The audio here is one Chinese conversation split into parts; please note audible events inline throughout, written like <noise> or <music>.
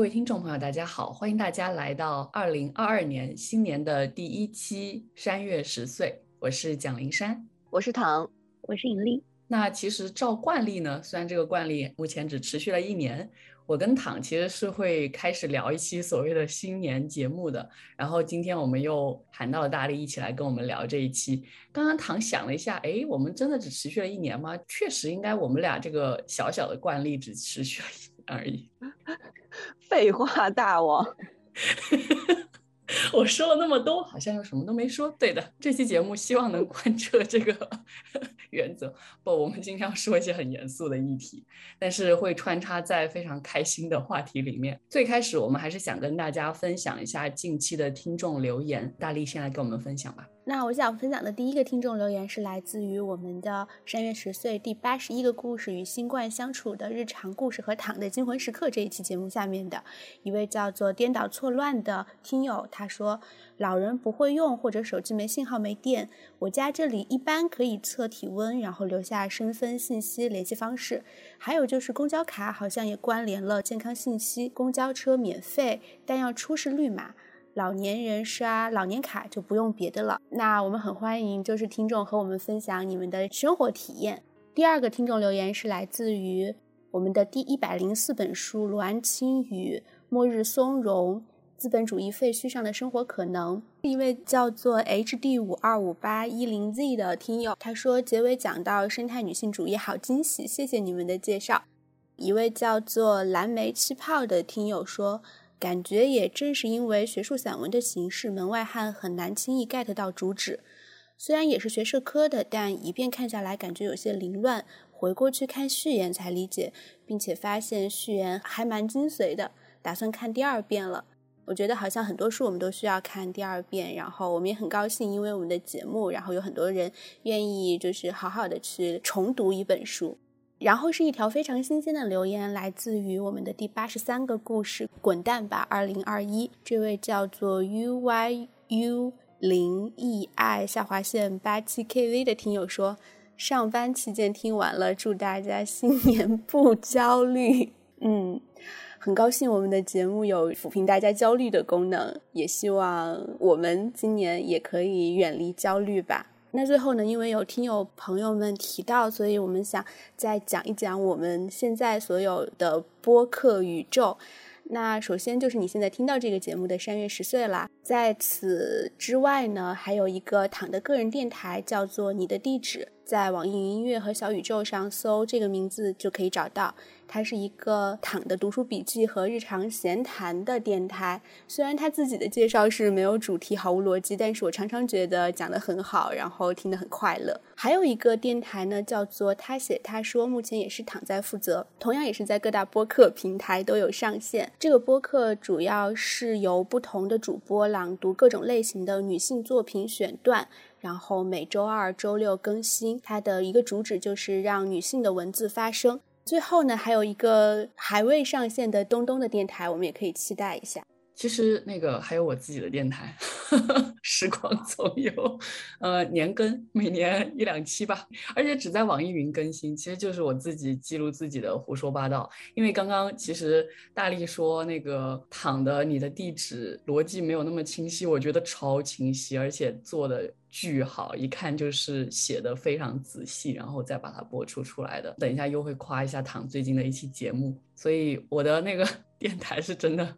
各位听众朋友，大家好！欢迎大家来到二零二二年新年的第一期《山月十岁》，我是蒋灵山。我是唐，我是尹丽。那其实照惯例呢，虽然这个惯例目前只持续了一年，我跟躺其实是会开始聊一期所谓的新年节目的。然后今天我们又喊到了大力一起来跟我们聊这一期。刚刚躺想了一下，哎，我们真的只持续了一年吗？确实，应该我们俩这个小小的惯例只持续了一年而已。<laughs> 废话大王。我说了那么多，好像又什么都没说。对的，这期节目希望能 <laughs> 贯彻这个原则。不，我们今天要说一些很严肃的议题，但是会穿插在非常开心的话题里面。最开始，我们还是想跟大家分享一下近期的听众留言。大力先来跟我们分享吧。那我想分享的第一个听众留言是来自于我们的山月十岁第八十一个故事与新冠相处的日常故事和躺的惊魂时刻这一期节目下面的一位叫做颠倒错乱的听友，他说：老人不会用或者手机没信号没电，我家这里一般可以测体温，然后留下身份信息、联系方式，还有就是公交卡好像也关联了健康信息，公交车免费，但要出示绿码。老年人刷老年卡就不用别的了。那我们很欢迎就是听众和我们分享你们的生活体验。第二个听众留言是来自于我们的第一百零四本书《罗安青与末日松茸：资本主义废墟上的生活可能》。一位叫做 HD 五二五八一零 Z 的听友，他说结尾讲到生态女性主义，好惊喜，谢谢你们的介绍。一位叫做蓝莓气泡的听友说。感觉也正是因为学术散文的形式，门外汉很难轻易 get 到主旨。虽然也是学社科的，但一遍看下来感觉有些凌乱。回过去看序言才理解，并且发现序言还蛮精髓的，打算看第二遍了。我觉得好像很多书我们都需要看第二遍，然后我们也很高兴，因为我们的节目，然后有很多人愿意就是好好的去重读一本书。然后是一条非常新鲜的留言，来自于我们的第八十三个故事《滚蛋吧，二零二一》。这位叫做 U Y U 零 E I 下划线八七 K V 的听友说，上班期间听完了，祝大家新年不焦虑。嗯，很高兴我们的节目有抚平大家焦虑的功能，也希望我们今年也可以远离焦虑吧。那最后呢，因为有听友朋友们提到，所以我们想再讲一讲我们现在所有的播客宇宙。那首先就是你现在听到这个节目的山月十岁啦，在此之外呢，还有一个躺的个人电台，叫做你的地址，在网易云音乐和小宇宙上搜这个名字就可以找到。它是一个躺的读书笔记和日常闲谈的电台。虽然他自己的介绍是没有主题、毫无逻辑，但是我常常觉得讲得很好，然后听得很快乐。还有一个电台呢，叫做他写他说，目前也是躺在负责，同样也是在各大播客平台都有上线。这个播客主要是由不同的主播朗读各种类型的女性作品选段。然后每周二、周六更新，它的一个主旨就是让女性的文字发声。最后呢，还有一个还未上线的东东的电台，我们也可以期待一下。其实那个还有我自己的电台，<laughs> 时光总有，呃，年更，每年一两期吧，而且只在网易云更新。其实就是我自己记录自己的胡说八道。因为刚刚其实大力说那个躺的你的地址逻辑没有那么清晰，我觉得超清晰，而且做的巨好，一看就是写的非常仔细，然后再把它播出出来的。等一下又会夸一下躺最近的一期节目，所以我的那个 <laughs> 电台是真的。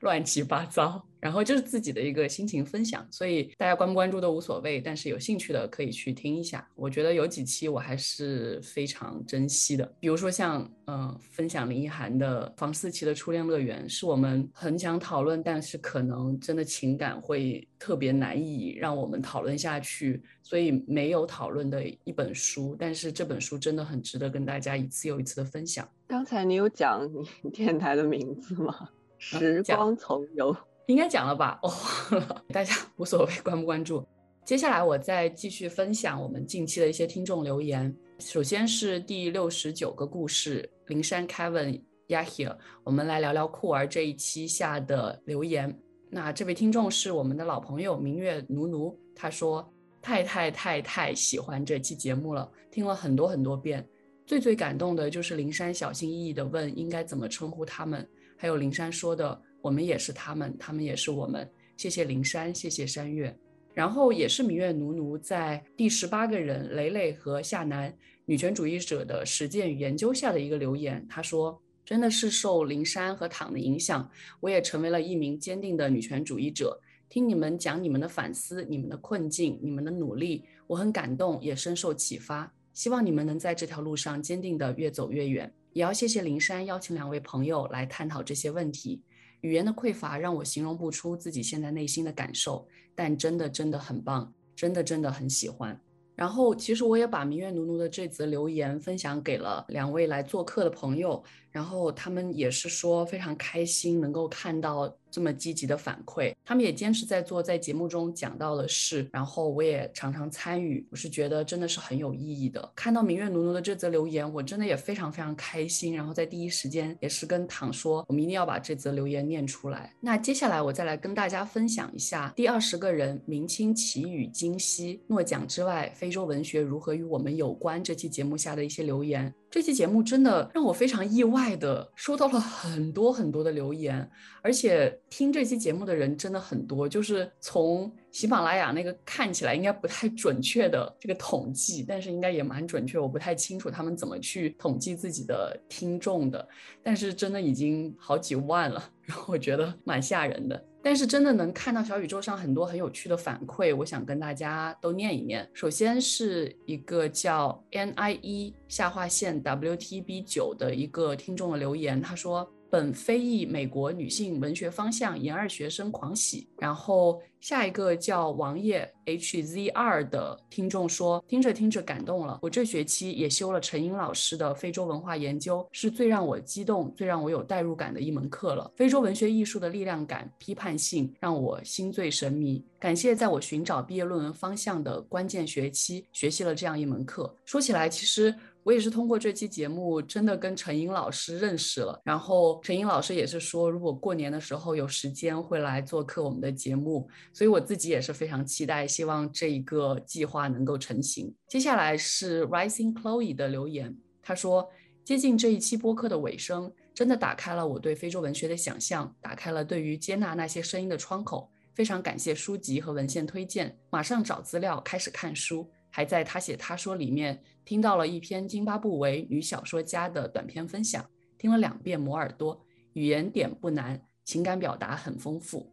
乱七八糟，然后就是自己的一个心情分享，所以大家关不关注都无所谓，但是有兴趣的可以去听一下。我觉得有几期我还是非常珍惜的，比如说像嗯、分享林奕涵的房思琪的初恋乐园，是我们很想讨论，但是可能真的情感会特别难以让我们讨论下去，所以没有讨论的一本书，但是这本书真的很值得跟大家一次又一次的分享。刚才你有讲你电台的名字吗？时光从游。应该讲了吧？我、忘了，大家无所谓关不关注。接下来我再继续分享我们近期的一些听众留言。首先是第六十九个故事，灵山 Kevin Yahir，我们来聊聊酷儿这一期下的留言。那这位听众是我们的老朋友明月奴奴，他说太太太太喜欢这期节目了，听了很多很多遍。最最感动的就是灵山小心翼翼地问应该怎么称呼他们，还有灵山说的我们也是他们，他们也是我们。谢谢灵山，谢谢山月。然后也是明月奴奴在第十八个人蕾蕾和夏楠女权主义者的实践与研究下的一个留言，他说：“真的是受灵山和躺的影响，我也成为了一名坚定的女权主义者。听你们讲你们的反思、你们的困境、你们的努力，我很感动，也深受启发。希望你们能在这条路上坚定的越走越远。也要谢谢灵珊邀请两位朋友来探讨这些问题。语言的匮乏让我形容不出自己现在内心的感受，但真的真的很棒，真的真的很喜欢。然后，其实我也把明月奴奴的这则留言分享给了两位来做客的朋友，然后他们也是说非常开心能够看到这么积极的反馈，他们也坚持在做在节目中讲到的事，然后我也常常参与，我是觉得真的是很有意义的。看到明月奴奴的这则留言，我真的也非常非常开心，然后在第一时间也是跟唐说，我们一定要把这则留言念出来。那接下来我再来跟大家分享一下第二十个人明清奇语今昔诺奖之外，非洲文学如何与我们有关这期节目下的一些留言。这期节目真的让我非常意外的收到了很多很多的留言，而且听这期节目的人真的很多，就是从喜马拉雅那个看起来应该不太准确的这个统计，但是应该也蛮准确，我不太清楚他们怎么去统计自己的听众的，但是真的已经好几万了，<laughs> 然后我觉得蛮吓人的。但是真的能看到小宇宙上很多很有趣的反馈，我想跟大家都念一念。首先是一个叫 N I E 下划线 W T B 九的一个听众的留言，他说。本非裔美国女性文学方向研二学生狂喜。然后下一个叫王爷 H Z 二的听众说，听着听着感动了。我这学期也修了陈英老师的非洲文化研究，是最让我激动、最让我有代入感的一门课了。非洲文学艺术的力量感、批判性让我心醉神迷。感谢在我寻找毕业论文方向的关键学期学习了这样一门课。说起来，其实。我也是通过这期节目，真的跟陈英老师认识了。然后陈英老师也是说，如果过年的时候有时间会来做客我们的节目，所以我自己也是非常期待，希望这一个计划能够成型。接下来是 Rising Chloe 的留言，他说：接近这一期播客的尾声，真的打开了我对非洲文学的想象，打开了对于接纳那些声音的窗口。非常感谢书籍和文献推荐，马上找资料开始看书。还在他写他说里面听到了一篇津巴布韦女小说家的短篇分享，听了两遍磨耳朵，语言点不难，情感表达很丰富。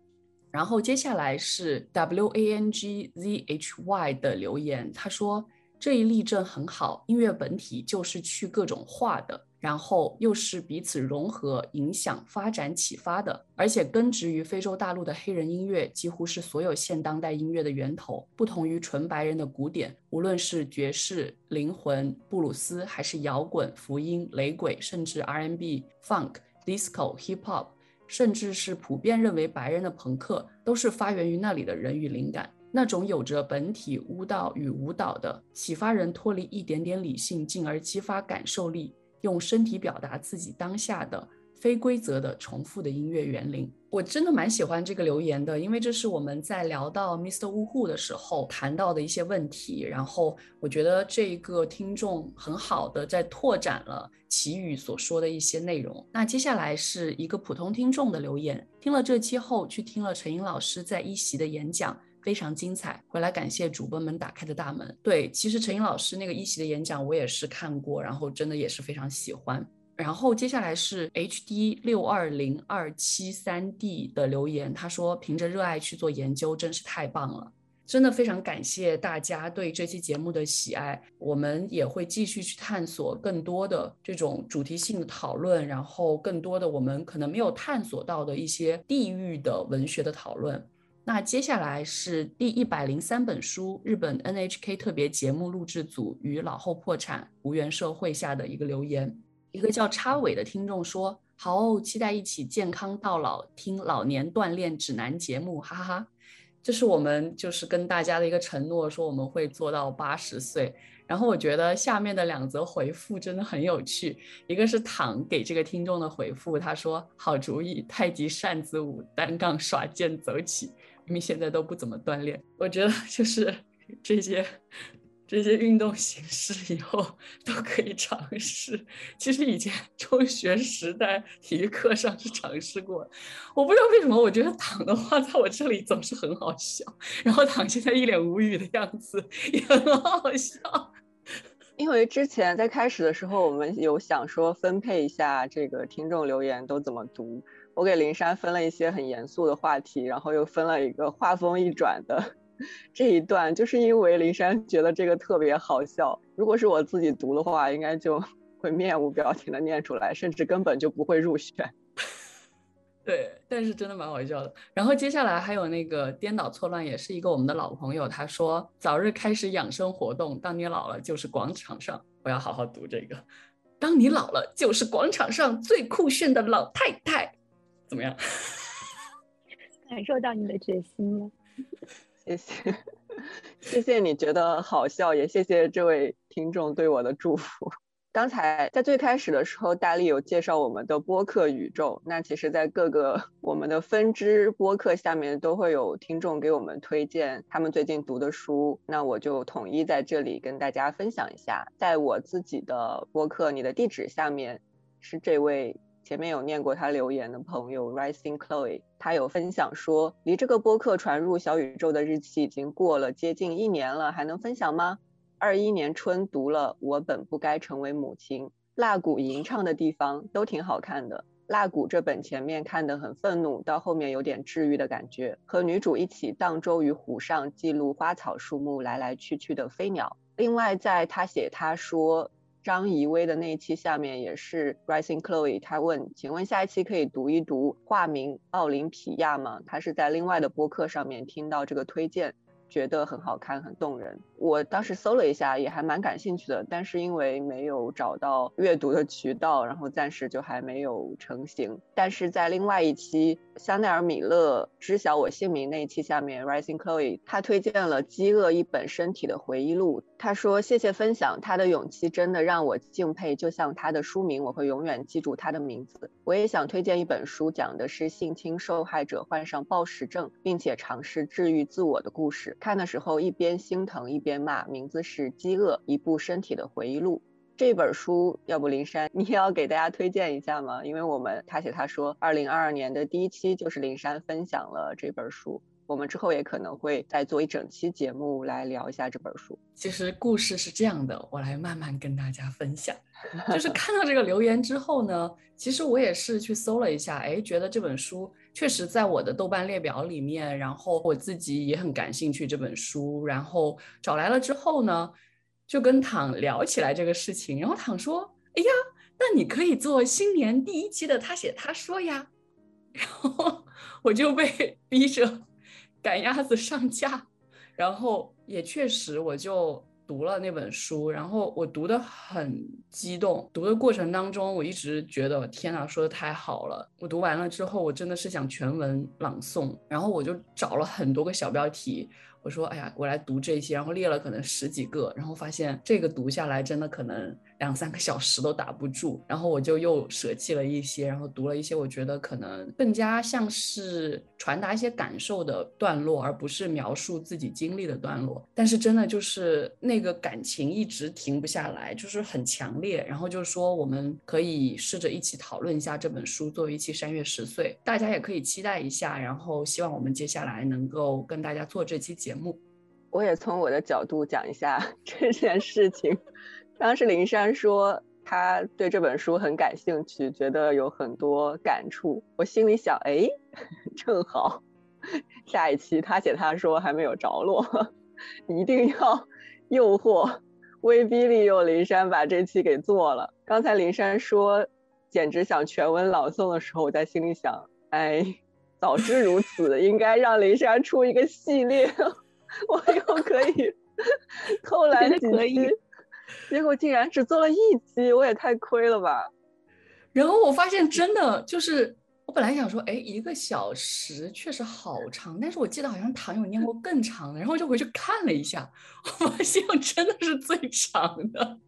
然后接下来是 W A N G Z H Y 的留言，他说这一例证很好，音乐本体就是去各种化的。然后又是彼此融合、影响、发展、启发的，而且根植于非洲大陆的黑人音乐，几乎是所有现当代音乐的源头。不同于纯白人的古典，无论是爵士、灵魂、布鲁斯，还是摇滚、福音、雷鬼，甚至 R N B、Funk、Disco、Hip Hop，甚至是普遍认为白人的朋克，都是发源于那里的人与灵感。那种有着本体舞蹈与舞蹈的，启发人脱离一点点理性，进而激发感受力。用身体表达自己当下的非规则的重复的音乐园林，我真的蛮喜欢这个留言的，因为这是我们在聊到 Mr. Wu Hu 的时候谈到的一些问题，然后我觉得这一个听众很好的在拓展了奇宇所说的一些内容。那接下来是一个普通听众的留言，听了这期后去听了陈英老师在一席的演讲。非常精彩，回来感谢主播们打开的大门。对，其实陈英老师那个一席的演讲我也是看过，然后真的也是非常喜欢。然后接下来是 HD 六二零二七三 D 的留言，他说：“凭着热爱去做研究，真是太棒了。”真的非常感谢大家对这期节目的喜爱，我们也会继续去探索更多的这种主题性的讨论，然后更多的我们可能没有探索到的一些地域的文学的讨论。那接下来是第一百零三本书，日本 NHK 特别节目录制组与老后破产无缘社会下的一个留言，一个叫插尾的听众说：“好哦，期待一起健康到老，听老年锻炼指南节目，哈哈哈。”这是我们就是跟大家的一个承诺，说我们会做到八十岁。然后我觉得下面的两则回复真的很有趣，一个是躺给这个听众的回复，他说：“好主意，太极扇子舞，单杠耍剑走起。”明明现在都不怎么锻炼，我觉得 <laughs> 就是这些。这些运动形式以后都可以尝试。其实以前中学时代体育课上是尝试过，我不知道为什么，我觉得躺的话在我这里总是很好笑。然后躺现在一脸无语的样子也很好笑。因为之前在开始的时候，我们有想说分配一下这个听众留言都怎么读。我给林珊分了一些很严肃的话题，然后又分了一个话锋一转的。<laughs> 这一段就是因为林珊觉得这个特别好笑，如果是我自己读的话，应该就 <laughs> 会面无表情的念出来，甚至根本就不会入选。<laughs> 对，但是真的蛮好笑的。然后接下来还有那个颠倒错乱，也是一个我们的老朋友，他说早日开始养生活动，当你老了就是广场上，我要好好读这个。当你老了就是广场上最酷炫的老太太，怎么样？<laughs> 感受到你的决心了。<laughs> 谢谢，谢谢你觉得好笑，也谢谢这位听众对我的祝福。刚才在最开始的时候，大力有介绍我们的播客宇宙。那其实，在各个我们的分支播客下面，都会有听众给我们推荐他们最近读的书。那我就统一在这里跟大家分享一下，在我自己的播客《你的地址》下面，是这位。前面有念过他留言的朋友 Rising Chloe，他有分享说，离这个播客传入小宇宙的日期已经过了接近一年了，还能分享吗？二一年春读了《我本不该成为母亲》，蜡谷吟唱的地方都挺好看的。蜡谷这本前面看得很愤怒，到后面有点治愈的感觉，和女主一起荡舟于湖上，记录花草树木来来去去的飞鸟。另外，在他写他说。张怡薇的那一期下面也是 Rising Chloe，他问，请问下一期可以读一读化名奥林匹亚吗？他是在另外的播客上面听到这个推荐。觉得很好看，很动人。我当时搜了一下，也还蛮感兴趣的，但是因为没有找到阅读的渠道，然后暂时就还没有成型。但是在另外一期香奈儿米勒知晓我姓名那一期下面，Rising Chloe 他推荐了《饥饿一本身体的回忆录》，他说谢谢分享，他的勇气真的让我敬佩，就像他的书名，我会永远记住他的名字。我也想推荐一本书，讲的是性侵受害者患上暴食症，并且尝试治愈自我的故事。看的时候一边心疼一边骂，名字是《饥饿：一部身体的回忆录》。这本书，要不林珊，你也要给大家推荐一下吗？因为我们他写他说，二零二二年的第一期就是林珊分享了这本书。我们之后也可能会再做一整期节目来聊一下这本书。其实故事是这样的，我来慢慢跟大家分享。<laughs> 就是看到这个留言之后呢，其实我也是去搜了一下，哎，觉得这本书确实在我的豆瓣列表里面，然后我自己也很感兴趣这本书，然后找来了之后呢，就跟躺聊起来这个事情，然后躺说，哎呀，那你可以做新年第一期的他写他说呀，<laughs> 然后我就被逼着。赶鸭子上架，然后也确实我就读了那本书，然后我读的很激动，读的过程当中我一直觉得天哪，说的太好了。我读完了之后，我真的是想全文朗诵，然后我就找了很多个小标题。我说，哎呀，我来读这些，然后列了可能十几个，然后发现这个读下来真的可能两三个小时都打不住，然后我就又舍弃了一些，然后读了一些我觉得可能更加像是传达一些感受的段落，而不是描述自己经历的段落。但是真的就是那个感情一直停不下来，就是很强烈。然后就是说我们可以试着一起讨论一下这本书，作为一期《山月十岁》，大家也可以期待一下。然后希望我们接下来能够跟大家做这期节目。我也从我的角度讲一下这件事情。当时林珊说她对这本书很感兴趣，觉得有很多感触。我心里想，哎，<laughs> 正好下一期他写他说还没有着落，一定要诱惑、威逼利诱林珊把这期给做了。刚才林珊说简直想全文朗诵的时候，我在心里想，哎，早知如此，应该让林珊出一个系列，<laughs> 我又可以偷懒几期。<laughs> 结果竟然只做了一期，我也太亏了吧！然后我发现真的就是，我本来想说，哎，一个小时确实好长，但是我记得好像唐有念过更长的，然后就回去看了一下，我发现真的是最长的。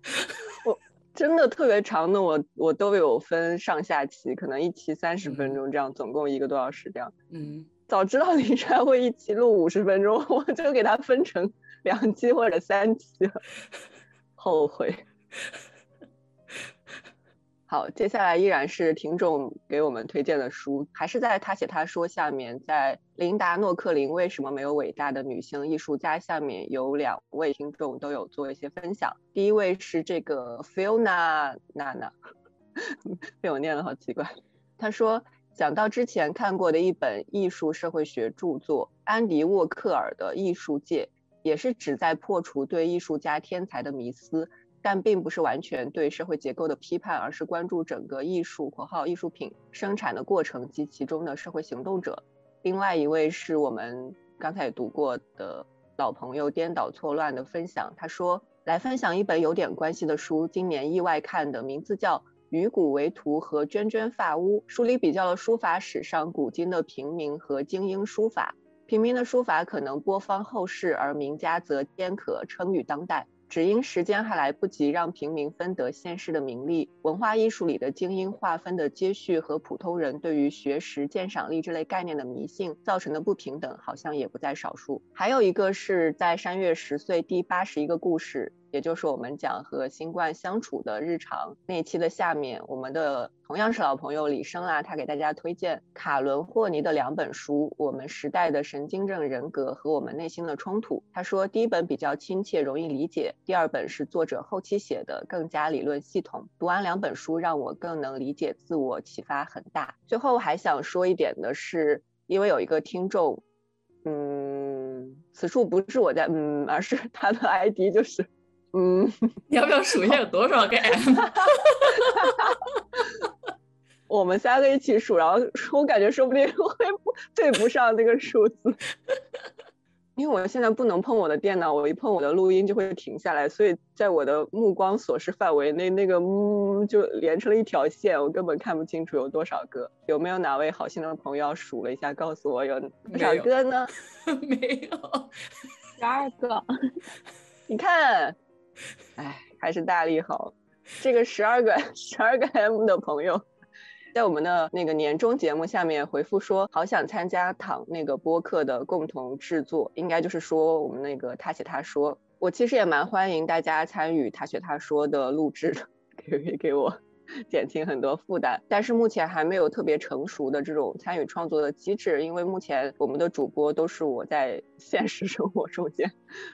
我真的特别长的，我我都有分上下期，可能一期三十分钟这样，总共一个多小时这样。嗯，早知道林珊会一期录五十分钟，我就给他分成两期或者三期了。后悔。<laughs> 好，接下来依然是听众给我们推荐的书，还是在他写他说下面，在琳达诺克林为什么没有伟大的女性艺术家下面有两位听众都有做一些分享。第一位是这个 Fiona 娜娜，<laughs> 被我念的好奇怪。他说讲到之前看过的一本艺术社会学著作，安迪沃克尔的《艺术界》。也是旨在破除对艺术家天才的迷思，但并不是完全对社会结构的批判，而是关注整个艺术（括号艺术品）生产的过程及其中的社会行动者。另外一位是我们刚才读过的老朋友颠倒错乱的分享，他说来分享一本有点关系的书，今年意外看的，名字叫《鱼骨为图和涓涓发屋》，书里比较了书法史上古今的平民和精英书法。平民的书法可能播芳后世，而名家则兼可称誉当代。只因时间还来不及让平民分得现世的名利，文化艺术里的精英划分的接续和普通人对于学识、鉴赏力这类概念的迷信造成的不平等，好像也不在少数。还有一个是在山月十岁第八十一个故事。也就是我们讲和新冠相处的日常那一期的下面，我们的同样是老朋友李生啊，他给大家推荐卡伦霍尼的两本书，《我们时代的神经症人格和我们内心的冲突》。他说第一本比较亲切容易理解，第二本是作者后期写的，更加理论系统。读完两本书，让我更能理解自我，启发很大。最后还想说一点的是，因为有一个听众，嗯，此处不是我在嗯，而是他的 ID 就是。嗯，你要不要数一下有多少个 <laughs> M？<laughs> 我们三个一起数，然后我感觉说不定会对不上那个数字，因为我现在不能碰我的电脑，我一碰我的录音就会停下来，所以在我的目光所视范围内，那个嗯就连成了一条线，我根本看不清楚有多少个。有没有哪位好心的朋友数了一下，告诉我有多少个呢？<laughs> 没有，十二个。你看。<laughs> 哎，还是大力好。这个十二个 <laughs> 十二个 M 的朋友，在我们的那个年终节目下面回复说，好想参加躺那个播客的共同制作，应该就是说我们那个他写他说，我其实也蛮欢迎大家参与他写他说的录制的，<laughs> 可以给我。减轻很多负担，但是目前还没有特别成熟的这种参与创作的机制，因为目前我们的主播都是我在现实生活中间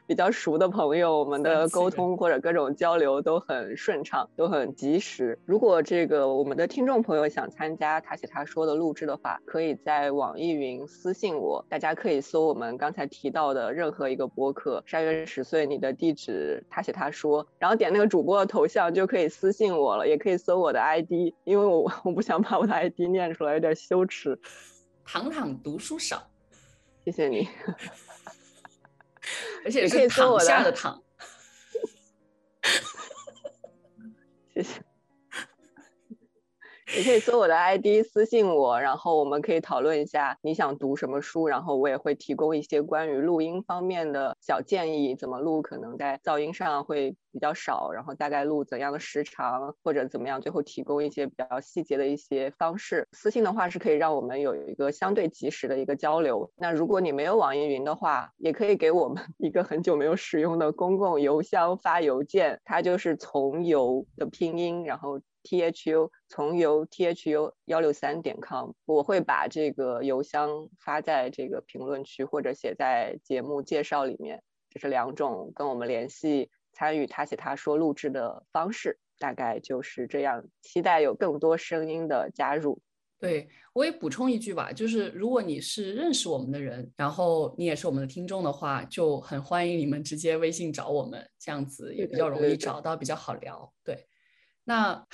比较熟的朋友，我们的沟通或者各种交流都很顺畅，都很及时。如果这个我们的听众朋友想参加他写他说的录制的话，可以在网易云私信我，大家可以搜我们刚才提到的任何一个播客“山月十岁”，你的地址他写他说，然后点那个主播的头像就可以私信我了，也可以搜。我的 ID，因为我我不想把我的 ID 念出来，有点羞耻。糖糖读书少，谢谢你。而且是躺下的躺。你可以搜我的 ID 私信我，然后我们可以讨论一下你想读什么书，然后我也会提供一些关于录音方面的小建议，怎么录可能在噪音上会比较少，然后大概录怎样的时长或者怎么样，最后提供一些比较细节的一些方式。私信的话是可以让我们有一个相对及时的一个交流。那如果你没有网易云的话，也可以给我们一个很久没有使用的公共邮箱发邮件，它就是从邮的拼音，然后。Thu 从邮 thu 幺六三点 com，我会把这个邮箱发在这个评论区或者写在节目介绍里面，这是两种跟我们联系参与他写他说录制的方式。大概就是这样，期待有更多声音的加入。对我也补充一句吧，就是如果你是认识我们的人，然后你也是我们的听众的话，就很欢迎你们直接微信找我们，这样子也比较容易找到，比较好聊。对，那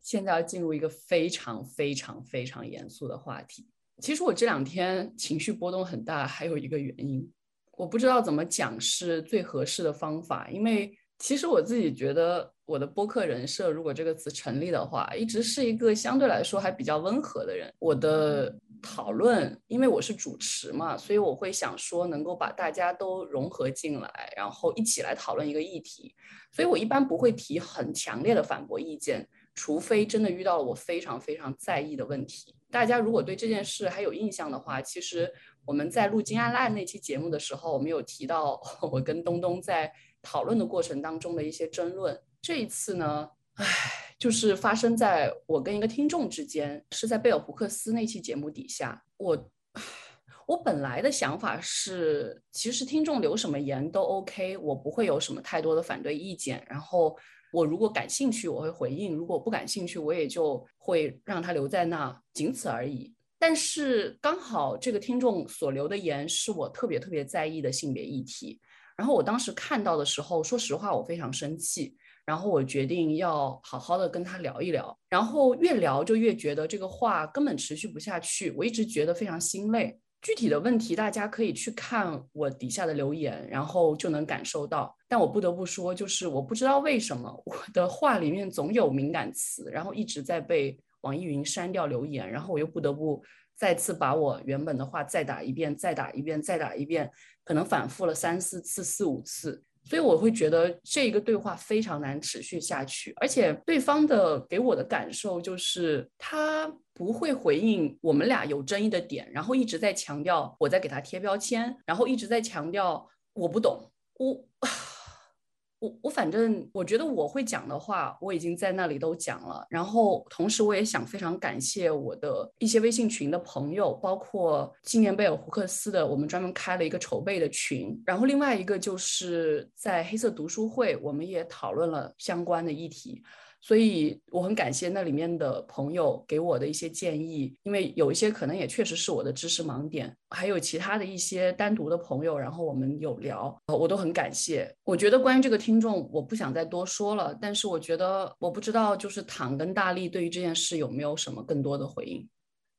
现在要进入一个非常非常非常严肃的话题。其实我这两天情绪波动很大，还有一个原因，我不知道怎么讲是最合适的方法，因为。其实我自己觉得，我的播客人设，如果这个词成立的话，一直是一个相对来说还比较温和的人。我的讨论，因为我是主持嘛，所以我会想说，能够把大家都融合进来，然后一起来讨论一个议题。所以我一般不会提很强烈的反驳意见，除非真的遇到了我非常非常在意的问题。大家如果对这件事还有印象的话，其实我们在录《金安烂》那期节目的时候，我们有提到 <laughs> 我跟东东在。讨论的过程当中的一些争论，这一次呢，唉，就是发生在我跟一个听众之间，是在贝尔胡克斯那期节目底下。我，我本来的想法是，其实听众留什么言都 OK，我不会有什么太多的反对意见。然后我如果感兴趣，我会回应；如果不感兴趣，我也就会让他留在那，仅此而已。但是刚好这个听众所留的言是我特别特别在意的性别议题。然后我当时看到的时候，说实话，我非常生气。然后我决定要好好的跟他聊一聊。然后越聊就越觉得这个话根本持续不下去。我一直觉得非常心累。具体的问题大家可以去看我底下的留言，然后就能感受到。但我不得不说，就是我不知道为什么我的话里面总有敏感词，然后一直在被网易云删掉留言，然后我又不得不。再次把我原本的话再打一遍，再打一遍，再打一遍，可能反复了三四次、四五次，所以我会觉得这一个对话非常难持续下去。而且对方的给我的感受就是他不会回应我们俩有争议的点，然后一直在强调我在给他贴标签，然后一直在强调我不懂我。<laughs> 我我反正我觉得我会讲的话，我已经在那里都讲了。然后同时我也想非常感谢我的一些微信群的朋友，包括纪念贝尔胡克斯的，我们专门开了一个筹备的群。然后另外一个就是在黑色读书会，我们也讨论了相关的议题。所以我很感谢那里面的朋友给我的一些建议，因为有一些可能也确实是我的知识盲点，还有其他的一些单独的朋友，然后我们有聊，我都很感谢。我觉得关于这个听众，我不想再多说了，但是我觉得我不知道就是躺跟大力对于这件事有没有什么更多的回应。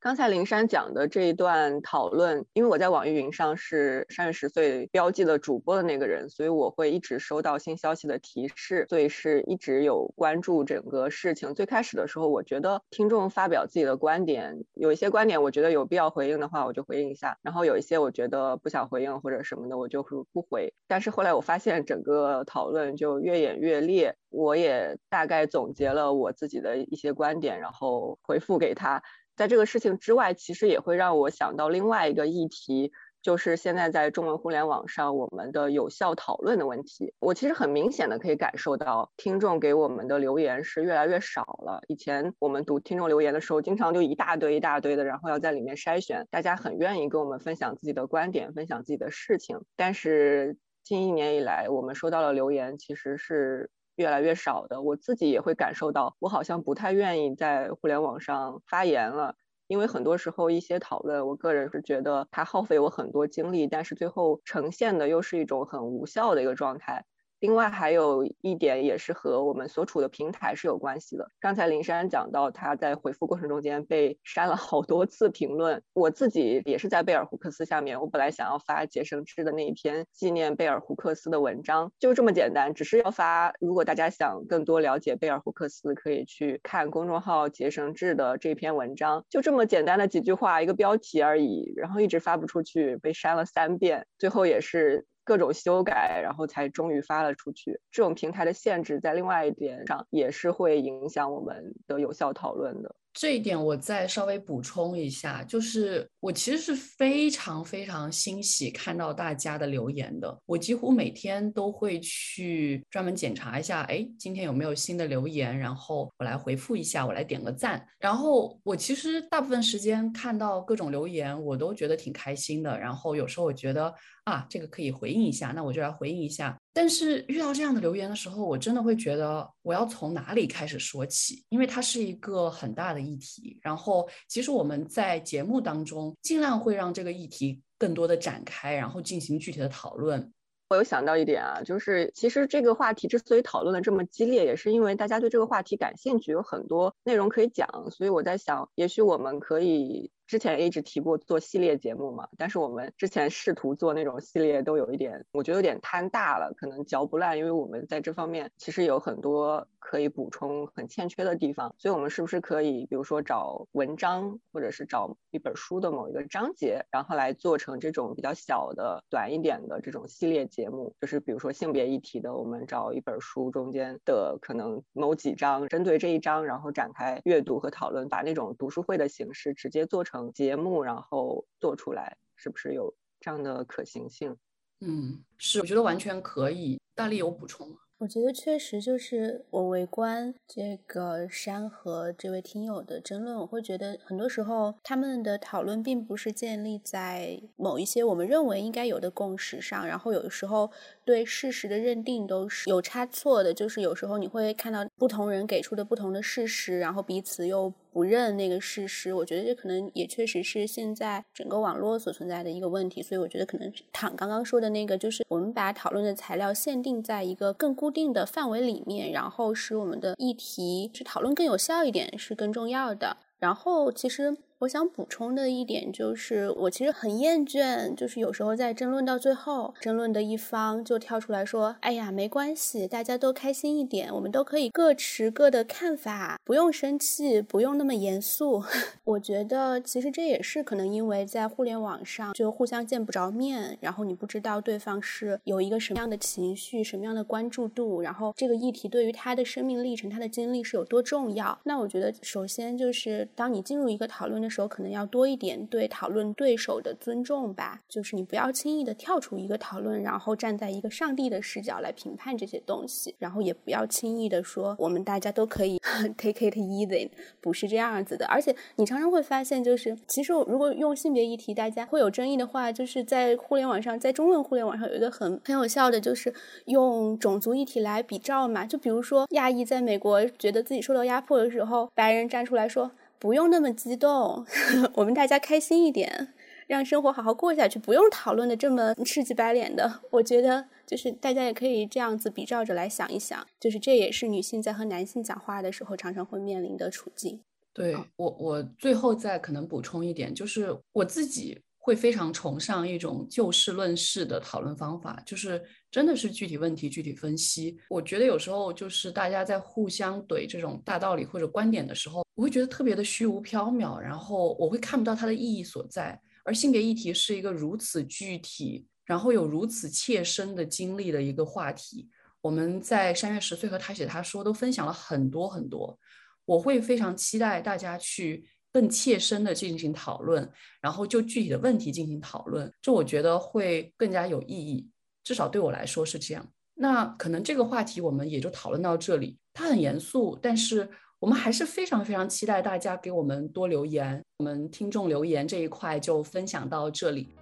刚才灵山讲的这一段讨论，因为我在网易云上是三十岁标记的主播的那个人，所以我会一直收到新消息的提示，所以是一直有关注整个事情。最开始的时候，我觉得听众发表自己的观点，有一些观点我觉得有必要回应的话，我就回应一下；然后有一些我觉得不想回应或者什么的，我就会不回。但是后来我发现整个讨论就越演越烈，我也大概总结了我自己的一些观点，然后回复给他。在这个事情之外，其实也会让我想到另外一个议题，就是现在在中文互联网上我们的有效讨论的问题。我其实很明显的可以感受到，听众给我们的留言是越来越少了。以前我们读听众留言的时候，经常就一大堆一大堆的，然后要在里面筛选，大家很愿意跟我们分享自己的观点，分享自己的事情。但是近一年以来，我们收到的留言其实是。越来越少的，我自己也会感受到，我好像不太愿意在互联网上发言了，因为很多时候一些讨论，我个人是觉得它耗费我很多精力，但是最后呈现的又是一种很无效的一个状态。另外还有一点也是和我们所处的平台是有关系的。刚才林珊讲到他在回复过程中间被删了好多次评论，我自己也是在贝尔胡克斯下面。我本来想要发杰生志的那一篇纪念贝尔胡克斯的文章，就这么简单，只是要发。如果大家想更多了解贝尔胡克斯，可以去看公众号杰生志的这篇文章，就这么简单的几句话，一个标题而已，然后一直发不出去，被删了三遍，最后也是。各种修改，然后才终于发了出去。这种平台的限制，在另外一点上也是会影响我们的有效讨论的。这一点我再稍微补充一下，就是我其实是非常非常欣喜看到大家的留言的。我几乎每天都会去专门检查一下，哎，今天有没有新的留言，然后我来回复一下，我来点个赞。然后我其实大部分时间看到各种留言，我都觉得挺开心的。然后有时候我觉得啊，这个可以回应一下，那我就来回应一下。但是遇到这样的留言的时候，我真的会觉得我要从哪里开始说起，因为它是一个很大的议题。然后其实我们在节目当中尽量会让这个议题更多的展开，然后进行具体的讨论。我有想到一点啊，就是其实这个话题之所以讨论的这么激烈，也是因为大家对这个话题感兴趣，有很多内容可以讲。所以我在想，也许我们可以。之前一直提过做系列节目嘛，但是我们之前试图做那种系列都有一点，我觉得有点摊大了，可能嚼不烂，因为我们在这方面其实有很多可以补充很欠缺的地方，所以我们是不是可以，比如说找文章，或者是找一本书的某一个章节，然后来做成这种比较小的、短一点的这种系列节目，就是比如说性别议题的，我们找一本书中间的可能某几章，针对这一章，然后展开阅读和讨论，把那种读书会的形式直接做成。节目，然后做出来，是不是有这样的可行性？嗯，是，我觉得完全可以。大力有补充吗？我觉得确实就是我围观这个山和这位听友的争论，我会觉得很多时候他们的讨论并不是建立在某一些我们认为应该有的共识上，然后有的时候对事实的认定都是有差错的，就是有时候你会看到不同人给出的不同的事实，然后彼此又。不认那个事实，我觉得这可能也确实是现在整个网络所存在的一个问题。所以我觉得可能躺刚刚说的那个，就是我们把讨论的材料限定在一个更固定的范围里面，然后使我们的议题去讨论更有效一点，是更重要的。然后其实。我想补充的一点就是，我其实很厌倦，就是有时候在争论到最后，争论的一方就跳出来说：“哎呀，没关系，大家都开心一点，我们都可以各持各的看法，不用生气，不用那么严肃。<laughs> ”我觉得其实这也是可能因为在互联网上就互相见不着面，然后你不知道对方是有一个什么样的情绪、什么样的关注度，然后这个议题对于他的生命历程、他的经历是有多重要。那我觉得首先就是当你进入一个讨论的。时候可能要多一点对讨论对手的尊重吧，就是你不要轻易的跳出一个讨论，然后站在一个上帝的视角来评判这些东西，然后也不要轻易的说我们大家都可以 <laughs> take it easy，不是这样子的。而且你常常会发现，就是其实如果用性别议题大家会有争议的话，就是在互联网上，在中文互联网上有一个很很有效的，就是用种族议题来比照嘛。就比如说亚裔在美国觉得自己受到压迫的时候，白人站出来说。不用那么激动，<laughs> 我们大家开心一点，让生活好好过下去，不用讨论的这么赤气白脸的。我觉得就是大家也可以这样子比照着来想一想，就是这也是女性在和男性讲话的时候常常会面临的处境。对我，我最后再可能补充一点，就是我自己。会非常崇尚一种就事论事的讨论方法，就是真的是具体问题具体分析。我觉得有时候就是大家在互相怼这种大道理或者观点的时候，我会觉得特别的虚无缥缈，然后我会看不到它的意义所在。而性别议题是一个如此具体，然后有如此切身的经历的一个话题。我们在山月十岁和他写他说都分享了很多很多，我会非常期待大家去。更切身的进行讨论，然后就具体的问题进行讨论，这我觉得会更加有意义，至少对我来说是这样。那可能这个话题我们也就讨论到这里，它很严肃，但是我们还是非常非常期待大家给我们多留言，我们听众留言这一块就分享到这里。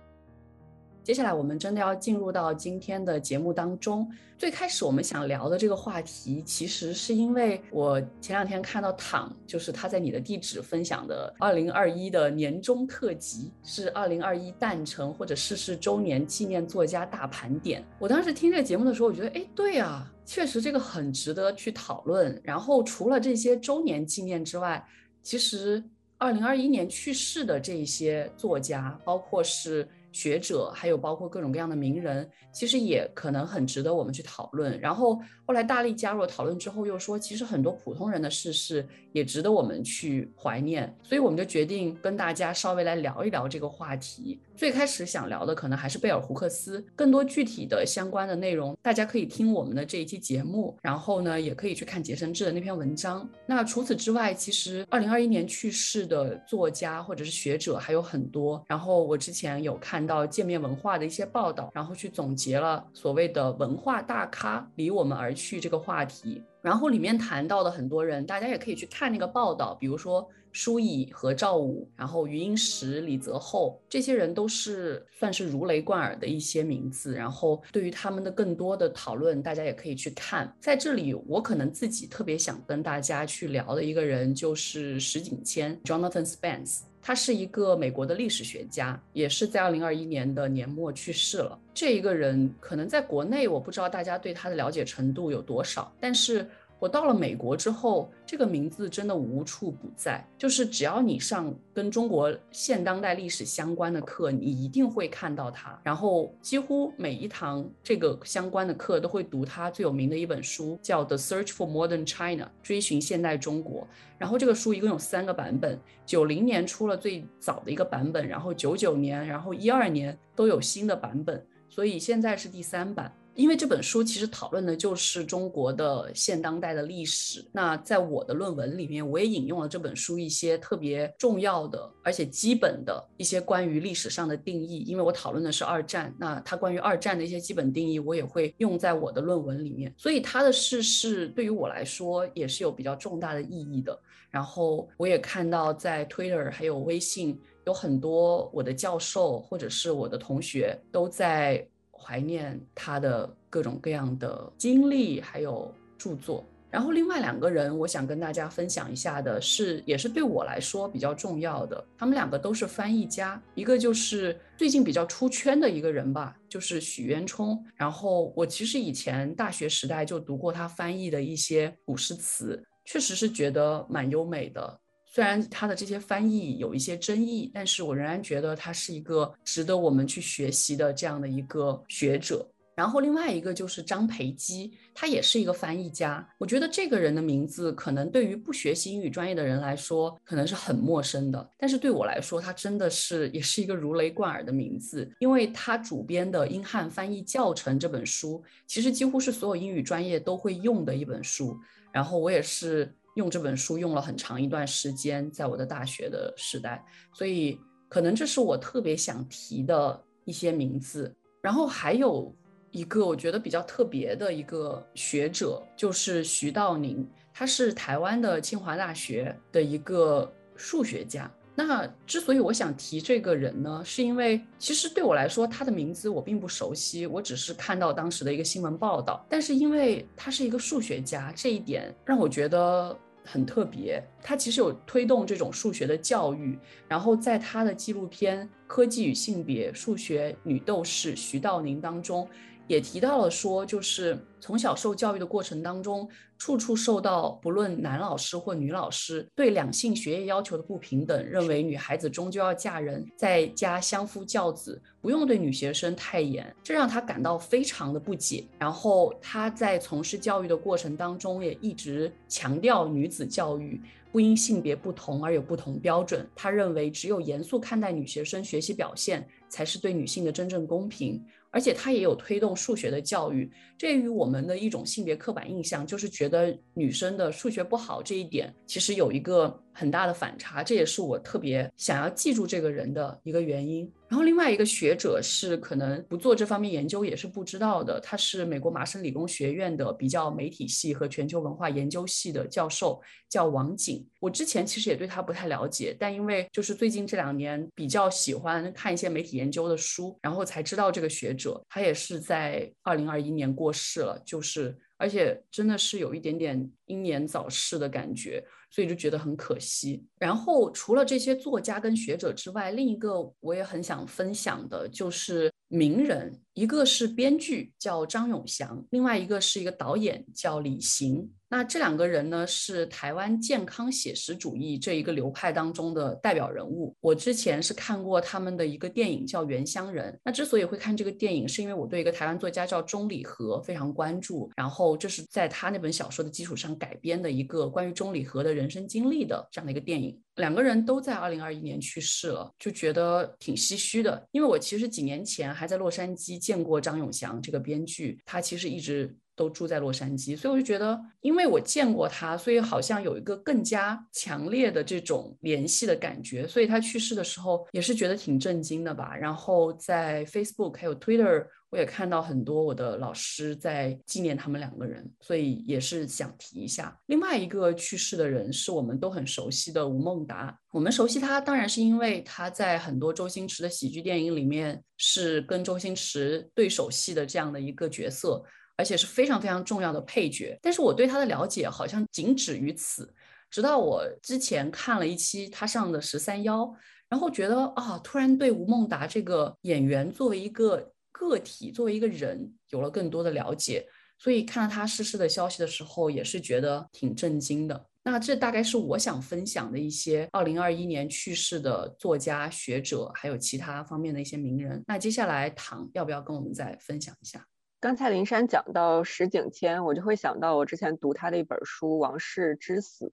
接下来我们真的要进入到今天的节目当中。最开始我们想聊的这个话题，其实是因为我前两天看到躺，就是他在你的地址分享的二零二一的年终特辑，是二零二一诞辰或者逝世周年纪念作家大盘点。我当时听这个节目的时候，我觉得，哎，对啊，确实这个很值得去讨论。然后除了这些周年纪念之外，其实二零二一年去世的这些作家，包括是。学者还有包括各种各样的名人，其实也可能很值得我们去讨论。然后后来大力加入了讨论之后，又说其实很多普通人的逝世也值得我们去怀念。所以我们就决定跟大家稍微来聊一聊这个话题。最开始想聊的可能还是贝尔胡克斯，更多具体的相关的内容，大家可以听我们的这一期节目，然后呢也可以去看杰森志的那篇文章。那除此之外，其实二零二一年去世的作家或者是学者还有很多。然后我之前有看。到界面文化的一些报道，然后去总结了所谓的文化大咖离我们而去这个话题。然后里面谈到的很多人，大家也可以去看那个报道，比如说舒乙和赵武，然后余英时、李泽厚，这些人都是算是如雷贯耳的一些名字。然后对于他们的更多的讨论，大家也可以去看。在这里，我可能自己特别想跟大家去聊的一个人就是石景谦 （Jonathan Spence）。他是一个美国的历史学家，也是在二零二一年的年末去世了。这一个人可能在国内，我不知道大家对他的了解程度有多少，但是。我到了美国之后，这个名字真的无处不在。就是只要你上跟中国现当代历史相关的课，你一定会看到它。然后几乎每一堂这个相关的课都会读他最有名的一本书，叫《The Search for Modern China》，追寻现代中国。然后这个书一共有三个版本，九零年出了最早的一个版本，然后九九年，然后一二年都有新的版本，所以现在是第三版。因为这本书其实讨论的就是中国的现当代的历史。那在我的论文里面，我也引用了这本书一些特别重要的而且基本的一些关于历史上的定义。因为我讨论的是二战，那它关于二战的一些基本定义，我也会用在我的论文里面。所以它的逝世对于我来说也是有比较重大的意义的。然后我也看到在 Twitter 还有微信有很多我的教授或者是我的同学都在。怀念他的各种各样的经历，还有著作。然后另外两个人，我想跟大家分享一下的是，也是对我来说比较重要的。他们两个都是翻译家，一个就是最近比较出圈的一个人吧，就是许渊冲。然后我其实以前大学时代就读过他翻译的一些古诗词，确实是觉得蛮优美的。虽然他的这些翻译有一些争议，但是我仍然觉得他是一个值得我们去学习的这样的一个学者。然后另外一个就是张培基，他也是一个翻译家。我觉得这个人的名字可能对于不学习英语专业的人来说可能是很陌生的，但是对我来说，他真的是也是一个如雷贯耳的名字，因为他主编的《英汉翻译教程》这本书，其实几乎是所有英语专业都会用的一本书。然后我也是。用这本书用了很长一段时间，在我的大学的时代，所以可能这是我特别想提的一些名字。然后还有一个我觉得比较特别的一个学者，就是徐道宁，他是台湾的清华大学的一个数学家。那之所以我想提这个人呢，是因为其实对我来说，他的名字我并不熟悉，我只是看到当时的一个新闻报道。但是因为他是一个数学家，这一点让我觉得很特别。他其实有推动这种数学的教育，然后在他的纪录片《科技与性别：数学女斗士徐道宁》当中。也提到了说，就是从小受教育的过程当中，处处受到不论男老师或女老师对两性学业要求的不平等，认为女孩子终究要嫁人，在家相夫教子，不用对女学生太严，这让他感到非常的不解。然后他在从事教育的过程当中，也一直强调女子教育不因性别不同而有不同标准。他认为，只有严肃看待女学生学习表现，才是对女性的真正公平。而且它也有推动数学的教育，这与我们的一种性别刻板印象，就是觉得女生的数学不好这一点，其实有一个很大的反差。这也是我特别想要记住这个人的一个原因。然后另外一个学者是可能不做这方面研究也是不知道的，他是美国麻省理工学院的比较媒体系和全球文化研究系的教授，叫王景。我之前其实也对他不太了解，但因为就是最近这两年比较喜欢看一些媒体研究的书，然后才知道这个学者，他也是在二零二一年过世了，就是而且真的是有一点点英年早逝的感觉。所以就觉得很可惜。然后除了这些作家跟学者之外，另一个我也很想分享的就是名人，一个是编剧叫张永祥，另外一个是一个导演叫李行。那这两个人呢，是台湾健康写实主义这一个流派当中的代表人物。我之前是看过他们的一个电影叫《原乡人》。那之所以会看这个电影，是因为我对一个台湾作家叫钟礼和非常关注。然后这是在他那本小说的基础上改编的一个关于钟礼和的人生经历的这样的一个电影。两个人都在二零二一年去世了，就觉得挺唏嘘的。因为我其实几年前还在洛杉矶见过张永祥这个编剧，他其实一直。都住在洛杉矶，所以我就觉得，因为我见过他，所以好像有一个更加强烈的这种联系的感觉。所以他去世的时候也是觉得挺震惊的吧。然后在 Facebook 还有 Twitter，我也看到很多我的老师在纪念他们两个人，所以也是想提一下。另外一个去世的人是我们都很熟悉的吴孟达，我们熟悉他当然是因为他在很多周星驰的喜剧电影里面是跟周星驰对手戏的这样的一个角色，而且是非常非常重要的配角。但是我对他的了解好像仅止于此，直到我之前看了一期他上的《十三邀》。然后觉得啊，突然对吴孟达这个演员作为一个个体，作为一个人有了更多的了解。所以看到他逝世的消息的时候，也是觉得挺震惊的。那这大概是我想分享的一些二零二一年去世的作家、学者，还有其他方面的一些名人。那接下来唐要不要跟我们再分享一下？刚才林珊讲到石景谦，我就会想到我之前读他的一本书《王室之死》。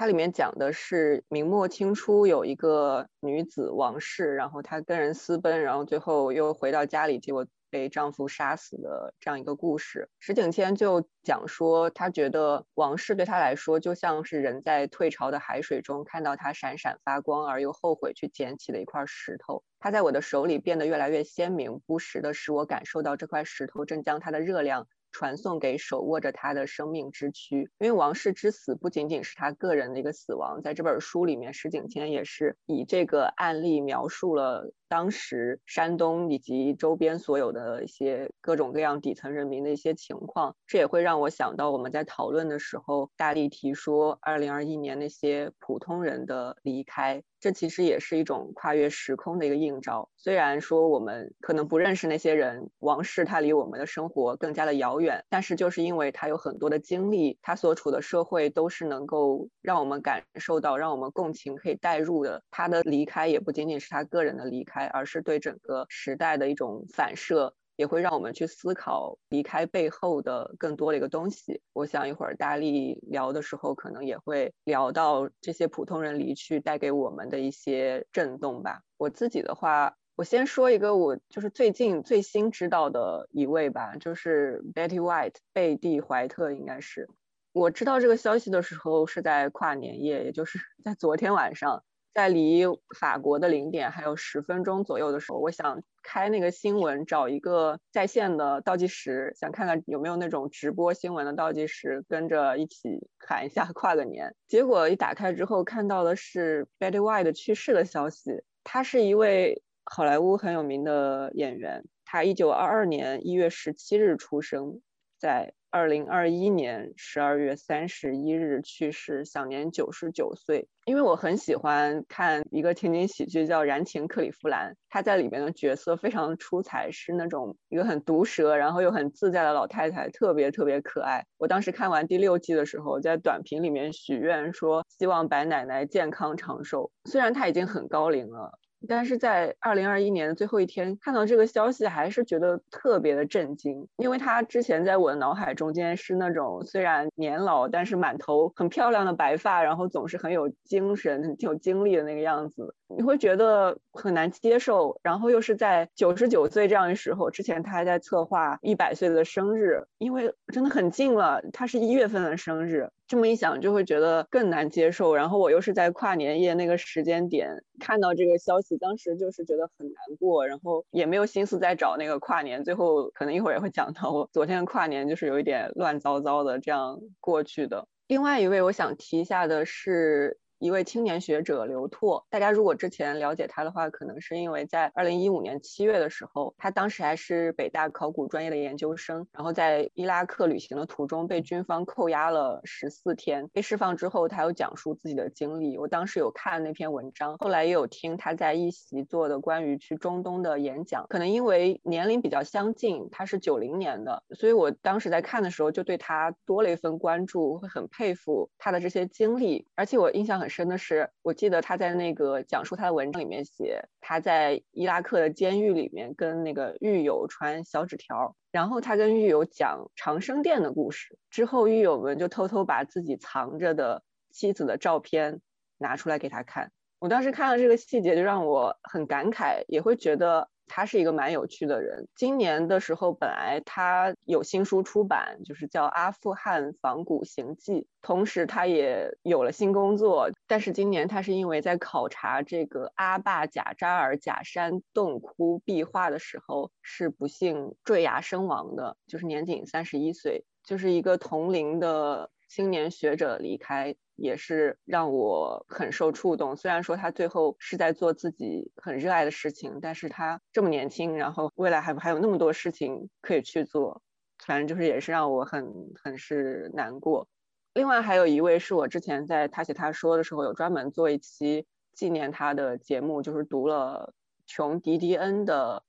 它里面讲的是明末清初有一个女子王氏，然后她跟人私奔，然后最后又回到家里，结果被丈夫杀死的这样一个故事。石景谦就讲说，他觉得王氏对他来说就像是人在退潮的海水中看到它闪闪发光而又后悔去捡起的一块石头，它在我的手里变得越来越鲜明，不时的使我感受到这块石头正将它的热量。传送给手握着他的生命之躯，因为王室之死不仅仅是他个人的一个死亡，在这本书里面，石景谦也是以这个案例描述了。当时山东以及周边所有的一些各种各样底层人民的一些情况，这也会让我想到我们在讨论的时候，大力提说二零二一年那些普通人的离开，这其实也是一种跨越时空的一个映照。虽然说我们可能不认识那些人，王室他离我们的生活更加的遥远，但是就是因为他有很多的经历，他所处的社会都是能够让我们感受到、让我们共情、可以代入的。他的离开也不仅仅是他个人的离开。而是对整个时代的一种反射，也会让我们去思考离开背后的更多的一个东西。我想一会儿大力聊的时候，可能也会聊到这些普通人离去带给我们的一些震动吧。我自己的话，我先说一个我就是最近最新知道的一位吧，就是 Betty White 贝蒂怀特，应该是我知道这个消息的时候是在跨年夜，也就是 <laughs> 在昨天晚上。在离法国的零点还有十分钟左右的时候，我想开那个新闻，找一个在线的倒计时，想看看有没有那种直播新闻的倒计时，跟着一起 <laughs> 喊一下 <laughs> 跨个年。结果一打开之后，看到的是 Betty White 去世的消息。他是一位好莱坞很有名的演员，他一九二二年一月十七日出生在。二零二一年十二月三十一日去世，享年九十九岁。因为我很喜欢看一个情景喜剧叫《燃情克利夫兰》，他在里面的角色非常出彩，是那种一个很毒舌，然后又很自在的老太太，特别特别可爱。我当时看完第六季的时候，在短评里面许愿说，希望白奶奶健康长寿。虽然她已经很高龄了。但是在二零二一年的最后一天看到这个消息，还是觉得特别的震惊，因为他之前在我的脑海中间是那种虽然年老，但是满头很漂亮的白发，然后总是很有精神、很有精力的那个样子，你会觉得很难接受。然后又是在九十九岁这样的时候，之前他还在策划一百岁的生日，因为真的很近了，他是一月份的生日。这么一想，就会觉得更难接受。然后我又是在跨年夜那个时间点看到这个消息，当时就是觉得很难过，然后也没有心思再找那个跨年。最后可能一会儿也会讲到，我昨天跨年就是有一点乱糟糟的这样过去的。另外一位我想提一下的是。一位青年学者刘拓，大家如果之前了解他的话，可能是因为在二零一五年七月的时候，他当时还是北大考古专业的研究生，然后在伊拉克旅行的途中被军方扣押了十四天，被释放之后，他有讲述自己的经历。我当时有看那篇文章，后来也有听他在一席做的关于去中东的演讲。可能因为年龄比较相近，他是九零年的，所以我当时在看的时候就对他多了一份关注，会很佩服他的这些经历，而且我印象很。深的是，我记得他在那个讲述他的文章里面写，他在伊拉克的监狱里面跟那个狱友传小纸条，然后他跟狱友讲长生殿的故事，之后狱友们就偷偷把自己藏着的妻子的照片拿出来给他看。我当时看了这个细节，就让我很感慨，也会觉得。他是一个蛮有趣的人。今年的时候，本来他有新书出版，就是叫《阿富汗仿古行记》，同时他也有了新工作。但是今年他是因为在考察这个阿坝贾扎尔假山洞窟壁画的时候，是不幸坠崖身亡的，就是年仅三十一岁，就是一个同龄的。青年学者离开也是让我很受触动。虽然说他最后是在做自己很热爱的事情，但是他这么年轻，然后未来还还有那么多事情可以去做，反正就是也是让我很很是难过。另外还有一位是我之前在他写他说的时候有专门做一期纪念他的节目，就是读了琼迪迪恩的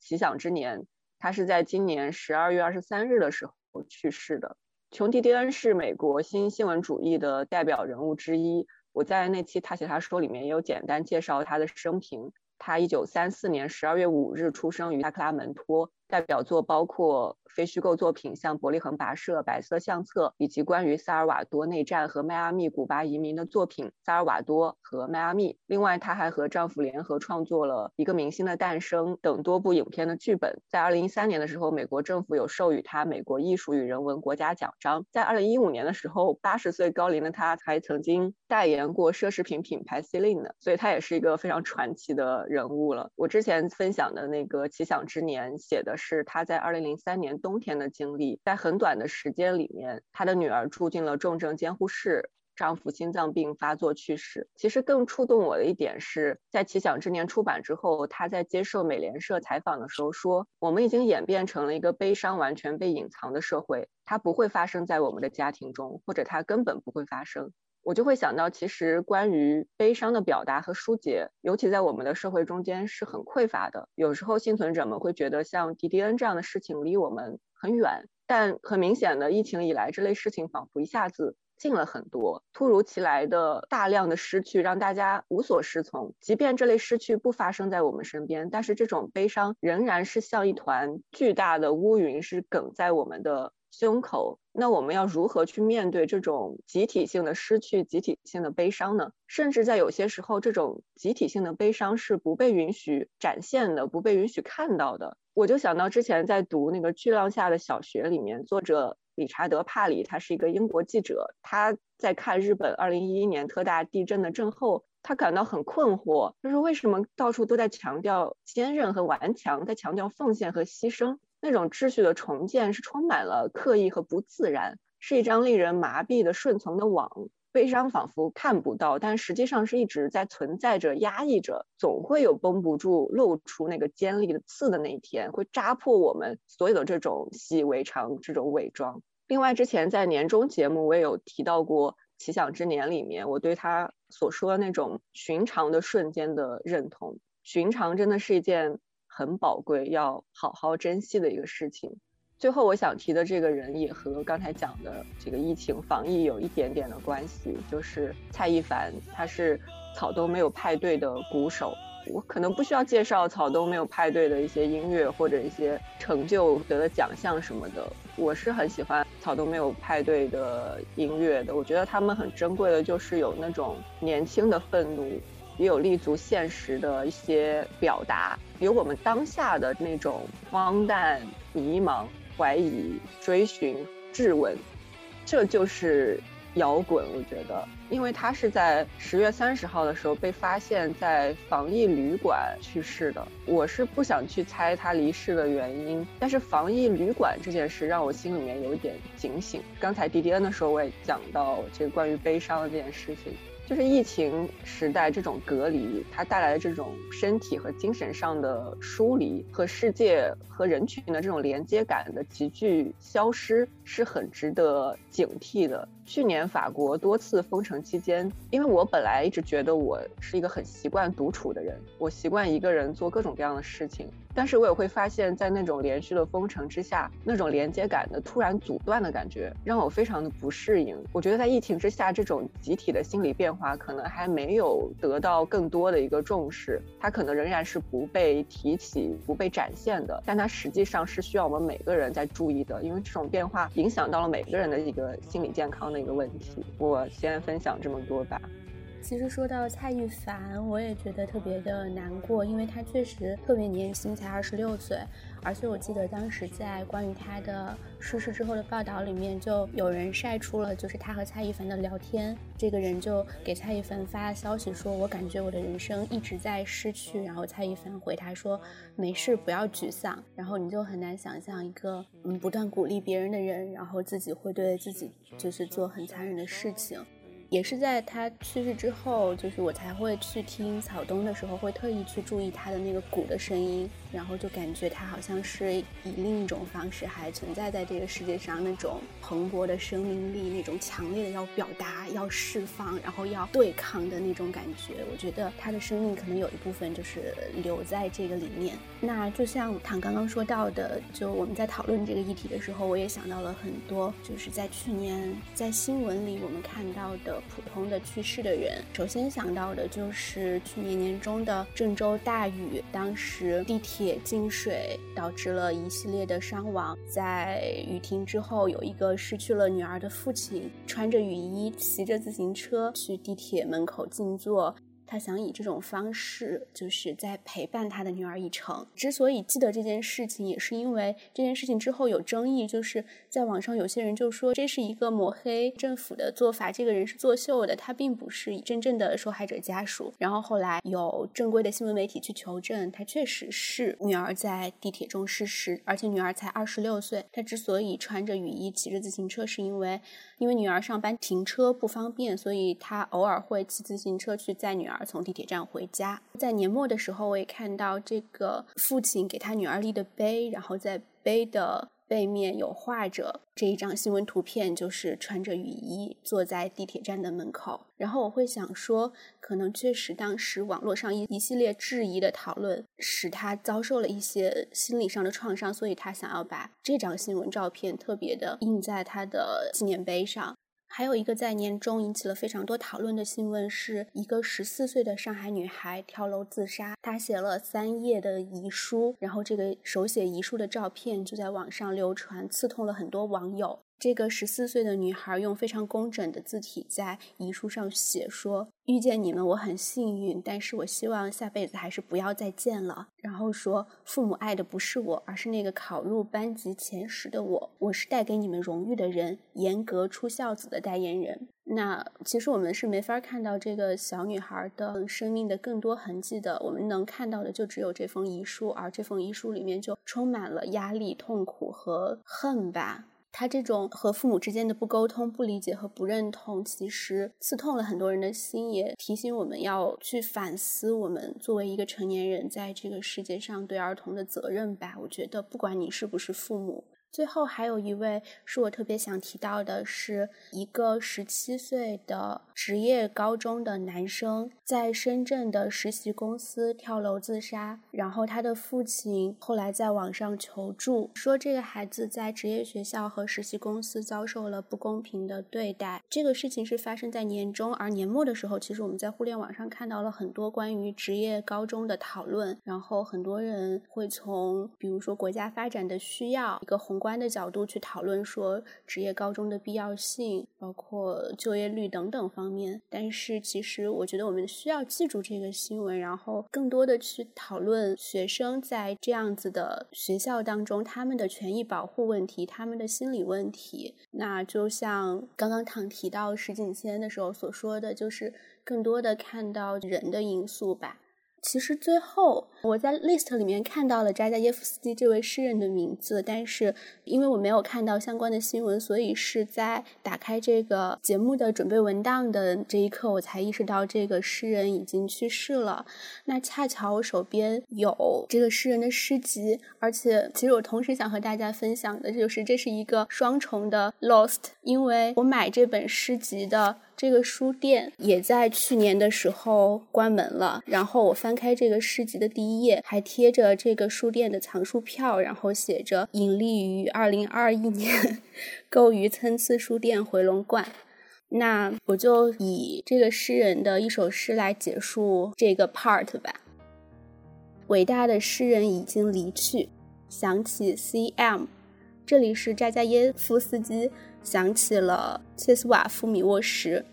《奇想之年》，他是在今年十二月二十三日的时候去世的。琼·迪迪恩是美国新新闻主义的代表人物之一。我在那期他写他说里面也有简单介绍他的生平。他一九三四年十二月五日出生于亚克拉门托。代表作包括非虚构作品，像《伯利恒跋涉》《白色相册》，以及关于萨尔瓦多内战和迈阿密古巴移民的作品《萨尔瓦多和迈阿密》。另外，她还和丈夫联合创作了《一个明星的诞生》等多部影片的剧本。在二零一三年的时候，美国政府有授予她美国艺术与人文国家奖章。在二零一五年的时候，八十岁高龄的她还曾经代言过奢侈品品牌 Celine，的所以她也是一个非常传奇的人物了。我之前分享的那个《奇想之年》写的。是他在二零零三年冬天的经历，在很短的时间里面，他的女儿住进了重症监护室，丈夫心脏病发作去世。其实更触动我的一点是，在《奇想之年》出版之后，他在接受美联社采访的时候说：“我们已经演变成了一个悲伤完全被隐藏的社会，它不会发生在我们的家庭中，或者它根本不会发生。”我就会想到，其实关于悲伤的表达和疏解，尤其在我们的社会中间是很匮乏的。有时候幸存者们会觉得，像迪迪恩这样的事情离我们很远，但很明显的，疫情以来这类事情仿佛一下子近了很多。突如其来的大量的失去让大家无所适从。即便这类失去不发生在我们身边，但是这种悲伤仍然是像一团巨大的乌云，是梗在我们的。胸口，那我们要如何去面对这种集体性的失去、集体性的悲伤呢？甚至在有些时候，这种集体性的悲伤是不被允许展现的，不被允许看到的。我就想到之前在读那个《巨浪下的小学》里面，作者理查德·帕里，他是一个英国记者，他在看日本2011年特大地震的震后，他感到很困惑，就是为什么到处都在强调坚韧和顽强，在强调奉献和牺牲。那种秩序的重建是充满了刻意和不自然，是一张令人麻痹的顺从的网。悲伤仿佛看不到，但实际上是一直在存在着、压抑着，总会有绷不住、露出那个尖利的刺的那一天，会扎破我们所有的这种习以为常、这种伪装。另外，之前在年终节目我也有提到过《奇想之年》里面，我对他所说的那种寻常的瞬间的认同。寻常真的是一件。很宝贵，要好好珍惜的一个事情。最后，我想提的这个人也和刚才讲的这个疫情防疫有一点点的关系，就是蔡一凡，他是草东没有派对的鼓手。我可能不需要介绍草东没有派对的一些音乐或者一些成就得的奖项什么的。我是很喜欢草东没有派对的音乐的，我觉得他们很珍贵的，就是有那种年轻的愤怒。也有立足现实的一些表达，有我们当下的那种荒诞、迷茫、怀疑、追寻、质问，这就是摇滚。我觉得，因为他是在十月三十号的时候被发现在防疫旅馆去世的。我是不想去猜他离世的原因，但是防疫旅馆这件事让我心里面有一点警醒。刚才迪迪恩的时候我也讲到这个关于悲伤的这件事情。就是疫情时代这种隔离，它带来的这种身体和精神上的疏离，和世界和人群的这种连接感的急剧消失，是很值得警惕的。去年法国多次封城期间，因为我本来一直觉得我是一个很习惯独处的人，我习惯一个人做各种各样的事情。但是我也会发现，在那种连续的封城之下，那种连接感的突然阻断的感觉，让我非常的不适应。我觉得在疫情之下，这种集体的心理变化可能还没有得到更多的一个重视，它可能仍然是不被提起、不被展现的。但它实际上是需要我们每个人在注意的，因为这种变化影响到了每个人的一个心理健康的一个问题。我先分享这么多吧。其实说到蔡玉凡，我也觉得特别的难过，因为他确实特别年轻，才二十六岁。而且我记得当时在关于他的逝世之后的报道里面，就有人晒出了就是他和蔡一凡的聊天。这个人就给蔡一凡发消息说：“我感觉我的人生一直在失去。”然后蔡一凡回他说：“没事，不要沮丧。”然后你就很难想象一个嗯不断鼓励别人的人，然后自己会对自己就是做很残忍的事情。也是在他去世之后，就是我才会去听草东的时候，会特意去注意他的那个鼓的声音，然后就感觉他好像是以另一种方式还存在在这个世界上，那种蓬勃的生命力，那种强烈的要表达、要释放，然后要对抗的那种感觉。我觉得他的生命可能有一部分就是留在这个里面。那就像唐刚刚说到的，就我们在讨论这个议题的时候，我也想到了很多，就是在去年在新闻里我们看到的。普通的去世的人，首先想到的就是去年年中的郑州大雨，当时地铁铁进水，导致了一系列的伤亡。在雨停之后，有一个失去了女儿的父亲，穿着雨衣，骑着自行车去地铁门口静坐。他想以这种方式，就是在陪伴他的女儿一程。之所以记得这件事情，也是因为这件事情之后有争议，就是在网上有些人就说这是一个抹黑政府的做法，这个人是作秀的，他并不是真正的受害者家属。然后后来有正规的新闻媒体去求证，他确实是女儿在地铁中失事，而且女儿才二十六岁。他之所以穿着雨衣骑着自行车，是因为。因为女儿上班停车不方便，所以他偶尔会骑自行车去载女儿儿从地铁站回家。在年末的时候，我也看到这个父亲给他女儿立的碑，然后在碑的。背面有画着这一张新闻图片，就是穿着雨衣坐在地铁站的门口。然后我会想说，可能确实当时网络上一一系列质疑的讨论，使他遭受了一些心理上的创伤，所以他想要把这张新闻照片特别的印在他的纪念碑上。还有一个在年终引起了非常多讨论的新闻，是一个十四岁的上海女孩跳楼自杀。她写了三页的遗书，然后这个手写遗书的照片就在网上流传，刺痛了很多网友。这个十四岁的女孩用非常工整的字体在遗书上写说：“遇见你们我很幸运，但是我希望下辈子还是不要再见了。”然后说：“父母爱的不是我，而是那个考入班级前十的我。我是带给你们荣誉的人，严格出孝子的代言人。”那其实我们是没法看到这个小女孩的生命的更多痕迹的，我们能看到的就只有这封遗书，而这封遗书里面就充满了压力、痛苦和恨吧。他这种和父母之间的不沟通、不理解和不认同，其实刺痛了很多人的心，也提醒我们要去反思我们作为一个成年人在这个世界上对儿童的责任吧。我觉得，不管你是不是父母。最后还有一位是我特别想提到的，是一个十七岁的职业高中的男生，在深圳的实习公司跳楼自杀。然后他的父亲后来在网上求助，说这个孩子在职业学校和实习公司遭受了不公平的对待。这个事情是发生在年中，而年末的时候，其实我们在互联网上看到了很多关于职业高中的讨论。然后很多人会从，比如说国家发展的需要，一个红宏。观的角度去讨论说职业高中的必要性，包括就业率等等方面。但是其实我觉得我们需要记住这个新闻，然后更多的去讨论学生在这样子的学校当中他们的权益保护问题，他们的心理问题。那就像刚刚唐提到石景谦的时候所说的就是更多的看到人的因素吧。其实最后，我在 list 里面看到了扎加耶夫斯基这位诗人的名字，但是因为我没有看到相关的新闻，所以是在打开这个节目的准备文档的这一刻，我才意识到这个诗人已经去世了。那恰巧我手边有这个诗人的诗集，而且其实我同时想和大家分享的就是这是一个双重的 lost，因为我买这本诗集的。这个书店也在去年的时候关门了。然后我翻开这个诗集的第一页，还贴着这个书店的藏书票，然后写着“隐立于二零二一年，<laughs> 购于参差书店回龙观”。那我就以这个诗人的一首诗来结束这个 part 吧。伟大的诗人已经离去，想起 C.M。这里是扎加耶夫斯基。想起了切斯瓦夫米沃什。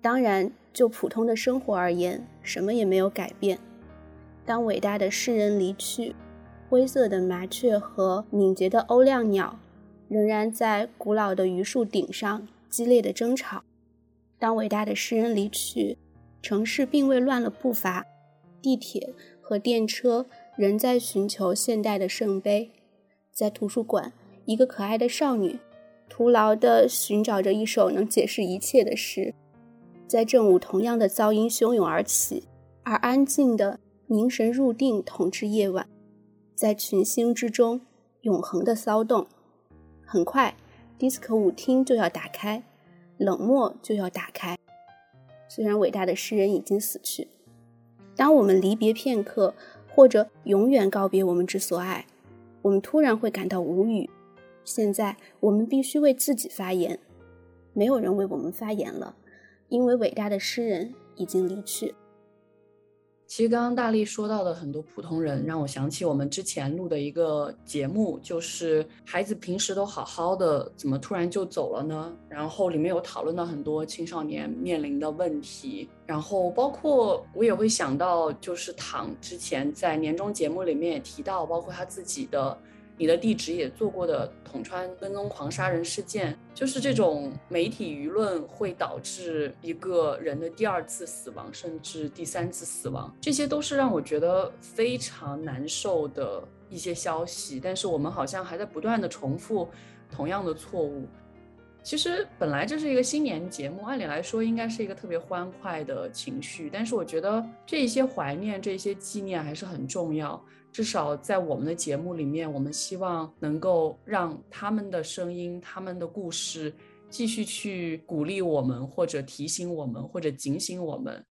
当然，就普通的生活而言，什么也没有改变。当伟大的诗人离去，灰色的麻雀和敏捷的欧亮鸟仍然在古老的榆树顶上激烈的争吵。当伟大的诗人离去，城市并未乱了步伐，地铁和电车仍在寻求现代的圣杯。在图书馆，一个可爱的少女徒劳地寻找着一首能解释一切的诗。在正午，同样的噪音汹涌而起，而安静的凝神入定统治夜晚。在群星之中，永恒的骚动。很快，迪斯科舞厅就要打开，冷漠就要打开。虽然伟大的诗人已经死去，当我们离别片刻，或者永远告别我们之所爱，我们突然会感到无语。现在，我们必须为自己发言。没有人为我们发言了。因为伟大的诗人已经离去。其实刚刚大力说到的很多普通人，让我想起我们之前录的一个节目，就是孩子平时都好好的，怎么突然就走了呢？然后里面有讨论到很多青少年面临的问题，然后包括我也会想到，就是躺之前在年终节目里面也提到，包括他自己的。你的地址也做过的统川跟踪狂杀人事件，就是这种媒体舆论会导致一个人的第二次死亡，甚至第三次死亡，这些都是让我觉得非常难受的一些消息。但是我们好像还在不断的重复同样的错误。其实本来这是一个新年节目，按理来说应该是一个特别欢快的情绪，但是我觉得这一些怀念、这些纪念还是很重要。至少在我们的节目里面，我们希望能够让他们的声音、他们的故事继续去鼓励我们，或者提醒我们，或者警醒我们。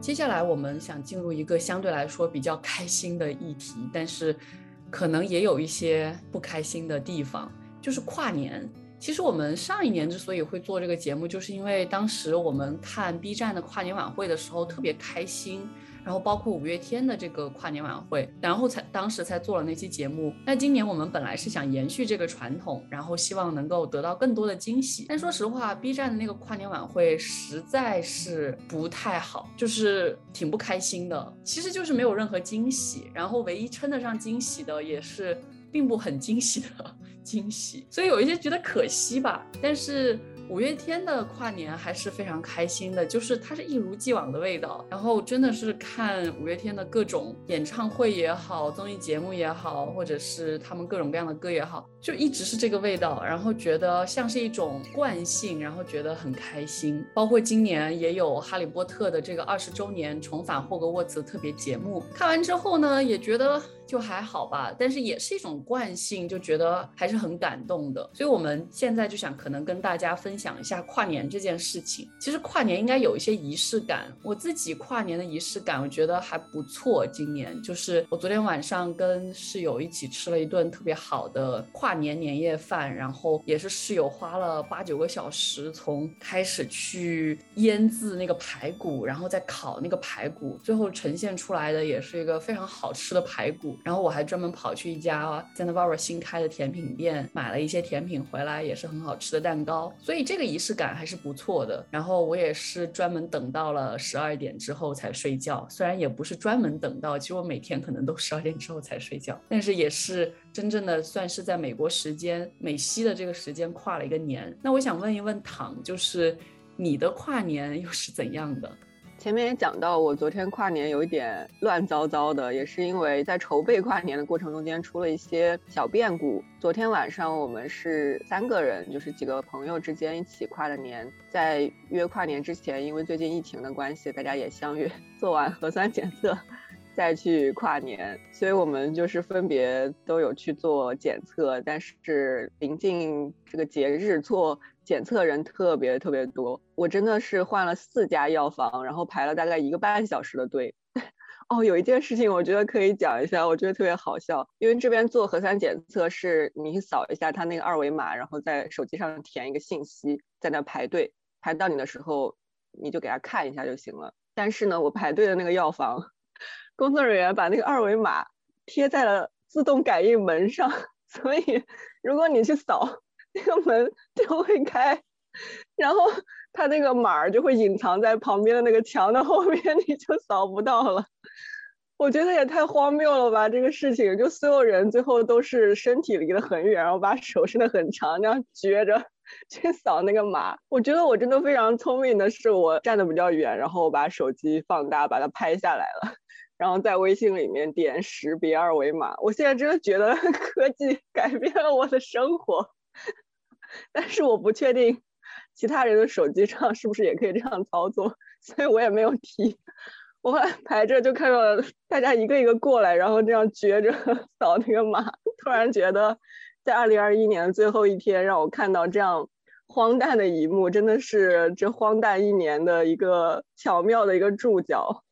接下来，我们想进入一个相对来说比较开心的议题，但是可能也有一些不开心的地方，就是跨年。其实我们上一年之所以会做这个节目，就是因为当时我们看 B 站的跨年晚会的时候特别开心。然后包括五月天的这个跨年晚会，然后才当时才做了那期节目。那今年我们本来是想延续这个传统，然后希望能够得到更多的惊喜。但说实话，B 站的那个跨年晚会实在是不太好，就是挺不开心的。其实就是没有任何惊喜，然后唯一称得上惊喜的也是并不很惊喜的 <laughs> 惊喜，所以有一些觉得可惜吧。但是。五月天的跨年还是非常开心的，就是它是一如既往的味道。然后真的是看五月天的各种演唱会也好，综艺节目也好，或者是他们各种各样的歌也好，就一直是这个味道。然后觉得像是一种惯性，然后觉得很开心。包括今年也有《哈利波特》的这个二十周年重返霍格沃茨特别节目，看完之后呢，也觉得。就还好吧，但是也是一种惯性，就觉得还是很感动的。所以我们现在就想，可能跟大家分享一下跨年这件事情。其实跨年应该有一些仪式感，我自己跨年的仪式感，我觉得还不错。今年就是我昨天晚上跟室友一起吃了一顿特别好的跨年年夜饭，然后也是室友花了八九个小时，从开始去腌制那个排骨，然后再烤那个排骨，最后呈现出来的也是一个非常好吃的排骨。然后我还专门跑去一家 Zenova 新开的甜品店，买了一些甜品回来，也是很好吃的蛋糕。所以这个仪式感还是不错的。然后我也是专门等到了十二点之后才睡觉，虽然也不是专门等到，其实我每天可能都十二点之后才睡觉，但是也是真正的算是在美国时间、美西的这个时间跨了一个年。那我想问一问唐，就是你的跨年又是怎样的？前面也讲到，我昨天跨年有一点乱糟糟的，也是因为在筹备跨年的过程中间出了一些小变故。昨天晚上我们是三个人，就是几个朋友之间一起跨的年，在约跨年之前，因为最近疫情的关系，大家也相约 <laughs> 做完核酸检测再去跨年，所以我们就是分别都有去做检测，但是临近这个节日做。检测人特别特别多，我真的是换了四家药房，然后排了大概一个半小时的队。<laughs> 哦，有一件事情我觉得可以讲一下，我觉得特别好笑，因为这边做核酸检测是你扫一下他那个二维码，然后在手机上填一个信息，在那排队，排到你的时候你就给他看一下就行了。但是呢，我排队的那个药房工作人员把那个二维码贴在了自动感应门上，<laughs> 所以如果你去扫。那个门就会开，然后它那个码儿就会隐藏在旁边的那个墙的后面，<laughs> 你就扫不到了。我觉得也太荒谬了吧！这个事情，就所有人最后都是身体离得很远，然后把手伸得很长，那样撅着 <laughs> 去扫那个码。我觉得我真的非常聪明的是，我站得比较远，然后我把手机放大，把它拍下来了，然后在微信里面点识别二维码。我现在真的觉得 <laughs> 科技改变了我的生活，但是我不确定其他人的手机上是不是也可以这样操作，所以我也没有提。我后来排着就看到大家一个一个过来，然后这样撅着 <laughs> 扫那个码，突然觉得在二零二一年的最后一天，让我看到这样荒诞的一幕，真的是这荒诞一年的一个巧妙的一个注脚。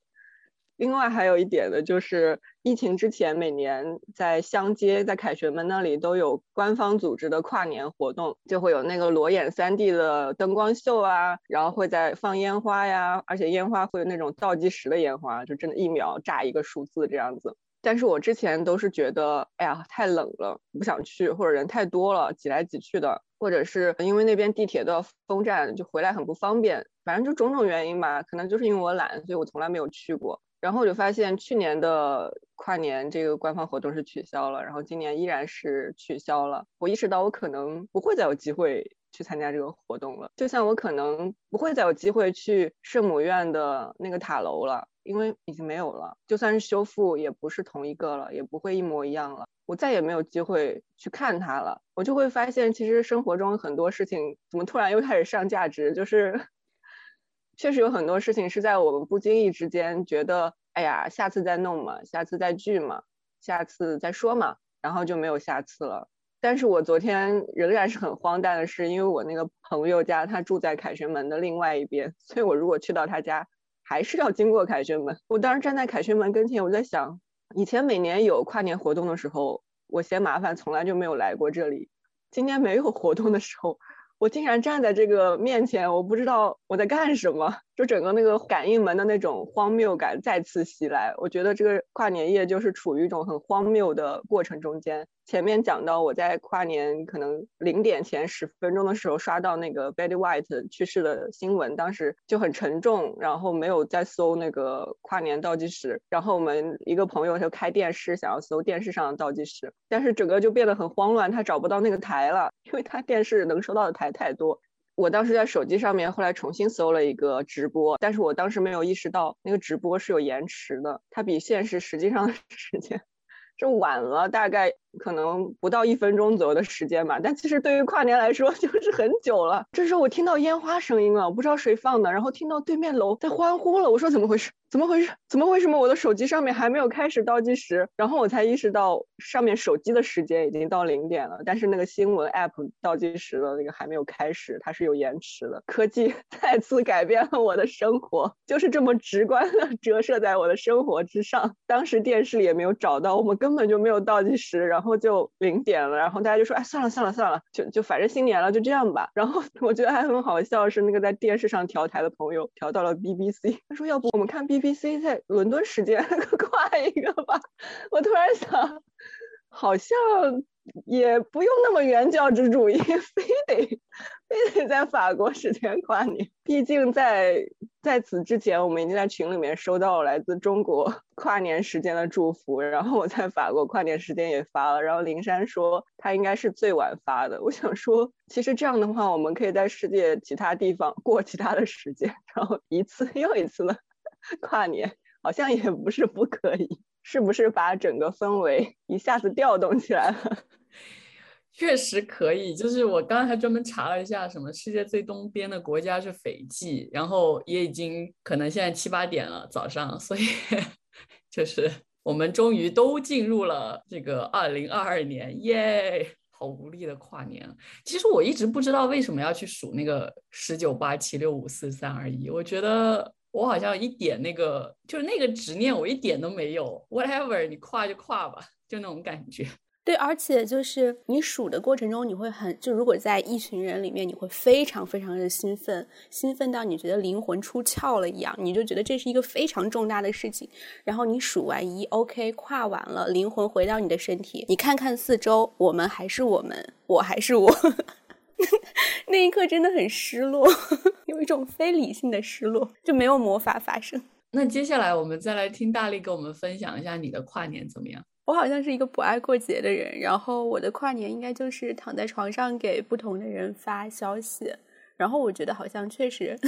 另外还有一点呢，就是疫情之前，每年在香街、在凯旋门那里都有官方组织的跨年活动，就会有那个裸眼 3D 的灯光秀啊，然后会在放烟花呀，而且烟花会有那种倒计时的烟花，就真的一秒炸一个数字这样子。但是我之前都是觉得，哎呀，太冷了，不想去，或者人太多了，挤来挤去的，或者是因为那边地铁都要封站，就回来很不方便，反正就种种原因吧，可能就是因为我懒，所以我从来没有去过。然后我就发现去年的跨年这个官方活动是取消了，然后今年依然是取消了。我意识到我可能不会再有机会去参加这个活动了，就像我可能不会再有机会去圣母院的那个塔楼了，因为已经没有了。就算是修复，也不是同一个了，也不会一模一样了。我再也没有机会去看它了。我就会发现，其实生活中很多事情怎么突然又开始上价值，就是。确实有很多事情是在我们不经意之间觉得，哎呀，下次再弄嘛，下次再聚嘛，下次再说嘛，然后就没有下次了。但是我昨天仍然是很荒诞的是，因为我那个朋友家他住在凯旋门的另外一边，所以我如果去到他家，还是要经过凯旋门。我当时站在凯旋门跟前，我在想，以前每年有跨年活动的时候，我嫌麻烦，从来就没有来过这里。今年没有活动的时候。我竟然站在这个面前，我不知道我在干什么。就整个那个感应门的那种荒谬感再次袭来，我觉得这个跨年夜就是处于一种很荒谬的过程中间。前面讲到我在跨年可能零点前十分钟的时候刷到那个 Betty White 去世的新闻，当时就很沉重，然后没有再搜那个跨年倒计时。然后我们一个朋友就开电视想要搜电视上的倒计时，但是整个就变得很慌乱，他找不到那个台了，因为他电视能收到的台太多。我当时在手机上面，后来重新搜了一个直播，但是我当时没有意识到那个直播是有延迟的，它比现实实际上的时间 <laughs> 就晚了大概。可能不到一分钟左右的时间吧，但其实对于跨年来说 <laughs> 就是很久了。这时候我听到烟花声音了，我不知道谁放的，然后听到对面楼在欢呼了，我说怎么回事？怎么回事？怎么为什么我的手机上面还没有开始倒计时？然后我才意识到上面手机的时间已经到零点了，但是那个新闻 app 倒计时的那个还没有开始，它是有延迟的。科技 <laughs> 再次改变了我的生活，就是这么直观的折射在我的生活之上。当时电视里也没有找到，我们根本就没有倒计时，然后。然后就零点了，然后大家就说：“哎，算了算了算了，就就反正新年了，就这样吧。”然后 <laughs> 我觉得还很好笑，是那个在电视上调台的朋友调到了 BBC，他说：“要不我们看 BBC 在伦敦时间 <laughs> 快一个吧？”我突然想，好像。也不用那么原教旨主义，<laughs> 非得非得在法国时间跨年。毕竟在在此之前，我们已经在群里面收到了来自中国跨年时间的祝福。然后我在法国跨年时间也发了。然后林珊说他应该是最晚发的。我想说，其实这样的话，我们可以在世界其他地方过其他的时间，然后一次又一次的跨年，好像也不是不可以。是不是把整个氛围一下子调动起来了？<laughs> 确实可以，就是我刚才专门查了一下，什么世界最东边的国家是斐济，然后也已经可能现在七八点了早上，所以 <laughs> 就是我们终于都进入了这个二零二二年，耶！好无力的跨年。其实我一直不知道为什么要去数那个十九八七六五四三二一，我觉得。我好像一点那个，就是那个执念，我一点都没有。Whatever，你跨就跨吧，就那种感觉。<laughs> 对，而且就是你数的过程中，你会很就如果在一群人里面，你会非常非常的兴奋，兴奋到你觉得灵魂出窍了一样，你就觉得这是一个非常重大的事情。然后你数完一，OK，跨完了，灵魂回到你的身体，你看看四周，我们还是我们，我还是我。<laughs> <laughs> 那一刻真的很失落，<laughs> 有一种非理性的失落，就没有魔法发生。那接下来我们再来听大力给我们分享一下你的跨年怎么样？我好像是一个不爱过节的人，然后我的跨年应该就是躺在床上给不同的人发消息，然后我觉得好像确实。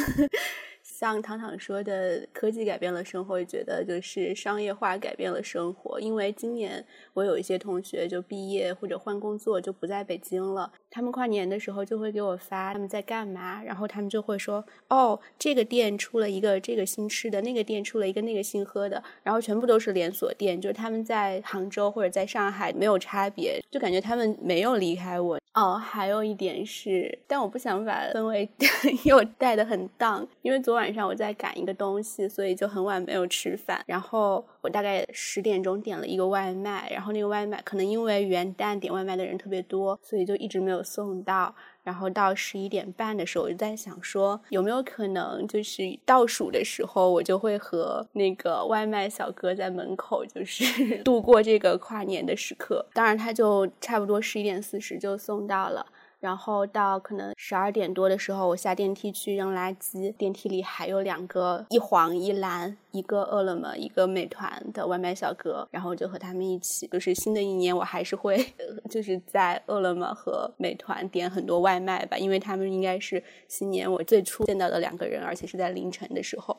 像糖糖说的，科技改变了生活，觉得就是商业化改变了生活。因为今年我有一些同学就毕业或者换工作，就不在北京了。他们跨年的时候就会给我发他们在干嘛，然后他们就会说：“哦，这个店出了一个这个新吃的，那个店出了一个那个新喝的，然后全部都是连锁店，就是他们在杭州或者在上海没有差别，就感觉他们没有离开我。”哦，还有一点是，但我不想把氛围 <laughs> 又带的很荡，因为昨晚上我在赶一个东西，所以就很晚没有吃饭。然后我大概十点钟点了一个外卖，然后那个外卖可能因为元旦点外卖的人特别多，所以就一直没有送到。然后到十一点半的时候，我就在想说，有没有可能就是倒数的时候，我就会和那个外卖小哥在门口，就是 <laughs> 度过这个跨年的时刻。当然，他就差不多十一点四十就送到了。然后到可能十二点多的时候，我下电梯去扔垃圾，电梯里还有两个一黄一蓝，一个饿了么，一个美团的外卖小哥，然后就和他们一起，就是新的一年我还是会 <laughs> 就是在饿了么和美团点很多外卖吧，因为他们应该是新年我最初见到的两个人，而且是在凌晨的时候。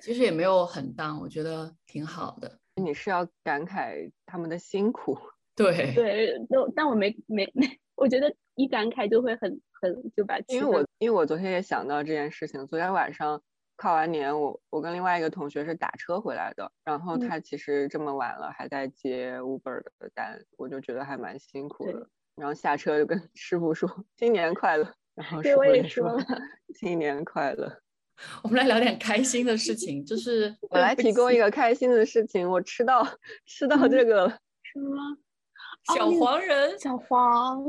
其实也没有很当，我觉得挺好的。你是要感慨他们的辛苦？对对，但但我没没没，我觉得。一感慨就会很很就把，因为我因为我昨天也想到这件事情，昨天晚上跨完年，我我跟另外一个同学是打车回来的，然后他其实这么晚了还在接 Uber 的单，我就觉得还蛮辛苦的。<laughs> 然后下车就跟 <laughs> 师傅说新年快乐，然后师傅也说 <laughs> 新年快乐。我们来聊点开心的事情，就是我来提供一个开心的事情，我吃到吃到这个什么小黄人小黄。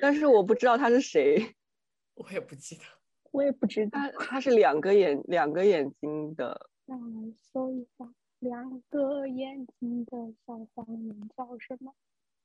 但是我不知道他是谁，<laughs> 我也不记得，我也不知道。他他是两个眼两个眼睛的。让我来搜一下，两个眼睛的小黄人叫什么？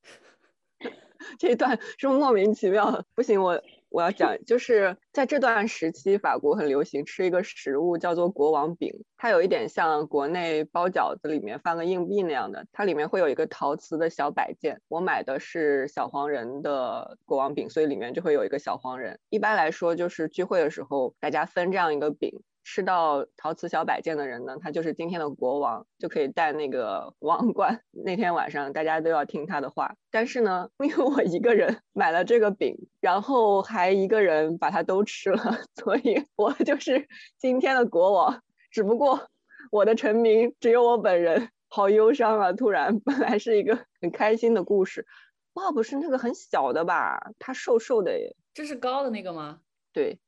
<laughs> 这一段是莫名其妙，不行，我我要讲，就是在这段时期，法国很流行吃一个食物叫做国王饼，它有一点像国内包饺子里面放个硬币那样的，它里面会有一个陶瓷的小摆件。我买的是小黄人的国王饼，所以里面就会有一个小黄人。一般来说，就是聚会的时候，大家分这样一个饼。吃到陶瓷小摆件的人呢，他就是今天的国王，就可以戴那个王冠。<laughs> 那天晚上大家都要听他的话。但是呢，因为我一个人买了这个饼，然后还一个人把它都吃了，<laughs> 所以我就是今天的国王。只不过我的臣民只有我本人，好忧伤啊！突然，<laughs> 本来是一个很开心的故事。哇，不是那个很小的吧？他瘦瘦的耶。这是高的那个吗？对。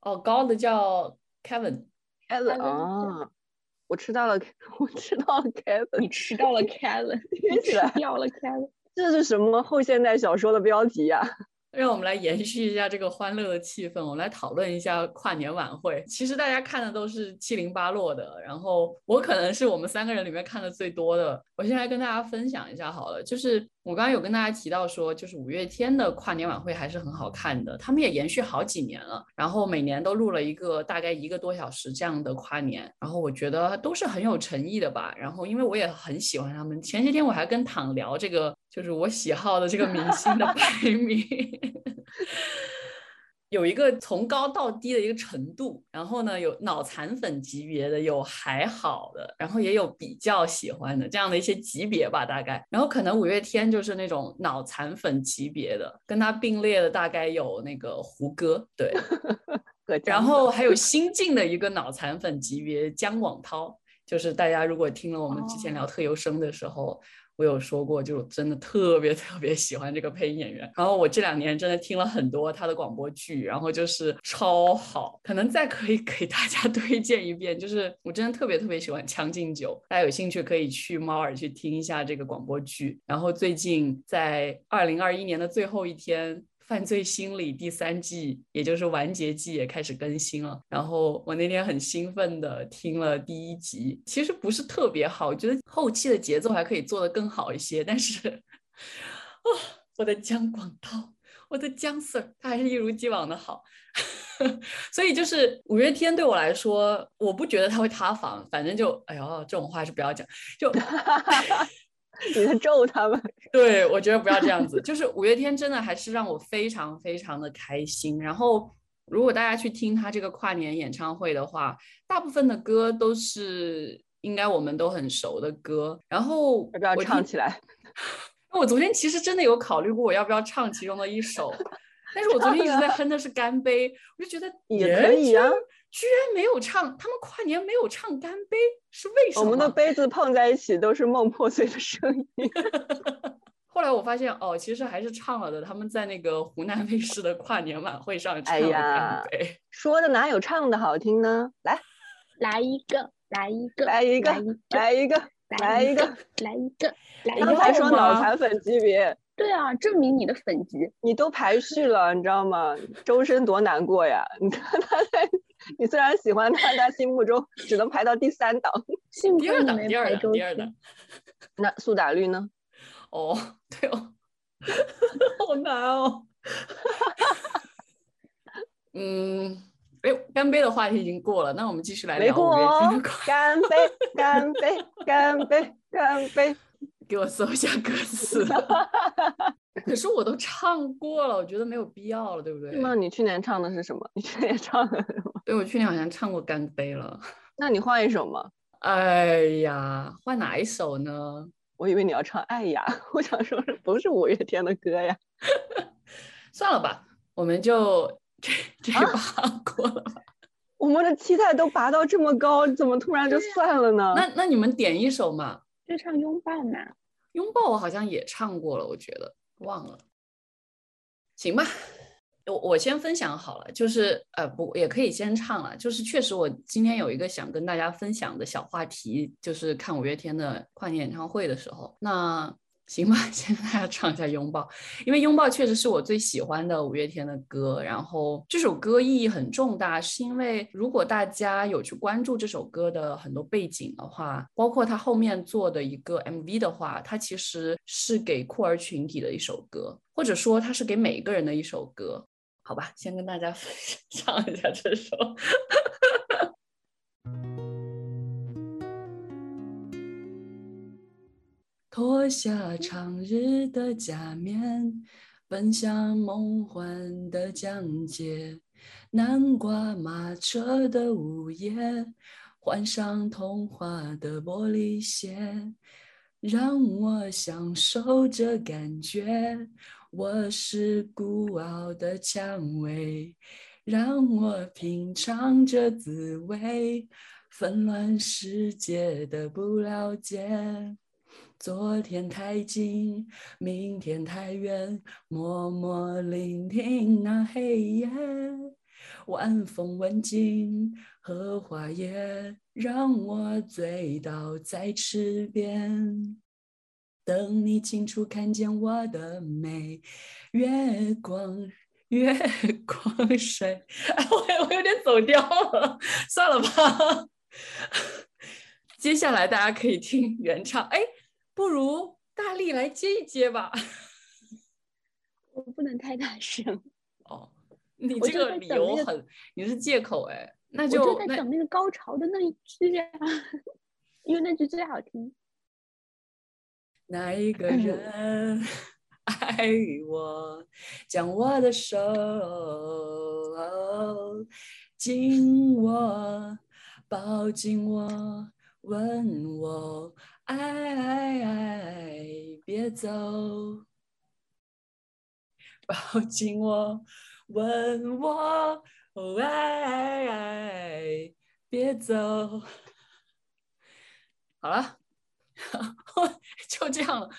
哦，高的叫。Kevin，Kevin 啊，我吃到了，<laughs> 我吃到了 Kevin，你吃到了 Kevin，<laughs> 听起来。掉了 Kevin，这是什么后现代小说的标题呀？让我们来延续一下这个欢乐的气氛，我们来讨论一下跨年晚会。其实大家看的都是七零八落的，然后我可能是我们三个人里面看的最多的。我先来跟大家分享一下好了，就是我刚刚有跟大家提到说，就是五月天的跨年晚会还是很好看的，他们也延续好几年了，然后每年都录了一个大概一个多小时这样的跨年，然后我觉得都是很有诚意的吧。然后因为我也很喜欢他们，前些天我还跟躺聊这个。就是我喜好的这个明星的排名，有一个从高到低的一个程度，然后呢，有脑残粉级别的，有还好的，然后也有比较喜欢的这样的一些级别吧，大概。然后可能五月天就是那种脑残粉级别的，跟他并列的大概有那个胡歌，对，<laughs> 然后还有新晋的一个脑残粉级别姜广涛，就是大家如果听了我们之前聊特优生的时候。我有说过，就真的特别特别喜欢这个配音演员。然后我这两年真的听了很多他的广播剧，然后就是超好。可能再可以给大家 <laughs> 推荐一遍，就是我真的特别特别喜欢《将进酒》，大家有兴趣可以去猫耳去听一下这个广播剧。然后最近在二零二一年的最后一天。犯罪心理第三季，也就是完结季也开始更新了。然后我那天很兴奋的听了第一集，其实不是特别好，我觉得后期的节奏还可以做得更好一些。但是，啊，我的姜广涛，我的姜 Sir，他还是一如既往的好。<laughs> 所以就是五月天对我来说，我不觉得他会塌房，反正就哎呦，这种话是不要讲，就你在咒他们。<laughs> 对我觉得不要这样子，就是五月天真的还是让我非常非常的开心。然后如果大家去听他这个跨年演唱会的话，大部分的歌都是应该我们都很熟的歌。然后要不要唱起来？<laughs> 我昨天其实真的有考虑过我要不要唱其中的一首，但是我昨天一直在 <laughs> 哼的是《干杯》，我就觉得也可以啊居然没有唱，他们跨年没有唱《干杯》，是为什么？我们的杯子碰在一起都是梦破碎的声音。<laughs> 后来我发现哦，其实还是唱了的，他们在那个湖南卫视的跨年晚会上唱哎了《呀干杯》<laughs> 说的哪有唱的好听呢？来，来一个，来一个，来一个，来一个，来一个。<laughs> 来一个，来一刚才。说脑残粉级别，对啊，证明你的粉级。你都排序了，你知道吗？周深多难过呀！你看他在，你虽然喜欢他，但心目中只能排到第三档。<laughs> 幸第二档，亏你没第二档，排周第二档。<laughs> 那苏打绿呢？哦，对哦，<laughs> 好难哦。嗯，哎，干杯的话题已经过了，那我们继续来没聊五月过哦天的跨。干杯，干杯，干杯，干杯！给我搜一下歌词。<laughs> 可是我都唱过了，我觉得没有必要了，对不对？那你去年唱的是什么？<laughs> 你去年唱的是什么？对，我去年好像唱过《干杯》了。那你换一首嘛？哎呀，换哪一首呢？我以为你要唱《爱呀》，<laughs> 我想说是不是五月天的歌呀？算了吧，我们就这这把过了吧。我们的期待都拔到这么高，怎么突然就算了呢？那那你们点一首嘛，就唱拥抱嘛。拥抱我好像也唱过了，我觉得忘了。行吧，我我先分享好了，就是呃不也可以先唱了，就是确实我今天有一个想跟大家分享的小话题，就是看五月天的跨年演唱会的时候，那行吧，<laughs> 先跟大家唱一下《拥抱》，因为《拥抱》确实是我最喜欢的五月天的歌。然后这首歌意义很重大，是因为如果大家有去关注这首歌的很多背景的话，包括他后面做的一个 MV 的话，它其实是给酷儿群体的一首歌，或者说它是给每一个人的一首歌。好吧，先跟大家唱一下这首。脱下长日的假面，奔向梦幻的疆界。南瓜马车的午夜，换上童话的玻璃鞋，让我享受这感觉。我是孤傲的蔷薇，让我品尝这滋味。纷乱世界的不了解。昨天太近，明天太远，默默聆听那黑夜。晚风吻尽荷花叶，让我醉倒在池边。等你清楚看见我的美，月光，月光水。<laughs> 哎，我我有点走调了，算了吧。<laughs> 接下来大家可以听原唱，哎。不如大力来接一接吧。<laughs> 我不能太大声。哦，你这个理由很，你是借口哎，那我就就在等那个高潮的那一句啊，<laughs> 因为那句最好听。哪一个人 <laughs> 爱我，将我的手紧握，抱紧我，吻我。爱，别走，抱紧我，吻我，爱，别走。<laughs> 好了，<laughs> 就这样了。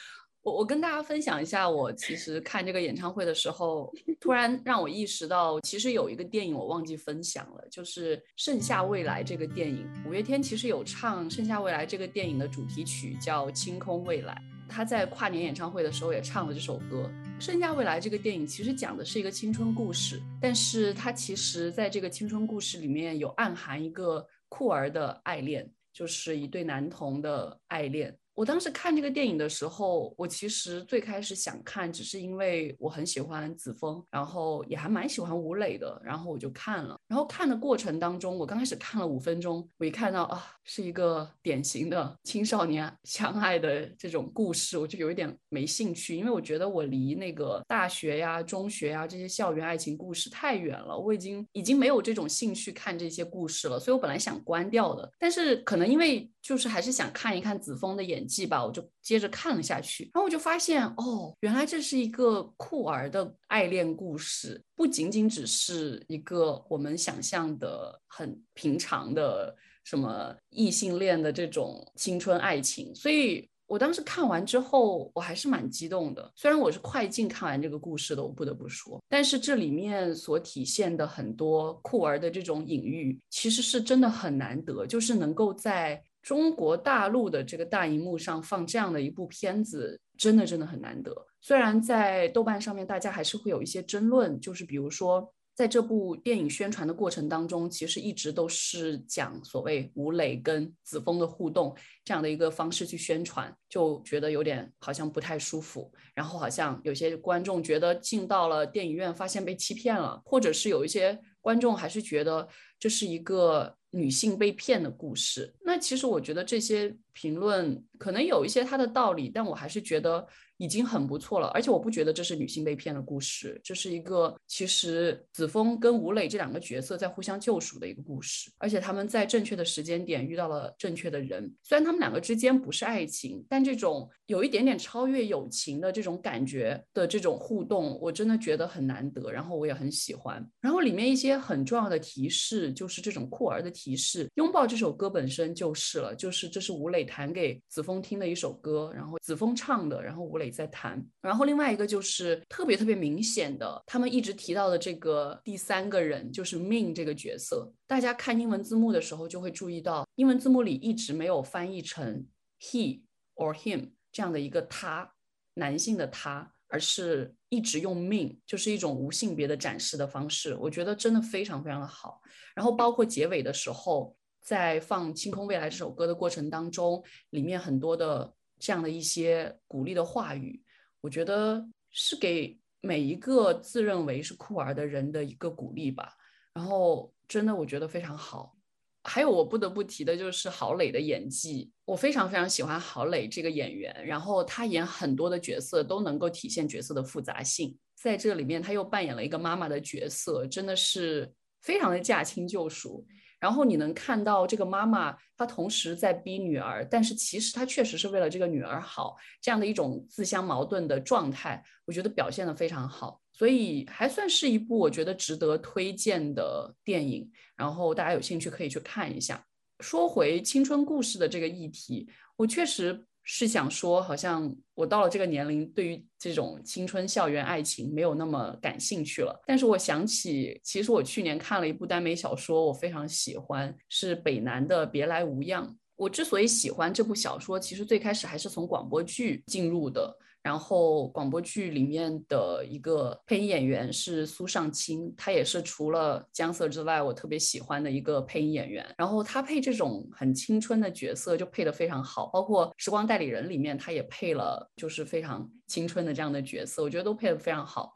我我跟大家分享一下，我其实看这个演唱会的时候，突然让我意识到，其实有一个电影我忘记分享了，就是《盛夏未来》这个电影。五月天其实有唱《盛夏未来》这个电影的主题曲，叫《清空未来》。他在跨年演唱会的时候也唱了这首歌。《盛夏未来》这个电影其实讲的是一个青春故事，但是它其实在这个青春故事里面有暗含一个酷儿的爱恋，就是一对男童的爱恋。我当时看这个电影的时候，我其实最开始想看，只是因为我很喜欢子枫，然后也还蛮喜欢吴磊的，然后我就看了。然后看的过程当中，我刚开始看了五分钟，我一看到啊，是一个典型的青少年相爱的这种故事，我就有一点没兴趣，因为我觉得我离那个大学呀、中学呀这些校园爱情故事太远了，我已经已经没有这种兴趣看这些故事了，所以我本来想关掉的，但是可能因为就是还是想看一看子枫的演技吧，我就接着看了下去，然后我就发现哦，原来这是一个酷儿的爱恋故事，不仅仅只是一个我们想象的很平常的什么异性恋的这种青春爱情，所以我当时看完之后，我还是蛮激动的。虽然我是快进看完这个故事的，我不得不说，但是这里面所体现的很多酷儿的这种隐喻，其实是真的很难得，就是能够在。中国大陆的这个大荧幕上放这样的一部片子，真的真的很难得。虽然在豆瓣上面，大家还是会有一些争论，就是比如说，在这部电影宣传的过程当中，其实一直都是讲所谓吴磊跟子枫的互动这样的一个方式去宣传，就觉得有点好像不太舒服。然后好像有些观众觉得进到了电影院发现被欺骗了，或者是有一些观众还是觉得这是一个。女性被骗的故事，那其实我觉得这些评论可能有一些它的道理，但我还是觉得。已经很不错了，而且我不觉得这是女性被骗的故事，这是一个其实子枫跟吴磊这两个角色在互相救赎的一个故事，而且他们在正确的时间点遇到了正确的人。虽然他们两个之间不是爱情，但这种有一点点超越友情的这种感觉的这种互动，我真的觉得很难得，然后我也很喜欢。然后里面一些很重要的提示，就是这种酷儿的提示，拥抱这首歌本身就是了，就是这是吴磊弹给子枫听的一首歌，然后子枫唱的，然后吴磊。在谈，然后另外一个就是特别特别明显的，他们一直提到的这个第三个人就是 Min 这个角色。大家看英文字幕的时候就会注意到，英文字幕里一直没有翻译成 he or him 这样的一个他，男性的他，而是一直用 Min，就是一种无性别的展示的方式。我觉得真的非常非常的好。然后包括结尾的时候，在放《清空未来》这首歌的过程当中，里面很多的。这样的一些鼓励的话语，我觉得是给每一个自认为是酷儿的人的一个鼓励吧。然后，真的我觉得非常好。还有我不得不提的就是郝蕾的演技，我非常非常喜欢郝蕾这个演员。然后她演很多的角色都能够体现角色的复杂性，在这里面她又扮演了一个妈妈的角色，真的是非常的驾轻就熟。然后你能看到这个妈妈，她同时在逼女儿，但是其实她确实是为了这个女儿好，这样的一种自相矛盾的状态，我觉得表现的非常好，所以还算是一部我觉得值得推荐的电影。然后大家有兴趣可以去看一下。说回青春故事的这个议题，我确实。是想说，好像我到了这个年龄，对于这种青春校园爱情没有那么感兴趣了。但是我想起，其实我去年看了一部耽美小说，我非常喜欢，是北南的《别来无恙》。我之所以喜欢这部小说，其实最开始还是从广播剧进入的。然后广播剧里面的一个配音演员是苏尚卿，他也是除了姜色之外，我特别喜欢的一个配音演员。然后他配这种很青春的角色就配得非常好，包括《时光代理人》里面他也配了，就是非常青春的这样的角色，我觉得都配得非常好。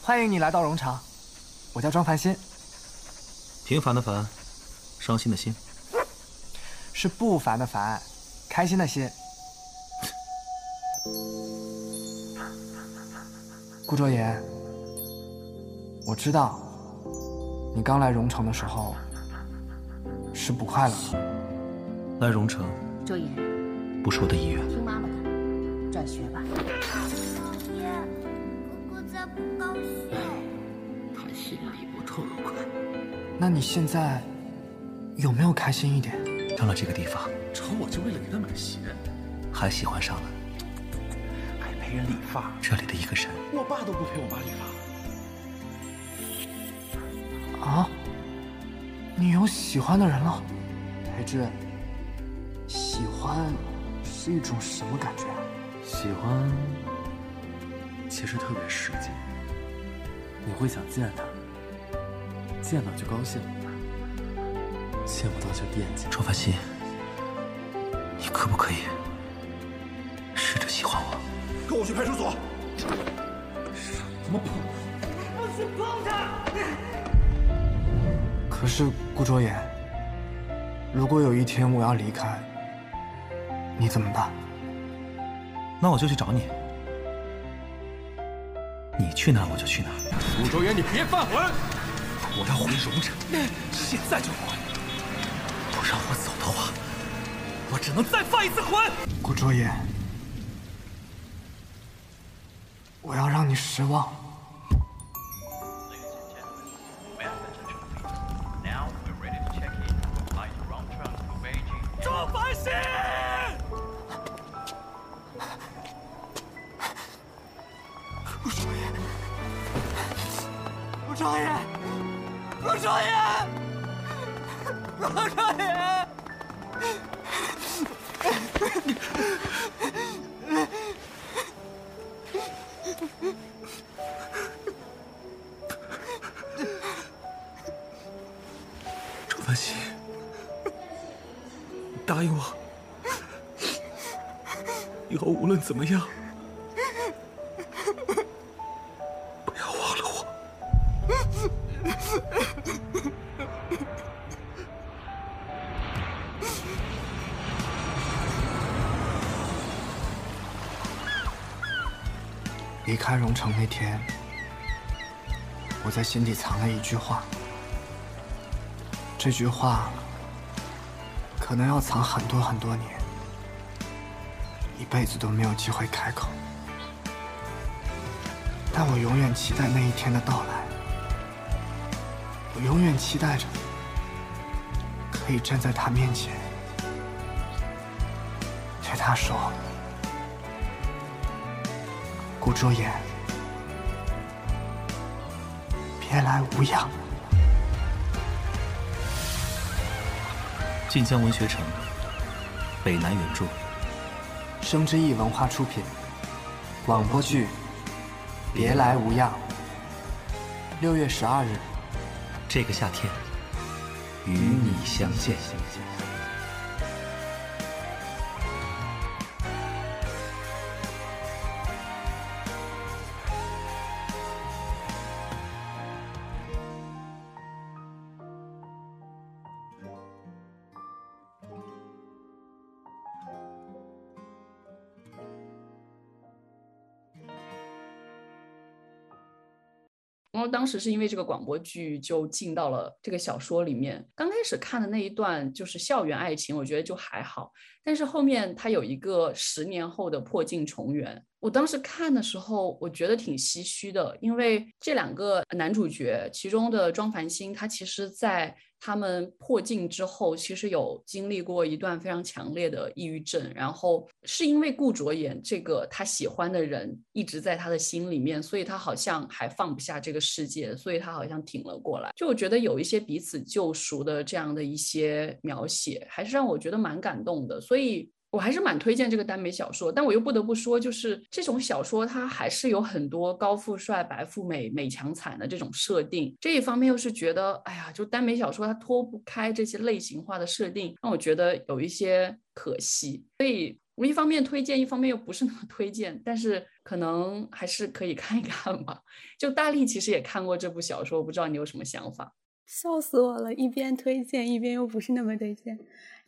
欢迎你来到荣场，我叫庄繁心。平凡的凡，伤心的心。是不凡的凡，开心的心。<laughs> 顾卓言，我知道，你刚来荣城的时候是不快乐的。来荣城，卓言，不是我的意愿。听妈妈的，转学吧。卓言，哥哥在不高兴。他心里不痛快。那你现在有没有开心一点？到了这个地方，找我就为了给他买鞋，还喜欢上了还陪人理发这里的一个神。我爸都不陪我妈理发。啊？你有喜欢的人了？裴之，喜欢是一种什么感觉啊？喜欢其实特别实际，你会想见他，见到就高兴。见不到就惦记。周凡心，你可不可以试着喜欢我？跟我去派出所。什么碰？不许碰他！可是顾卓言，如果有一天我要离开，你怎么办？那我就去找你。你去哪我就去哪。顾卓言，你别犯浑！我要回荣城，现在就回。只能再犯一次浑。顾卓言，我要让你失望。周凡心，答应我，以后无论怎么样，不要忘了我。离开荣城那天，我在心底藏了一句话。这句话可能要藏很多很多年，一辈子都没有机会开口。但我永远期待那一天的到来，我永远期待着可以站在他面前，对他说：“顾卓言，别来无恙。”晋江文学城，北南原著，生之翼文化出品，广播剧《别来无恙》，六月十二日，这个夏天与你相见。只是因为这个广播剧就进到了这个小说里面。刚开始看的那一段就是校园爱情，我觉得就还好。但是后面它有一个十年后的破镜重圆，我当时看的时候，我觉得挺唏嘘的，因为这两个男主角，其中的庄凡星，他其实在他们破镜之后，其实有经历过一段非常强烈的抑郁症，然后是因为顾卓言这个他喜欢的人一直在他的心里面，所以他好像还放不下这个世界，所以他好像挺了过来。就我觉得有一些彼此救赎的这样的一些描写，还是让我觉得蛮感动的，所以。我还是蛮推荐这个耽美小说，但我又不得不说，就是这种小说它还是有很多高富帅、白富美、美强惨的这种设定。这一方面又是觉得，哎呀，就耽美小说它脱不开这些类型化的设定，让我觉得有一些可惜。所以我一方面推荐，一方面又不是那么推荐，但是可能还是可以看一看吧。就大力其实也看过这部小说，我不知道你有什么想法？笑死我了，一边推荐一边又不是那么推荐。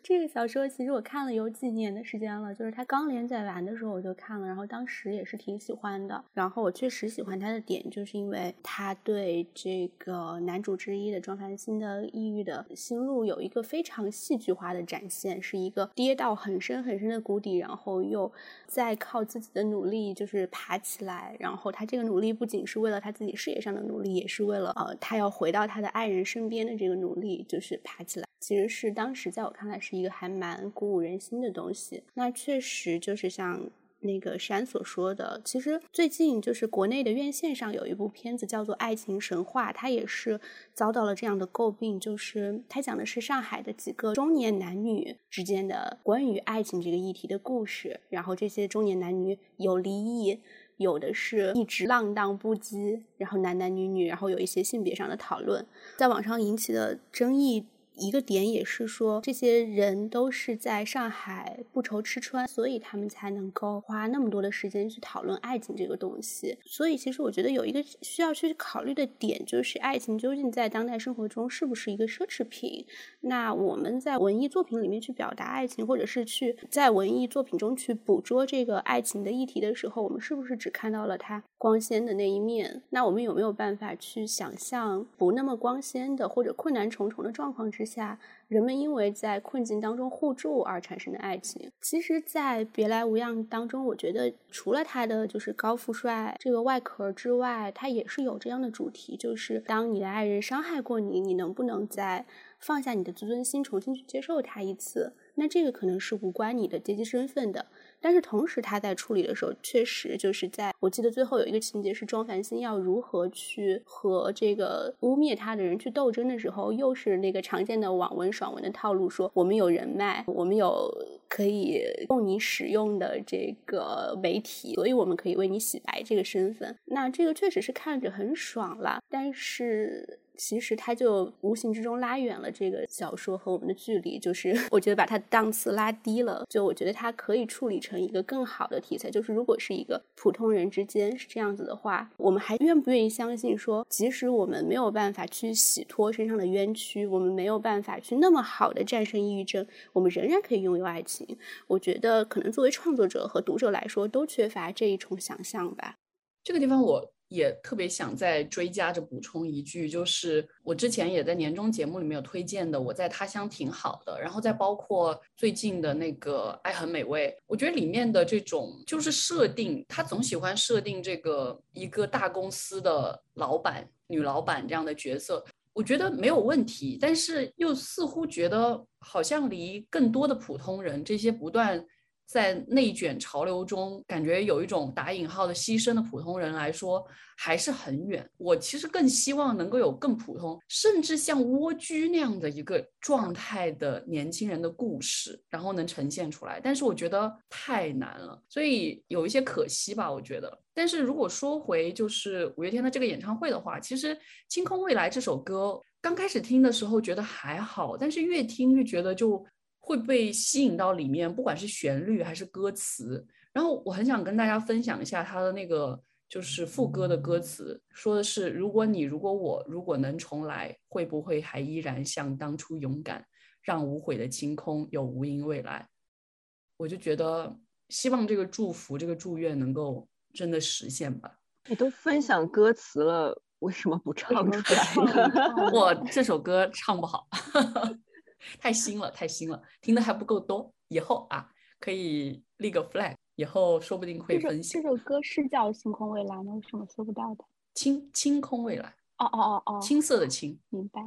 这个小说其实我看了有几年的时间了，就是它刚连载完的时候我就看了，然后当时也是挺喜欢的。然后我确实喜欢它的点，就是因为它对这个男主之一的庄凡星的抑郁的心路有一个非常戏剧化的展现，是一个跌到很深很深的谷底，然后又再靠自己的努力就是爬起来。然后他这个努力不仅是为了他自己事业上的努力，也是为了呃他要回到他的爱人身边的这个努力，就是爬起来。其实是当时在我看来是一个还蛮鼓舞人心的东西。那确实就是像那个山所说的，其实最近就是国内的院线上有一部片子叫做《爱情神话》，它也是遭到了这样的诟病，就是它讲的是上海的几个中年男女之间的关于爱情这个议题的故事。然后这些中年男女有离异，有的是一直浪荡不羁，然后男男女女，然后有一些性别上的讨论，在网上引起的争议。一个点也是说，这些人都是在上海不愁吃穿，所以他们才能够花那么多的时间去讨论爱情这个东西。所以，其实我觉得有一个需要去考虑的点，就是爱情究竟在当代生活中是不是一个奢侈品？那我们在文艺作品里面去表达爱情，或者是去在文艺作品中去捕捉这个爱情的议题的时候，我们是不是只看到了它光鲜的那一面？那我们有没有办法去想象不那么光鲜的或者困难重重的状况之下，人们因为在困境当中互助而产生的爱情。其实，在《别来无恙》当中，我觉得除了他的就是高富帅这个外壳之外，他也是有这样的主题，就是当你的爱人伤害过你，你能不能再放下你的自尊心，重新去接受他一次？那这个可能是无关你的阶级身份的。但是同时，他在处理的时候，确实就是在我记得最后有一个情节是庄繁星要如何去和这个污蔑他的人去斗争的时候，又是那个常见的网文爽文的套路，说我们有人脉，我们有可以供你使用的这个媒体，所以我们可以为你洗白这个身份。那这个确实是看着很爽了，但是。其实它就无形之中拉远了这个小说和我们的距离，就是 <laughs> 我觉得把它档次拉低了。就我觉得它可以处理成一个更好的题材，就是如果是一个普通人之间是这样子的话，我们还愿不愿意相信说，即使我们没有办法去洗脱身上的冤屈，我们没有办法去那么好的战胜抑郁症，我们仍然可以拥有爱情？我觉得可能作为创作者和读者来说，都缺乏这一重想象吧。这个地方我。也特别想再追加着补充一句，就是我之前也在年终节目里面有推荐的，我在他乡挺好的，然后再包括最近的那个爱很美味，我觉得里面的这种就是设定，他总喜欢设定这个一个大公司的老板、女老板这样的角色，我觉得没有问题，但是又似乎觉得好像离更多的普通人这些不断。在内卷潮流中，感觉有一种打引号的牺牲的普通人来说还是很远。我其实更希望能够有更普通，甚至像蜗居那样的一个状态的年轻人的故事，然后能呈现出来。但是我觉得太难了，所以有一些可惜吧。我觉得，但是如果说回就是五月天的这个演唱会的话，其实《清空未来》这首歌刚开始听的时候觉得还好，但是越听越觉得就。会被吸引到里面，不管是旋律还是歌词。然后我很想跟大家分享一下他的那个，就是副歌的歌词，说的是：如果你，如果我，如果能重来，会不会还依然像当初勇敢，让无悔的晴空有无垠未来？我就觉得，希望这个祝福，这个祝愿能够真的实现吧。你都分享歌词了，为什么不唱出来？<laughs> 我这首歌唱不好。<laughs> 太新了，太新了，听的还不够多。以后啊，可以立个 flag，以后说不定会分享。这首歌是叫《星空未来》吗？为什么搜不到的？青青空未来。哦哦哦哦，青色的青。明白。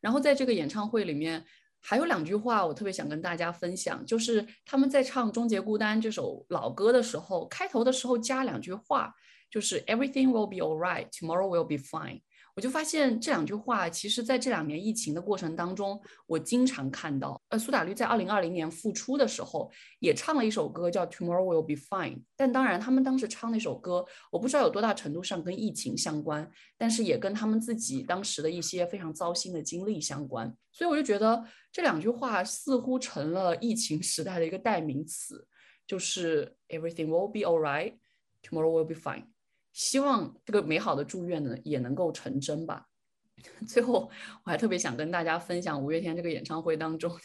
然后在这个演唱会里面，还有两句话我特别想跟大家分享，就是他们在唱《终结孤单》这首老歌的时候，开头的时候加两句话，就是 Everything will be alright, tomorrow will be fine。我就发现这两句话，其实在这两年疫情的过程当中，我经常看到。呃，苏打绿在二零二零年复出的时候，也唱了一首歌叫《Tomorrow Will Be Fine》。但当然，他们当时唱那首歌，我不知道有多大程度上跟疫情相关，但是也跟他们自己当时的一些非常糟心的经历相关。所以我就觉得这两句话似乎成了疫情时代的一个代名词，就是 Everything will be alright, tomorrow will be fine。希望这个美好的祝愿呢也能够成真吧。<laughs> 最后，我还特别想跟大家分享五月天这个演唱会当中的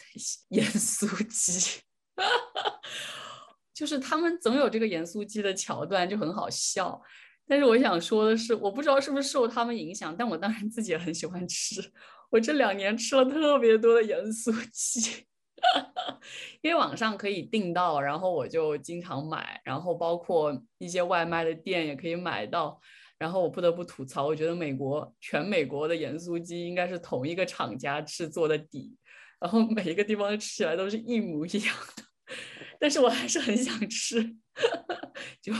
盐酥鸡，<laughs> 就是他们总有这个盐酥鸡的桥段，就很好笑。但是我想说的是，我不知道是不是受他们影响，但我当然自己也很喜欢吃。我这两年吃了特别多的盐酥鸡。因为网上可以订到，然后我就经常买，然后包括一些外卖的店也可以买到。然后我不得不吐槽，我觉得美国全美国的盐酥鸡应该是同一个厂家制作的底，然后每一个地方吃起来都是一模一样的。但是我还是很想吃，<laughs> 就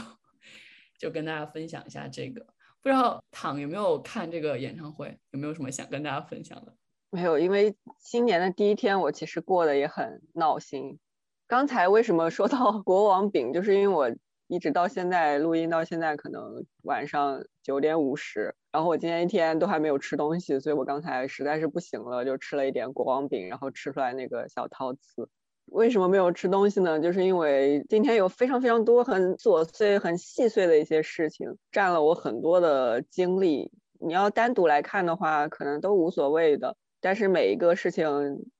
就跟大家分享一下这个。不知道躺有没有看这个演唱会，有没有什么想跟大家分享的？没有，因为新年的第一天，我其实过得也很闹心。刚才为什么说到 <laughs> 国王饼，就是因为我一直到现在录音到现在可能晚上九点五十，然后我今天一天都还没有吃东西，所以我刚才实在是不行了，就吃了一点国王饼，然后吃出来那个小陶瓷。为什么没有吃东西呢？就是因为今天有非常非常多很琐碎、很细碎的一些事情占了我很多的精力。你要单独来看的话，可能都无所谓的，但是每一个事情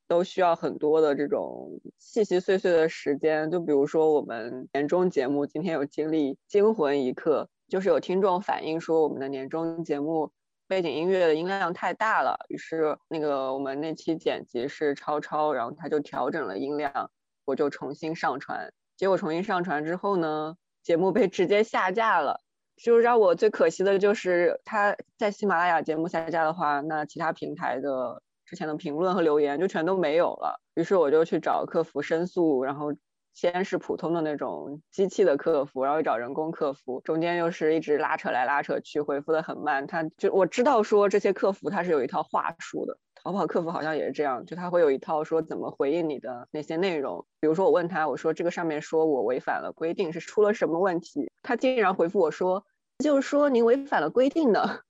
都需要很多的这种细细碎碎的时间。就比如说我们年终节目今天有经历惊魂一刻，就是有听众反映说我们的年终节目。背景音乐的音量太大了，于是那个我们那期剪辑是超超，然后他就调整了音量，我就重新上传。结果重新上传之后呢，节目被直接下架了。就让我最可惜的就是他在喜马拉雅节目下架的话，那其他平台的之前的评论和留言就全都没有了。于是我就去找客服申诉，然后。先是普通的那种机器的客服，然后又找人工客服，中间又是一直拉扯来拉扯去，回复的很慢。他就我知道说这些客服他是有一套话术的，淘宝客服好像也是这样，就他会有一套说怎么回应你的那些内容。比如说我问他，我说这个上面说我违反了规定，是出了什么问题？他竟然回复我说，就是说您违反了规定的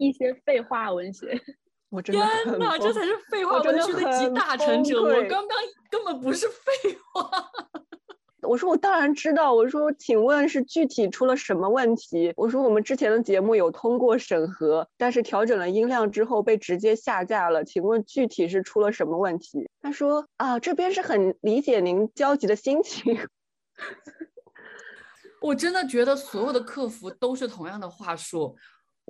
一些废话文学。我天哪，这才是废话文学的集大成者！我刚刚根本不是废话。<laughs> 我说我当然知道。我说，请问是具体出了什么问题？我说我们之前的节目有通过审核，但是调整了音量之后被直接下架了。请问具体是出了什么问题？他说啊，这边是很理解您焦急的心情。<laughs> 我真的觉得所有的客服都是同样的话术。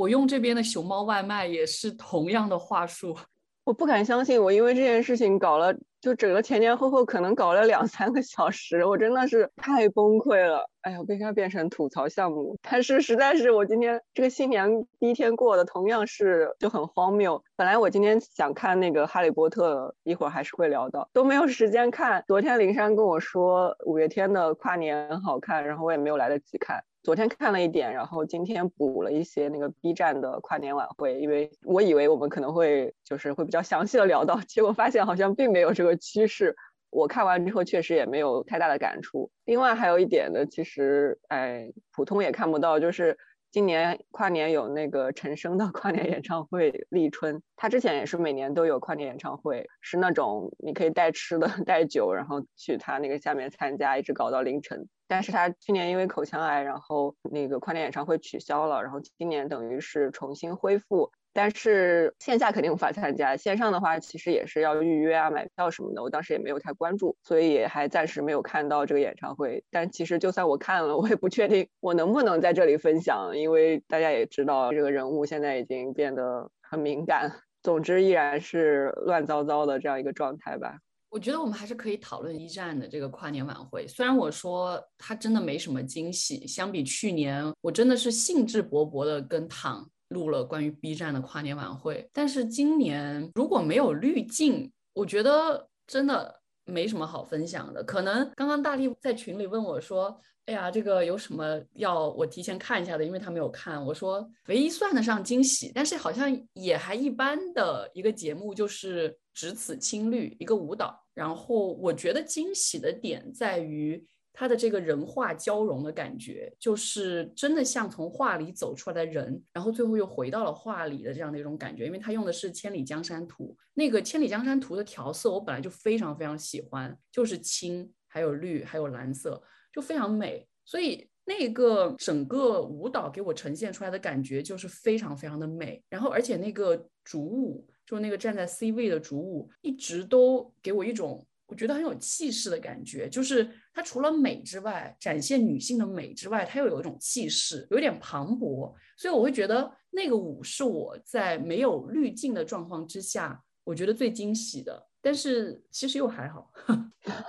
我用这边的熊猫外卖也是同样的话术，<laughs> 我不敢相信，我因为这件事情搞了，就整个前前后后可能搞了两三个小时，我真的是太崩溃了。哎呀，为啥变成吐槽项目？但是实在是我今天这个新年第一天过的，同样是就很荒谬。本来我今天想看那个哈利波特，一会儿还是会聊到，都没有时间看。昨天灵山跟我说五月天的跨年很好看，然后我也没有来得及看。昨天看了一点，然后今天补了一些那个 B 站的跨年晚会，因为我以为我们可能会就是会比较详细的聊到，结果发现好像并没有这个趋势。我看完之后确实也没有太大的感触。另外还有一点呢，其实哎，普通也看不到，就是今年跨年有那个陈升的 <laughs> 跨年演唱会，立春，他之前也是每年都有跨年演唱会，是那种你可以带吃的 <laughs> 带酒，然后去他那个下面参加，一直搞到凌晨。但是他去年因为口腔癌，然后那个跨年演唱会取消了，然后今年等于是重新恢复，但是线下肯定无法参加，线上的话其实也是要预约啊、买票什么的，我当时也没有太关注，所以也还暂时没有看到这个演唱会。但其实就算我看了，我也不确定我能不能在这里分享，因为大家也知道这个人物现在已经变得很敏感。总之依然是乱糟糟的这样一个状态吧。我觉得我们还是可以讨论一战的这个跨年晚会。虽然我说它真的没什么惊喜，相比去年，我真的是兴致勃勃的跟躺录了关于 B 站的跨年晚会。但是今年如果没有滤镜，我觉得真的没什么好分享的。可能刚刚大力在群里问我说：“哎呀，这个有什么要我提前看一下的？”因为他没有看。我说唯一算得上惊喜，但是好像也还一般的一个节目就是。只此青绿一个舞蹈，然后我觉得惊喜的点在于他的这个人画交融的感觉，就是真的像从画里走出来的人，然后最后又回到了画里的这样的一种感觉。因为他用的是《千里江山图》，那个《千里江山图》的调色我本来就非常非常喜欢，就是青，还有绿，还有蓝色，就非常美。所以那个整个舞蹈给我呈现出来的感觉就是非常非常的美。然后而且那个主舞。就那个站在 C 位的主舞，一直都给我一种我觉得很有气势的感觉。就是它除了美之外，展现女性的美之外，它又有一种气势，有点磅礴。所以我会觉得那个舞是我在没有滤镜的状况之下，我觉得最惊喜的。但是其实又还好。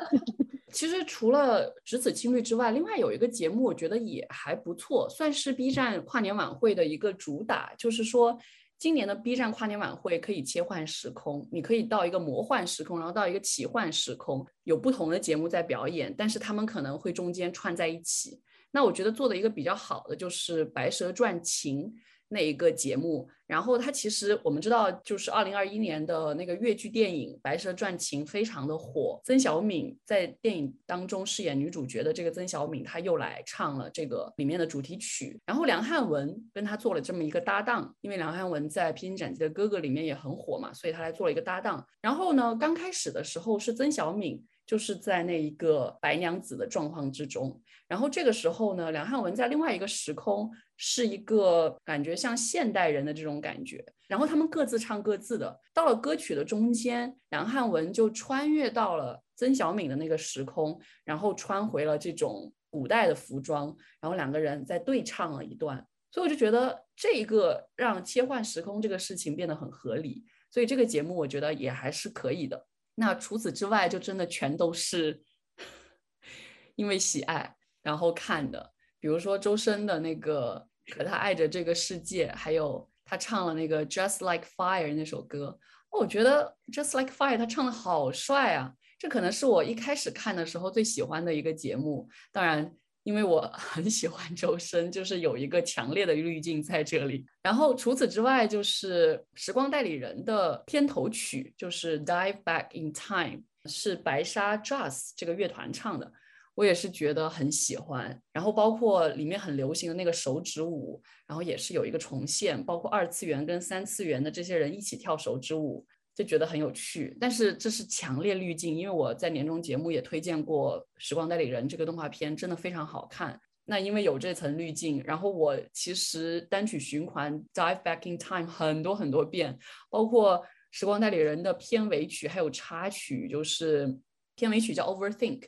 <laughs> 其实除了只此青绿之外，另外有一个节目，我觉得也还不错，算是 B 站跨年晚会的一个主打，就是说。今年的 B 站跨年晚会可以切换时空，你可以到一个魔幻时空，然后到一个奇幻时空，有不同的节目在表演，但是他们可能会中间串在一起。那我觉得做的一个比较好的就是《白蛇传情》，那一个节目。然后它其实我们知道，就是二零二一年的那个越剧电影《白蛇传情》非常的火。曾小敏在电影当中饰演女主角的这个曾小敏，她又来唱了这个里面的主题曲。然后梁汉文跟她做了这么一个搭档，因为梁汉文在《披荆斩棘的哥哥》里面也很火嘛，所以他来做了一个搭档。然后呢，刚开始的时候是曾小敏。就是在那一个白娘子的状况之中，然后这个时候呢，梁汉文在另外一个时空是一个感觉像现代人的这种感觉，然后他们各自唱各自的。到了歌曲的中间，梁汉文就穿越到了曾小敏的那个时空，然后穿回了这种古代的服装，然后两个人在对唱了一段。所以我就觉得这一个让切换时空这个事情变得很合理，所以这个节目我觉得也还是可以的。那除此之外，就真的全都是 <laughs> 因为喜爱然后看的。比如说周深的那个《可他爱着这个世界》，还有他唱了那个《Just Like Fire》那首歌，我觉得《Just Like Fire》他唱的好帅啊！这可能是我一开始看的时候最喜欢的一个节目。当然。因为我很喜欢周深，就是有一个强烈的滤镜在这里。然后除此之外，就是《时光代理人》的片头曲，就是《Dive Back in Time》，是白沙 Jazz 这个乐团唱的，我也是觉得很喜欢。然后包括里面很流行的那个手指舞，然后也是有一个重现，包括二次元跟三次元的这些人一起跳手指舞。就觉得很有趣，但是这是强烈滤镜，因为我在年终节目也推荐过《时光代理人》这个动画片，真的非常好看。那因为有这层滤镜，然后我其实单曲循环《Dive Back in Time》很多很多遍，包括《时光代理人》的片尾曲还有插曲，就是片尾曲叫《Overthink》，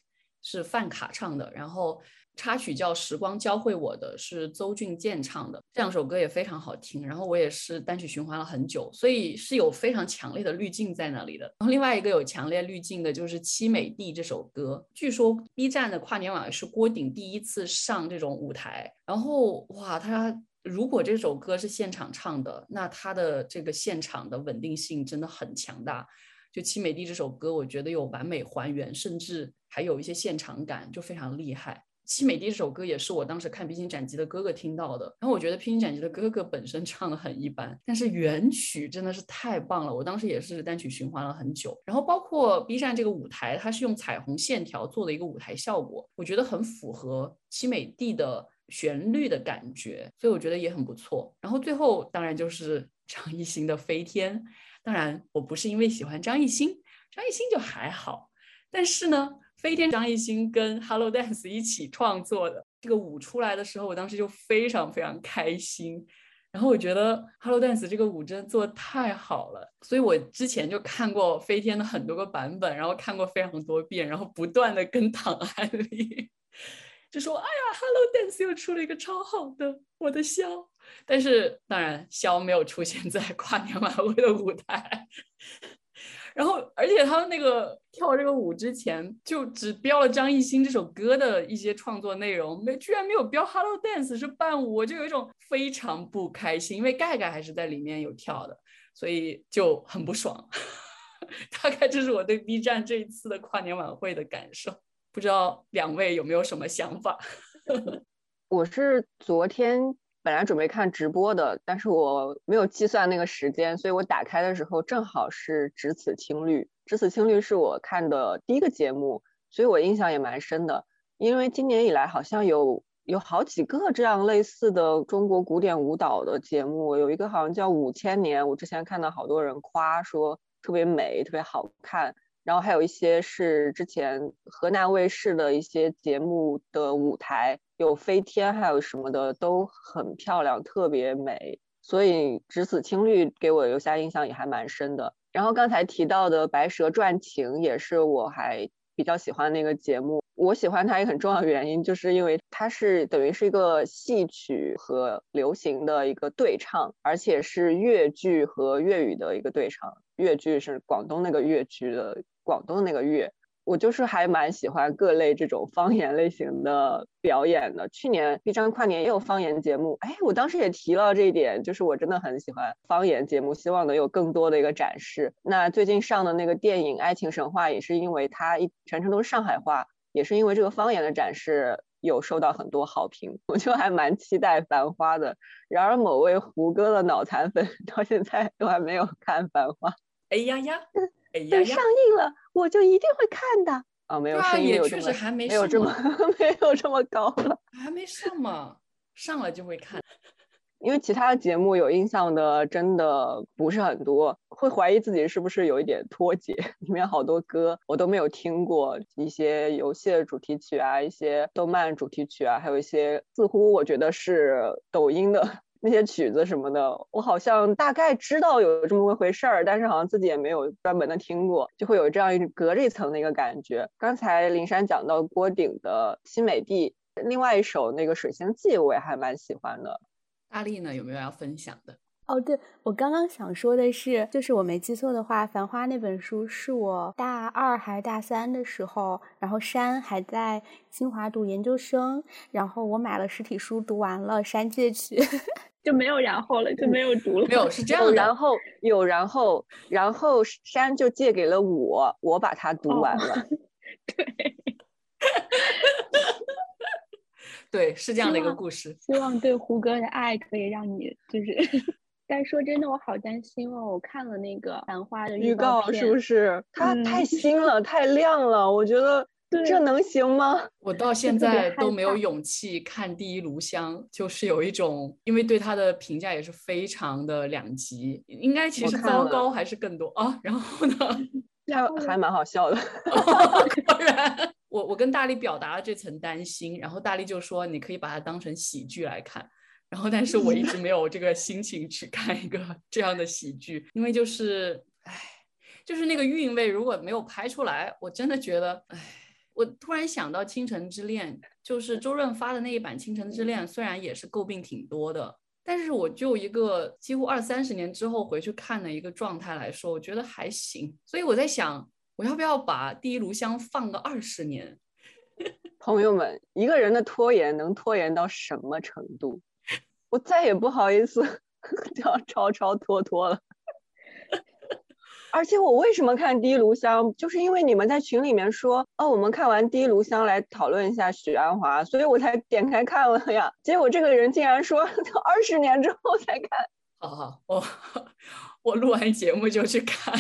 是范卡唱的，然后。插曲叫《时光教会我的》，是邹俊健唱的，这两首歌也非常好听。然后我也是单曲循环了很久，所以是有非常强烈的滤镜在那里的。然后另外一个有强烈滤镜的就是《凄美地》这首歌，据说 B 站的跨年晚会是郭顶第一次上这种舞台。然后哇，他如果这首歌是现场唱的，那他的这个现场的稳定性真的很强大。就《凄美地》这首歌，我觉得有完美还原，甚至还有一些现场感，就非常厉害。《凄美地》这首歌也是我当时看《披荆斩棘的哥哥》听到的，然后我觉得《披荆斩棘的哥哥》本身唱的很一般，但是原曲真的是太棒了，我当时也是单曲循环了很久。然后包括 B 站这个舞台，它是用彩虹线条做的一个舞台效果，我觉得很符合《凄美地》的旋律的感觉，所以我觉得也很不错。然后最后当然就是 <laughs> 张艺兴的《飞天》，当然我不是因为喜欢张艺兴，张艺兴就还好，但是呢。飞天张艺兴跟 Hello Dance 一起创作的这个舞出来的时候，我当时就非常非常开心。然后我觉得 Hello Dance 这个舞真的做的太好了，所以我之前就看过飞天的很多个版本，然后看过非常多遍，然后不断的跟唐安利就说：“哎呀，Hello Dance 又出了一个超好的，我的肖。”但是当然，肖没有出现在跨年晚会的舞台。然后，而且他们那个跳这个舞之前，就只标了张艺兴这首歌的一些创作内容，没居然没有标 Hello Dance 是伴舞，我就有一种非常不开心，因为盖盖还是在里面有跳的，所以就很不爽。<laughs> 大概这是我对 B 站这一次的跨年晚会的感受，不知道两位有没有什么想法？<laughs> 我是昨天。本来准备看直播的，但是我没有计算那个时间，所以我打开的时候正好是《只此青绿》。《只此青绿》是我看的第一个节目，所以我印象也蛮深的。因为今年以来好像有有好几个这样类似的中国古典舞蹈的节目，有一个好像叫《五千年》，我之前看到好多人夸说特别美、特别好看。然后还有一些是之前河南卫视的一些节目的舞台，有飞天，还有什么的都很漂亮，特别美。所以《只此青绿》给我留下印象也还蛮深的。然后刚才提到的《白蛇传情》也是我还比较喜欢那个节目。我喜欢它一个很重要原因，就是因为它是等于是一个戏曲和流行的一个对唱，而且是粤剧和粤语的一个对唱。粤剧是广东那个粤剧的。广东那个粤，我就是还蛮喜欢各类这种方言类型的表演的。去年 B 站跨年也有方言节目，哎，我当时也提了这一点，就是我真的很喜欢方言节目，希望能有更多的一个展示。那最近上的那个电影《爱情神话》，也是因为它一全程都是上海话，也是因为这个方言的展示，有受到很多好评，我就还蛮期待《繁花》的。然而某位胡歌的脑残粉 <laughs> 到现在都还没有看《繁花》。哎呀呀，哎呀等上映了我就一定会看的。啊，没有声音也确实还没没有这么 <laughs> 没有这么高了，还没上嘛，上了就会看。<laughs> 因为其他的节目有印象的真的不是很多，会怀疑自己是不是有一点脱节。<laughs> 里面好多歌我都没有听过，一些游戏的主题曲啊，一些动漫主题曲啊，还有一些似乎我觉得是抖音的那些曲子什么的，我好像大概知道有这么回事儿，但是好像自己也没有专门的听过，就会有这样一隔着一层的一个感觉。刚才林珊讲到郭顶的《新美地》，另外一首那个《水星记》我也还蛮喜欢的。大力呢，有没有要分享的？哦，对我刚刚想说的是，就是我没记错的话，《繁花》那本书是我大二还是大三的时候，然后山还在清华读研究生，然后我买了实体书，读完了，山借去，<laughs> 就没有然后了，就没有读了。没有是 <laughs> 这样的，然后有然后，然后山就借给了我，我把它读完了。哦、<laughs> 对。对，是这样的一个故事。希望对胡歌的爱可以让你就是，但说真的，我好担心哦。我看了那个《繁花》的预告，是不是？它嗯、太 <laughs> 新了，太亮了，我觉得这能行吗？我到现在都没有勇气看《第一炉香》，就是有一种，因为对他的评价也是非常的两极，应该其实糟糕还是更多啊。然后呢？<laughs> 还还蛮好笑的，<laughs> 果然，我我跟大力表达了这层担心，然后大力就说你可以把它当成喜剧来看，然后但是我一直没有这个心情去看一个这样的喜剧，因为就是，唉，就是那个韵味如果没有拍出来，我真的觉得，唉，我突然想到《倾城之恋》，就是周润发的那一版《倾城之恋》，虽然也是诟病挺多的。但是我就一个几乎二三十年之后回去看的一个状态来说，我觉得还行。所以我在想，我要不要把《第一炉香》放个二十年？<laughs> 朋友们，一个人的拖延能拖延到什么程度？我再也不好意思叫超超拖拖了。<laughs> 而且我为什么看《第一炉香》，就是因为你们在群里面说，哦，我们看完《第一炉香》来讨论一下许鞍华，所以我才点开看了呀。结果这个人竟然说二十年之后才看。好好，我 <laughs> 我录完节目就去看，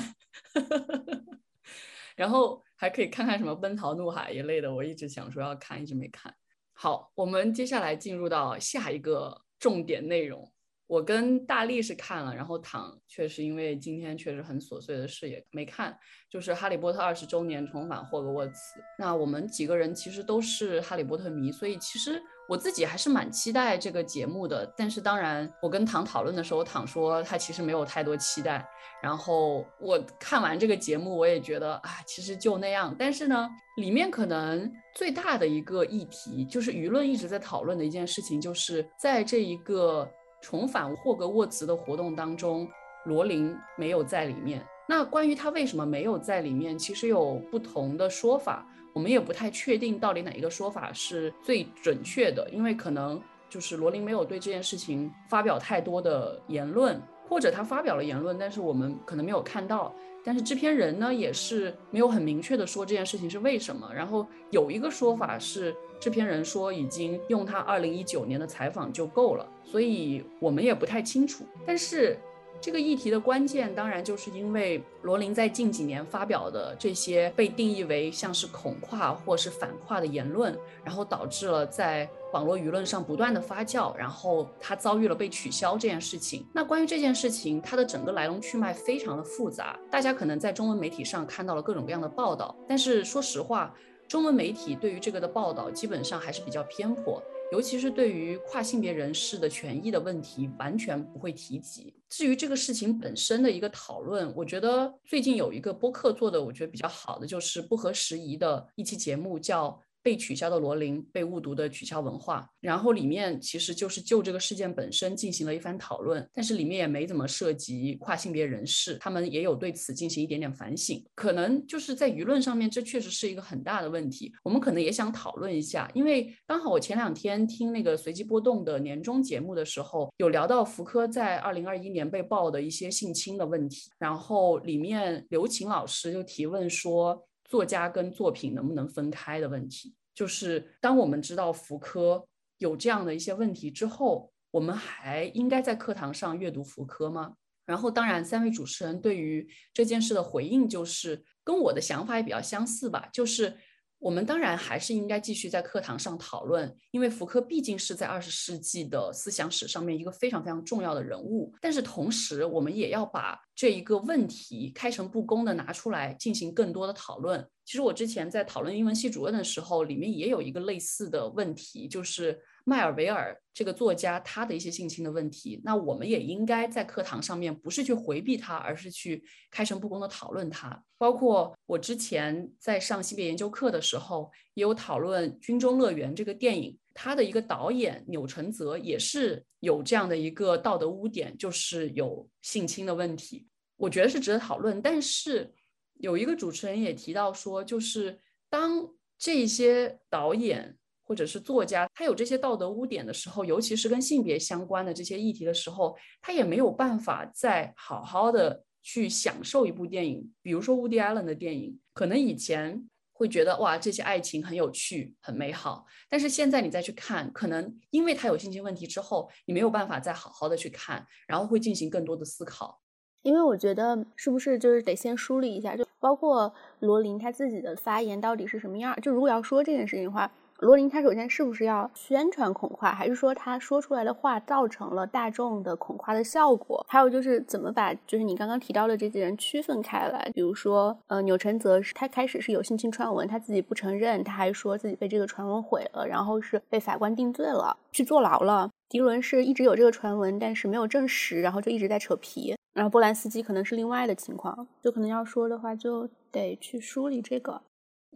<laughs> 然后还可以看看什么《奔逃怒海》一类的，我一直想说要看，一直没看。好，我们接下来进入到下一个重点内容。我跟大力是看了，然后躺确实因为今天确实很琐碎的事也没看，就是《哈利波特》二十周年重返霍格沃茨。那我们几个人其实都是哈利波特迷，所以其实我自己还是蛮期待这个节目的。但是当然，我跟唐讨论的时候，唐说他其实没有太多期待。然后我看完这个节目，我也觉得啊，其实就那样。但是呢，里面可能最大的一个议题，就是舆论一直在讨论的一件事情，就是在这一个。重返霍格沃茨的活动当中，罗琳没有在里面。那关于他为什么没有在里面，其实有不同的说法，我们也不太确定到底哪一个说法是最准确的，因为可能就是罗琳没有对这件事情发表太多的言论，或者他发表了言论，但是我们可能没有看到。但是制片人呢，也是没有很明确的说这件事情是为什么。然后有一个说法是，制片人说已经用他二零一九年的采访就够了，所以我们也不太清楚。但是这个议题的关键，当然就是因为罗琳在近几年发表的这些被定义为像是恐跨或是反跨的言论，然后导致了在网络舆论上不断的发酵，然后他遭遇了被取消这件事情。那关于这件事情，它的整个来龙去脉非常的复杂，大家可能在中文媒体上看到了各种各样的报道，但是说实话，中文媒体对于这个的报道基本上还是比较偏颇。尤其是对于跨性别人士的权益的问题，完全不会提及。至于这个事情本身的一个讨论，我觉得最近有一个播客做的，我觉得比较好的，就是不合时宜的一期节目，叫。被取消的罗琳，被误读的取消文化，然后里面其实就是就这个事件本身进行了一番讨论，但是里面也没怎么涉及跨性别人士，他们也有对此进行一点点反省。可能就是在舆论上面，这确实是一个很大的问题。我们可能也想讨论一下，因为刚好我前两天听那个随机波动的年终节目的时候，有聊到福柯在二零二一年被曝的一些性侵的问题，然后里面刘擎老师就提问说。作家跟作品能不能分开的问题，就是当我们知道福柯有这样的一些问题之后，我们还应该在课堂上阅读福柯吗？然后，当然，三位主持人对于这件事的回应就是跟我的想法也比较相似吧，就是。我们当然还是应该继续在课堂上讨论，因为福柯毕竟是在二十世纪的思想史上面一个非常非常重要的人物。但是同时，我们也要把这一个问题开诚布公的拿出来进行更多的讨论。其实我之前在讨论英文系主任的时候，里面也有一个类似的问题，就是。迈尔维尔这个作家，他的一些性侵的问题，那我们也应该在课堂上面不是去回避他，而是去开诚布公的讨论他。包括我之前在上性别研究课的时候，也有讨论《军中乐园》这个电影，他的一个导演钮承泽也是有这样的一个道德污点，就是有性侵的问题，我觉得是值得讨论。但是有一个主持人也提到说，就是当这些导演。或者是作家，他有这些道德污点的时候，尤其是跟性别相关的这些议题的时候，他也没有办法再好好的去享受一部电影。比如说 Woody Allen 的电影，可能以前会觉得哇，这些爱情很有趣、很美好，但是现在你再去看，可能因为他有性侵问题之后，你没有办法再好好的去看，然后会进行更多的思考。因为我觉得是不是就是得先梳理一下，就包括罗琳他自己的发言到底是什么样？就如果要说这件事情的话。罗琳，他首先是不是要宣传恐跨，还是说他说出来的话造成了大众的恐跨的效果？还有就是怎么把就是你刚刚提到的这些人区分开来？比如说，呃，钮承泽是他开始是有性侵传闻，他自己不承认，他还说自己被这个传闻毁了，然后是被法官定罪了，去坐牢了。迪伦是一直有这个传闻，但是没有证实，然后就一直在扯皮。然后波兰斯基可能是另外的情况，就可能要说的话就得去梳理这个。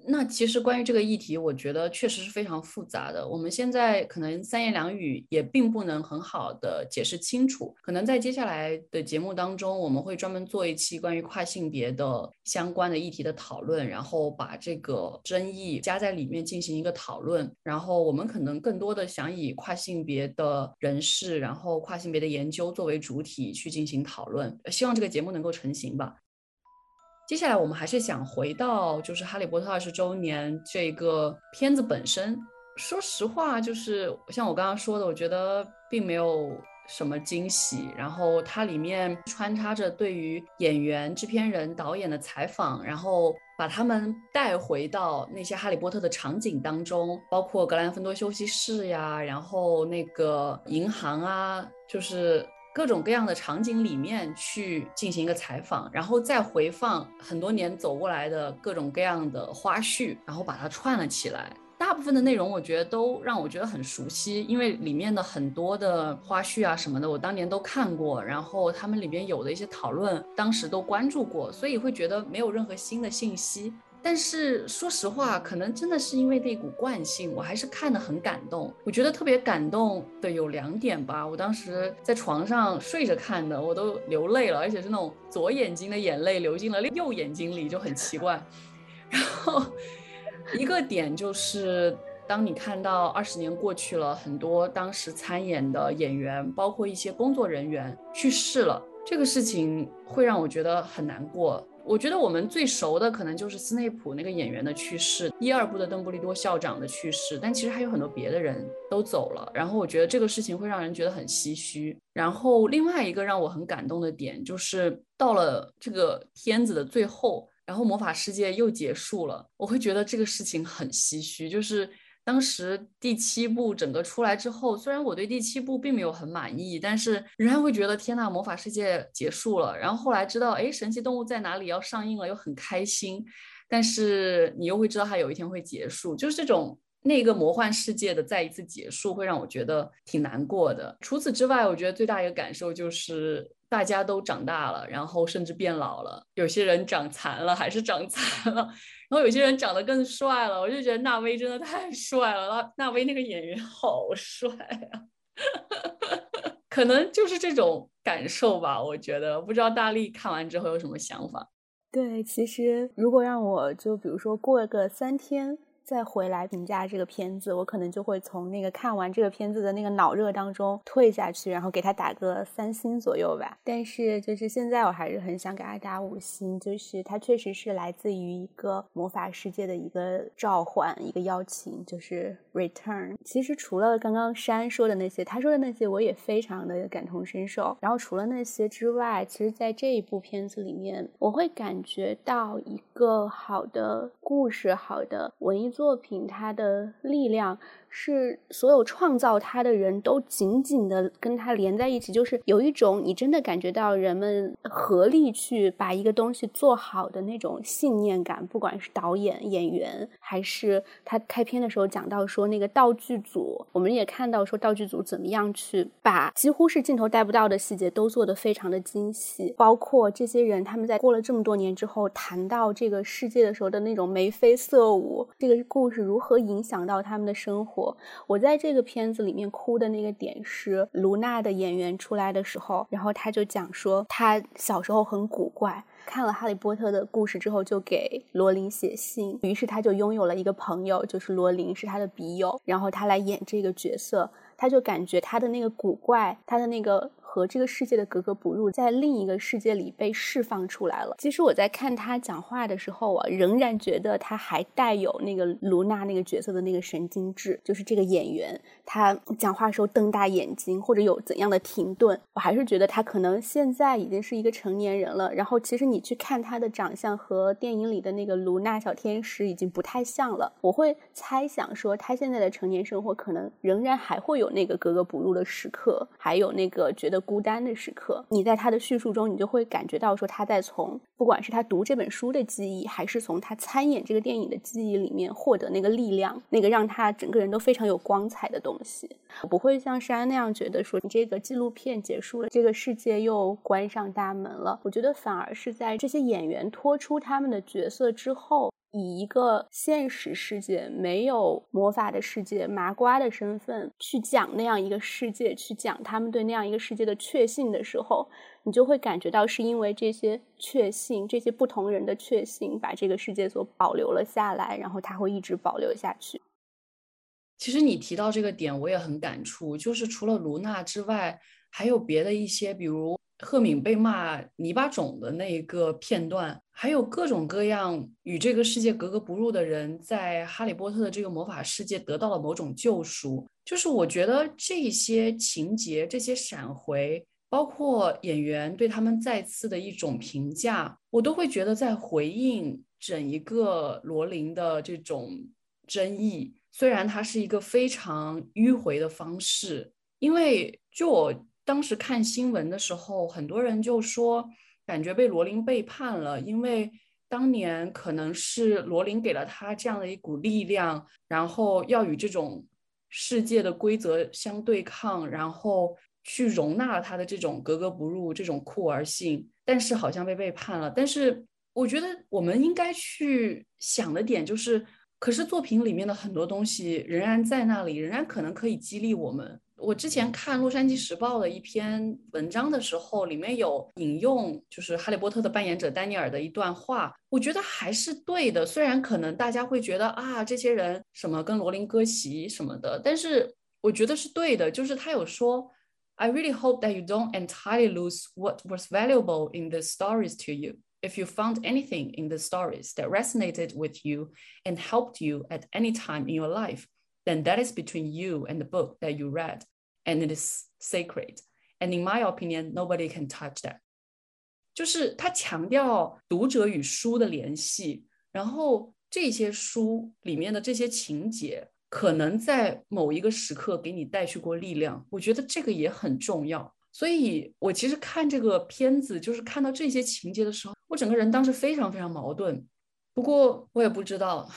那其实关于这个议题，我觉得确实是非常复杂的。我们现在可能三言两语也并不能很好的解释清楚。可能在接下来的节目当中，我们会专门做一期关于跨性别的相关的议题的讨论，然后把这个争议加在里面进行一个讨论。然后我们可能更多的想以跨性别的人士，然后跨性别的研究作为主体去进行讨论。希望这个节目能够成型吧。接下来我们还是想回到就是《哈利波特》二十周年这个片子本身。说实话，就是像我刚刚说的，我觉得并没有什么惊喜。然后它里面穿插着对于演员、制片人、导演的采访，然后把他们带回到那些《哈利波特》的场景当中，包括格兰芬多休息室呀，然后那个银行啊，就是。各种各样的场景里面去进行一个采访，然后再回放很多年走过来的各种各样的花絮，然后把它串了起来。大部分的内容我觉得都让我觉得很熟悉，因为里面的很多的花絮啊什么的，我当年都看过，然后他们里面有的一些讨论，当时都关注过，所以会觉得没有任何新的信息。但是说实话，可能真的是因为那股惯性，我还是看得很感动。我觉得特别感动的有两点吧。我当时在床上睡着看的，我都流泪了，而且是那种左眼睛的眼泪流进了右眼睛里，就很奇怪。然后一个点就是，当你看到二十年过去了，很多当时参演的演员，包括一些工作人员去世了，这个事情会让我觉得很难过。我觉得我们最熟的可能就是斯内普那个演员的去世，一二部的邓布利多校长的去世，但其实还有很多别的人都走了。然后我觉得这个事情会让人觉得很唏嘘。然后另外一个让我很感动的点就是到了这个片子的最后，然后魔法世界又结束了，我会觉得这个事情很唏嘘，就是。当时第七部整个出来之后，虽然我对第七部并没有很满意，但是仍然会觉得天呐，魔法世界结束了。然后后来知道，哎，神奇动物在哪里要上映了，又很开心。但是你又会知道它有一天会结束，就是这种那个魔幻世界的再一次结束，会让我觉得挺难过的。除此之外，我觉得最大一个感受就是大家都长大了，然后甚至变老了，有些人长残了，还是长残了。然后有些人长得更帅了，我就觉得纳威真的太帅了。纳纳威那个演员好帅啊，<laughs> 可能就是这种感受吧。我觉得不知道大力看完之后有什么想法。对，其实如果让我就比如说过个三天再回来评价这个片子，我可能就会从那个看完这个片子的那个脑热当中退下去，然后给他打个三星左右吧。但是就是现在我还是很想给他打五星，就是它确实是来自于一个魔法世界的一个召唤，一个邀请，就是 return。其实除了刚刚山说的那些，他说的那些，我也非常的感同身受。然后除了那些之外，其实在这一部片子里面，我会感觉到一个好的故事，好的文艺。作品它的力量。是所有创造它的人都紧紧的跟它连在一起，就是有一种你真的感觉到人们合力去把一个东西做好的那种信念感。不管是导演、演员，还是他开篇的时候讲到说那个道具组，我们也看到说道具组怎么样去把几乎是镜头带不到的细节都做得非常的精细，包括这些人他们在过了这么多年之后谈到这个世界的时候的那种眉飞色舞，这个故事如何影响到他们的生活。我在这个片子里面哭的那个点是卢娜的演员出来的时候，然后他就讲说他小时候很古怪，看了《哈利波特》的故事之后就给罗琳写信，于是他就拥有了一个朋友，就是罗琳是他的笔友，然后他来演这个角色，他就感觉他的那个古怪，他的那个。和这个世界的格格不入，在另一个世界里被释放出来了。其实我在看他讲话的时候啊，仍然觉得他还带有那个卢娜那个角色的那个神经质，就是这个演员他讲话时候瞪大眼睛，或者有怎样的停顿，我还是觉得他可能现在已经是一个成年人了。然后其实你去看他的长相和电影里的那个卢娜小天使已经不太像了。我会猜想说，他现在的成年生活可能仍然还会有那个格格不入的时刻，还有那个觉得。孤单的时刻，你在他的叙述中，你就会感觉到说他在从不管是他读这本书的记忆，还是从他参演这个电影的记忆里面获得那个力量，那个让他整个人都非常有光彩的东西。我不会像山那样觉得说你这个纪录片结束了，这个世界又关上大门了。我觉得反而是在这些演员脱出他们的角色之后。以一个现实世界没有魔法的世界麻瓜的身份去讲那样一个世界，去讲他们对那样一个世界的确信的时候，你就会感觉到是因为这些确信，这些不同人的确信，把这个世界所保留了下来，然后它会一直保留下去。其实你提到这个点，我也很感触，就是除了卢娜之外，还有别的一些，比如。赫敏被骂泥巴种的那一个片段，还有各种各样与这个世界格格不入的人，在哈利波特的这个魔法世界得到了某种救赎。就是我觉得这些情节、这些闪回，包括演员对他们再次的一种评价，我都会觉得在回应整一个罗琳的这种争议。虽然它是一个非常迂回的方式，因为就我。当时看新闻的时候，很多人就说感觉被罗琳背叛了，因为当年可能是罗琳给了他这样的一股力量，然后要与这种世界的规则相对抗，然后去容纳了他的这种格格不入、这种酷儿性，但是好像被背叛了。但是我觉得我们应该去想的点就是，可是作品里面的很多东西仍然在那里，仍然可能可以激励我们。我之前看《洛杉矶时报》的一篇文章的时候，里面有引用就是哈利波特的扮演者丹尼尔的一段话，我觉得还是对的。虽然可能大家会觉得啊，这些人什么跟罗琳割席什么的，但是我觉得是对的。就是他有说，I really hope that you don't entirely lose what was valuable in the stories to you. If you found anything in the stories that resonated with you and helped you at any time in your life. Then that is between you and the book that you read, and it is sacred. And in my opinion, nobody can touch that. 就是他强调读者与书的联系，然后这些书里面的这些情节，可能在某一个时刻给你带去过力量。我觉得这个也很重要。所以我其实看这个片子，就是看到这些情节的时候，我整个人当时非常非常矛盾。不过我也不知道。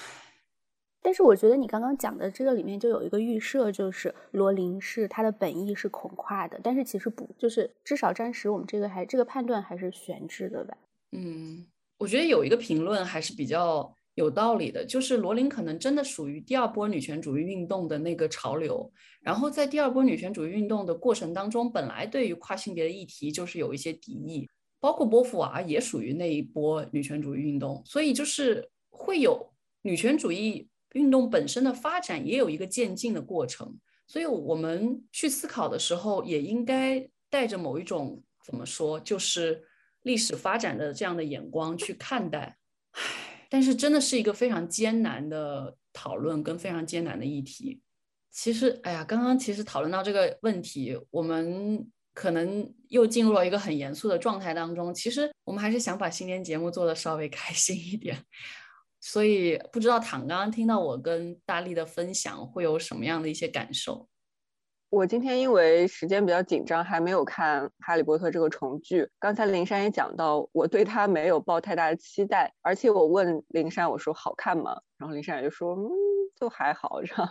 但是我觉得你刚刚讲的这个里面就有一个预设，就是罗琳是他的本意是恐跨的，但是其实不，就是至少暂时我们这个还这个判断还是悬置的吧。嗯，我觉得有一个评论还是比较有道理的，就是罗琳可能真的属于第二波女权主义运动的那个潮流，然后在第二波女权主义运动的过程当中，本来对于跨性别的议题就是有一些敌意，包括波伏娃也属于那一波女权主义运动，所以就是会有女权主义。运动本身的发展也有一个渐进的过程，所以我们去思考的时候，也应该带着某一种怎么说，就是历史发展的这样的眼光去看待。唉，但是真的是一个非常艰难的讨论跟非常艰难的议题。其实，哎呀，刚刚其实讨论到这个问题，我们可能又进入了一个很严肃的状态当中。其实，我们还是想把新年节目做的稍微开心一点。所以，不知道唐刚刚听到我跟大力的分享，会有什么样的一些感受？我今天因为时间比较紧张，还没有看《哈利波特》这个重聚。刚才林珊也讲到，我对他没有抱太大的期待，而且我问林珊，我说好看吗？然后林珊也就说，嗯，就还好，让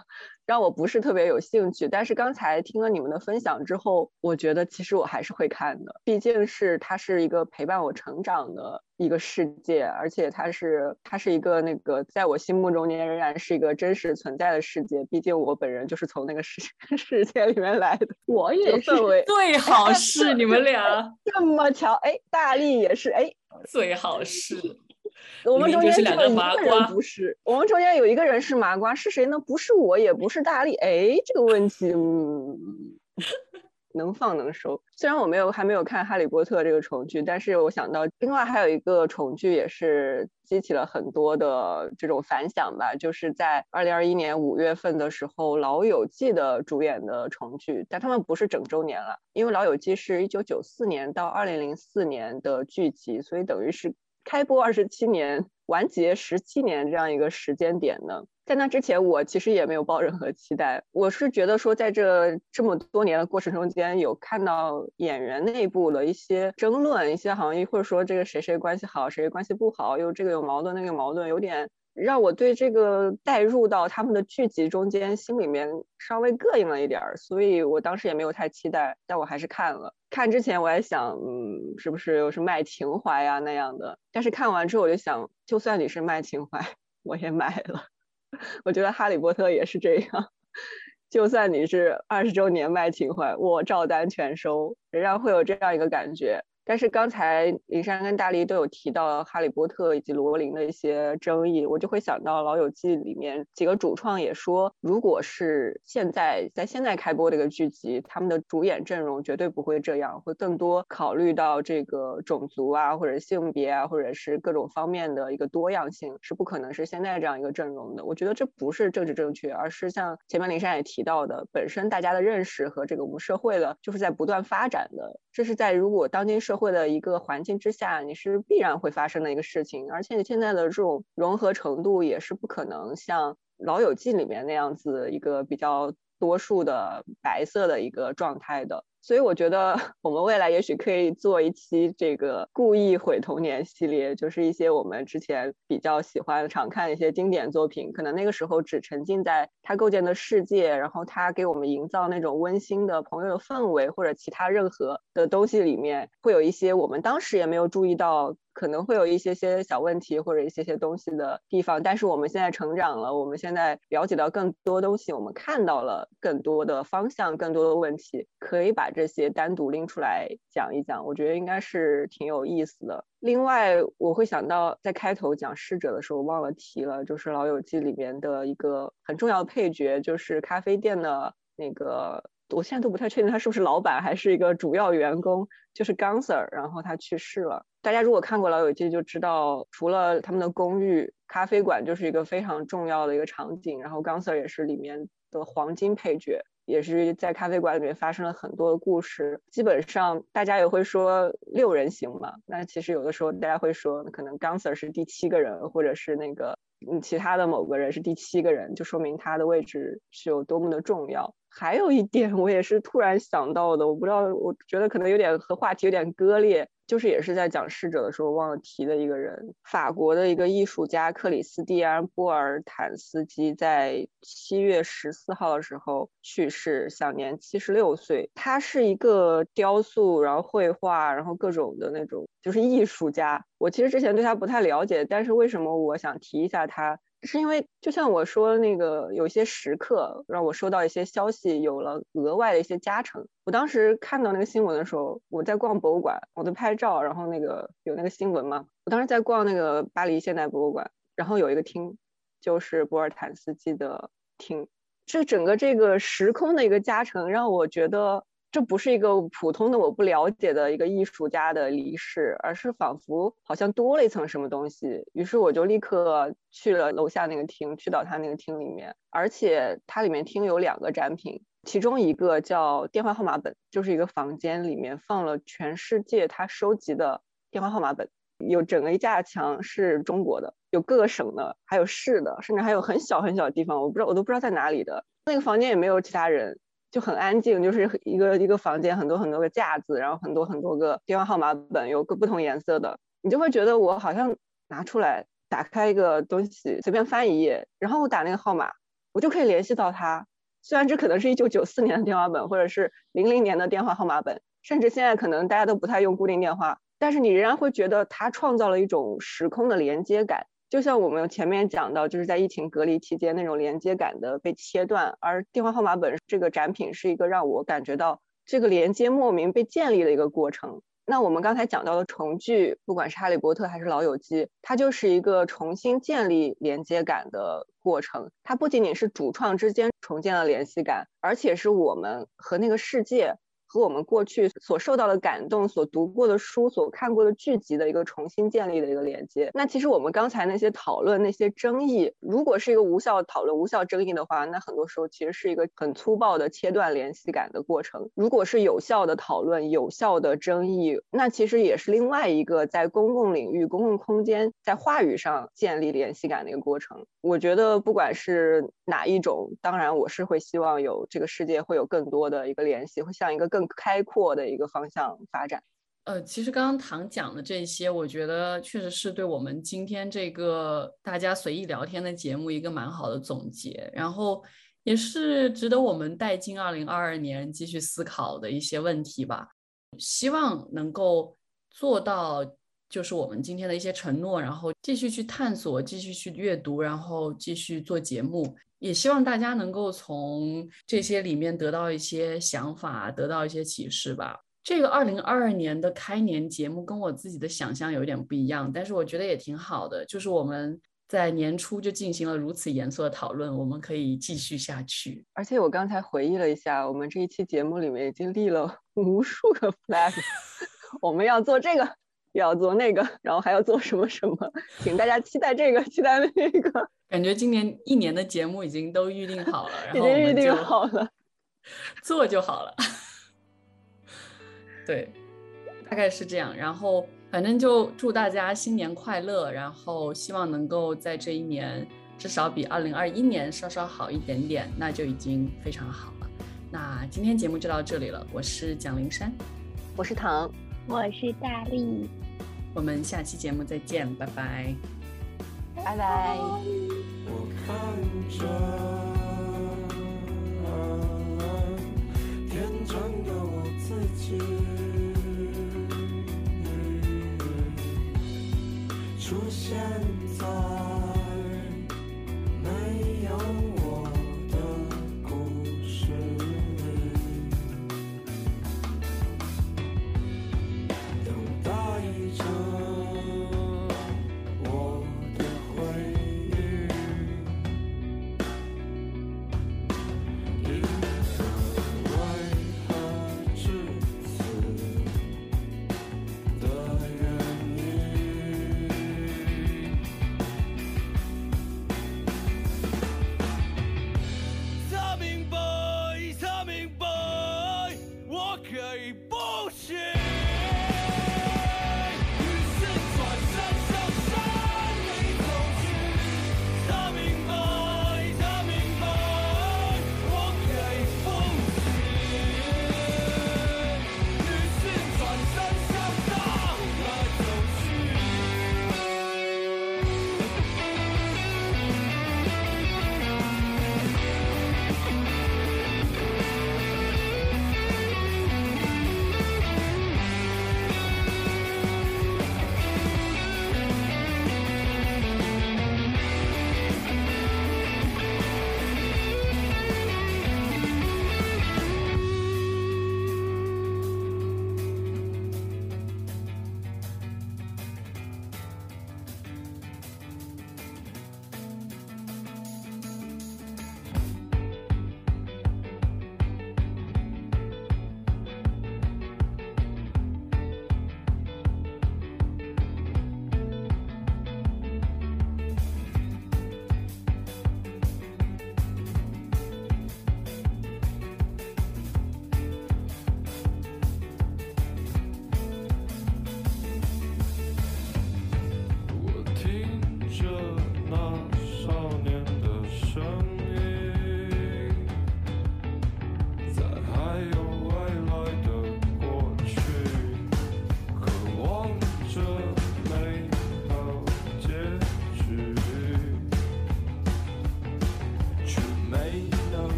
让我不是特别有兴趣。但是刚才听了你们的分享之后，我觉得其实我还是会看的，毕竟是它是一个陪伴我成长的一个世界，而且它是它是一个那个在我心目中仍然是一个真实存在的世界。毕竟我本人就是从那个世 <laughs> 世界里面来的，<laughs> 我也是。最好是你们俩 <laughs> 这么巧，哎，大力也是，哎，最好是。我们中间是两个麻瓜，不是我们中间有一个人是麻瓜，是谁呢？不是我，也不是大力。哎，这个问题，嗯，能放能收。虽然我没有还没有看《哈利波特》这个重剧，但是我想到另外还有一个重剧也是激起了很多的这种反响吧，就是在二零二一年五月份的时候，《老友记》的主演的重剧，但他们不是整周年了，因为《老友记》是一九九四年到二零零四年的剧集，所以等于是。开播二十七年，完结十七年这样一个时间点呢，在那之前我其实也没有抱任何期待。我是觉得说，在这这么多年的过程中间，有看到演员内部的一些争论，一些行业或者说这个谁谁关系好，谁关系不好，又这个有矛盾，那个有矛盾，有点。让我对这个带入到他们的剧集中间，心里面稍微膈应了一点儿，所以我当时也没有太期待，但我还是看了。看之前我还想，嗯，是不是又是卖情怀呀那样的？但是看完之后我就想，就算你是卖情怀，我也买了。<laughs> 我觉得《哈利波特》也是这样，就算你是二十周年卖情怀，我照单全收，仍然会有这样一个感觉。但是刚才林珊跟大力都有提到《哈利波特》以及罗琳的一些争议，我就会想到《老友记》里面几个主创也说，如果是现在在现在开播这个剧集，他们的主演阵容绝对不会这样，会更多考虑到这个种族啊，或者性别啊，或者是各种方面的一个多样性，是不可能是现在这样一个阵容的。我觉得这不是政治正确，而是像前面林珊也提到的，本身大家的认识和这个我们社会的就是在不断发展的，这是在如果当今社会的一个环境之下，你是必然会发生的一个事情，而且你现在的这种融合程度也是不可能像《老友记》里面那样子一个比较多数的白色的一个状态的。所以我觉得我们未来也许可以做一期这个故意毁童年系列，就是一些我们之前比较喜欢、常看一些经典作品，可能那个时候只沉浸在他构建的世界，然后他给我们营造那种温馨的朋友的氛围，或者其他任何的东西里面，会有一些我们当时也没有注意到。可能会有一些些小问题或者一些些东西的地方，但是我们现在成长了，我们现在了解到更多东西，我们看到了更多的方向，更多的问题，可以把这些单独拎出来讲一讲，我觉得应该是挺有意思的。另外，我会想到在开头讲逝者的时候忘了提了，就是《老友记》里面的一个很重要的配角，就是咖啡店的那个。我现在都不太确定他是不是老板还是一个主要员工，就是刚 Sir，然后他去世了。大家如果看过《老友记》，就知道除了他们的公寓，咖啡馆就是一个非常重要的一个场景。然后刚 Sir 也是里面的黄金配角，也是在咖啡馆里面发生了很多的故事。基本上大家也会说六人行嘛，那其实有的时候大家会说，可能刚 Sir 是第七个人，或者是那个嗯其他的某个人是第七个人，就说明他的位置是有多么的重要。还有一点，我也是突然想到的，我不知道，我觉得可能有点和话题有点割裂。就是也是在讲逝者的时候忘了提的一个人，法国的一个艺术家克里斯蒂安·波尔坦斯基，在七月十四号的时候去世，享年七十六岁。他是一个雕塑，然后绘画，然后各种的那种，就是艺术家。我其实之前对他不太了解，但是为什么我想提一下他？是因为就像我说那个，有一些时刻让我收到一些消息，有了额外的一些加成。我当时看到那个新闻的时候，我在逛博物馆，我在拍照，然后那个有那个新闻嘛。我当时在逛那个巴黎现代博物馆，然后有一个厅，就是博尔坦斯基的厅。这整个这个时空的一个加成，让我觉得这不是一个普通的我不了解的一个艺术家的离世，而是仿佛好像多了一层什么东西。于是我就立刻去了楼下那个厅，去到他那个厅里面，而且它里面厅有两个展品，其中一个叫电话号码本，就是一个房间里面放了全世界他收集的电话号码本。有整个一架墙是中国的，有各个省的，还有市的，甚至还有很小很小的地方，我不知道，我都不知道在哪里的。那个房间也没有其他人，就很安静，就是一个一个房间，很多很多个架子，然后很多很多个电话号码本，有个不同颜色的，你就会觉得我好像拿出来打开一个东西，随便翻一页，然后我打那个号码，我就可以联系到他。虽然这可能是一九九四年的电话本，或者是零零年的电话号码本，甚至现在可能大家都不太用固定电话。但是你仍然会觉得它创造了一种时空的连接感，就像我们前面讲到，就是在疫情隔离期间那种连接感的被切断，而电话号码本这个展品是一个让我感觉到这个连接莫名被建立的一个过程。那我们刚才讲到的重聚，不管是哈利波特还是老友记，它就是一个重新建立连接感的过程。它不仅仅是主创之间重建了联系感，而且是我们和那个世界。和我们过去所受到的感动、所读过的书、所看过的剧集的一个重新建立的一个连接。那其实我们刚才那些讨论、那些争议，如果是一个无效讨论、无效争议的话，那很多时候其实是一个很粗暴的切断联系感的过程。如果是有效的讨论、有效的争议，那其实也是另外一个在公共领域、公共空间在话语上建立联系感的一个过程。我觉得不管是哪一种，当然我是会希望有这个世界会有更多的一个联系，会像一个更。更开阔的一个方向发展。呃，其实刚刚唐讲的这些，我觉得确实是对我们今天这个大家随意聊天的节目一个蛮好的总结，然后也是值得我们带进二零二二年继续思考的一些问题吧。希望能够做到，就是我们今天的一些承诺，然后继续去探索，继续去阅读，然后继续做节目。也希望大家能够从这些里面得到一些想法，得到一些启示吧。这个二零二二年的开年节目跟我自己的想象有点不一样，但是我觉得也挺好的。就是我们在年初就进行了如此严肃的讨论，我们可以继续下去。而且我刚才回忆了一下，我们这一期节目里面已经立了 <laughs> 无数个 flag，<laughs> 我们要做这个，要做那个，然后还要做什么什么，请大家期待这个，期待那个。感觉今年一年的节目已经都预定好了，<laughs> 然后已经预定好了，<laughs> 做就好了。对，大概是这样。然后反正就祝大家新年快乐，然后希望能够在这一年至少比二零二一年稍稍好一点点，那就已经非常好了。那今天节目就到这里了，我是蒋灵山，我是唐，我是大力，我们下期节目再见，拜拜。拜拜。看着天真的我自己出现在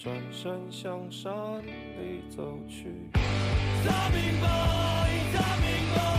转身向山里走去。他明白，他明白。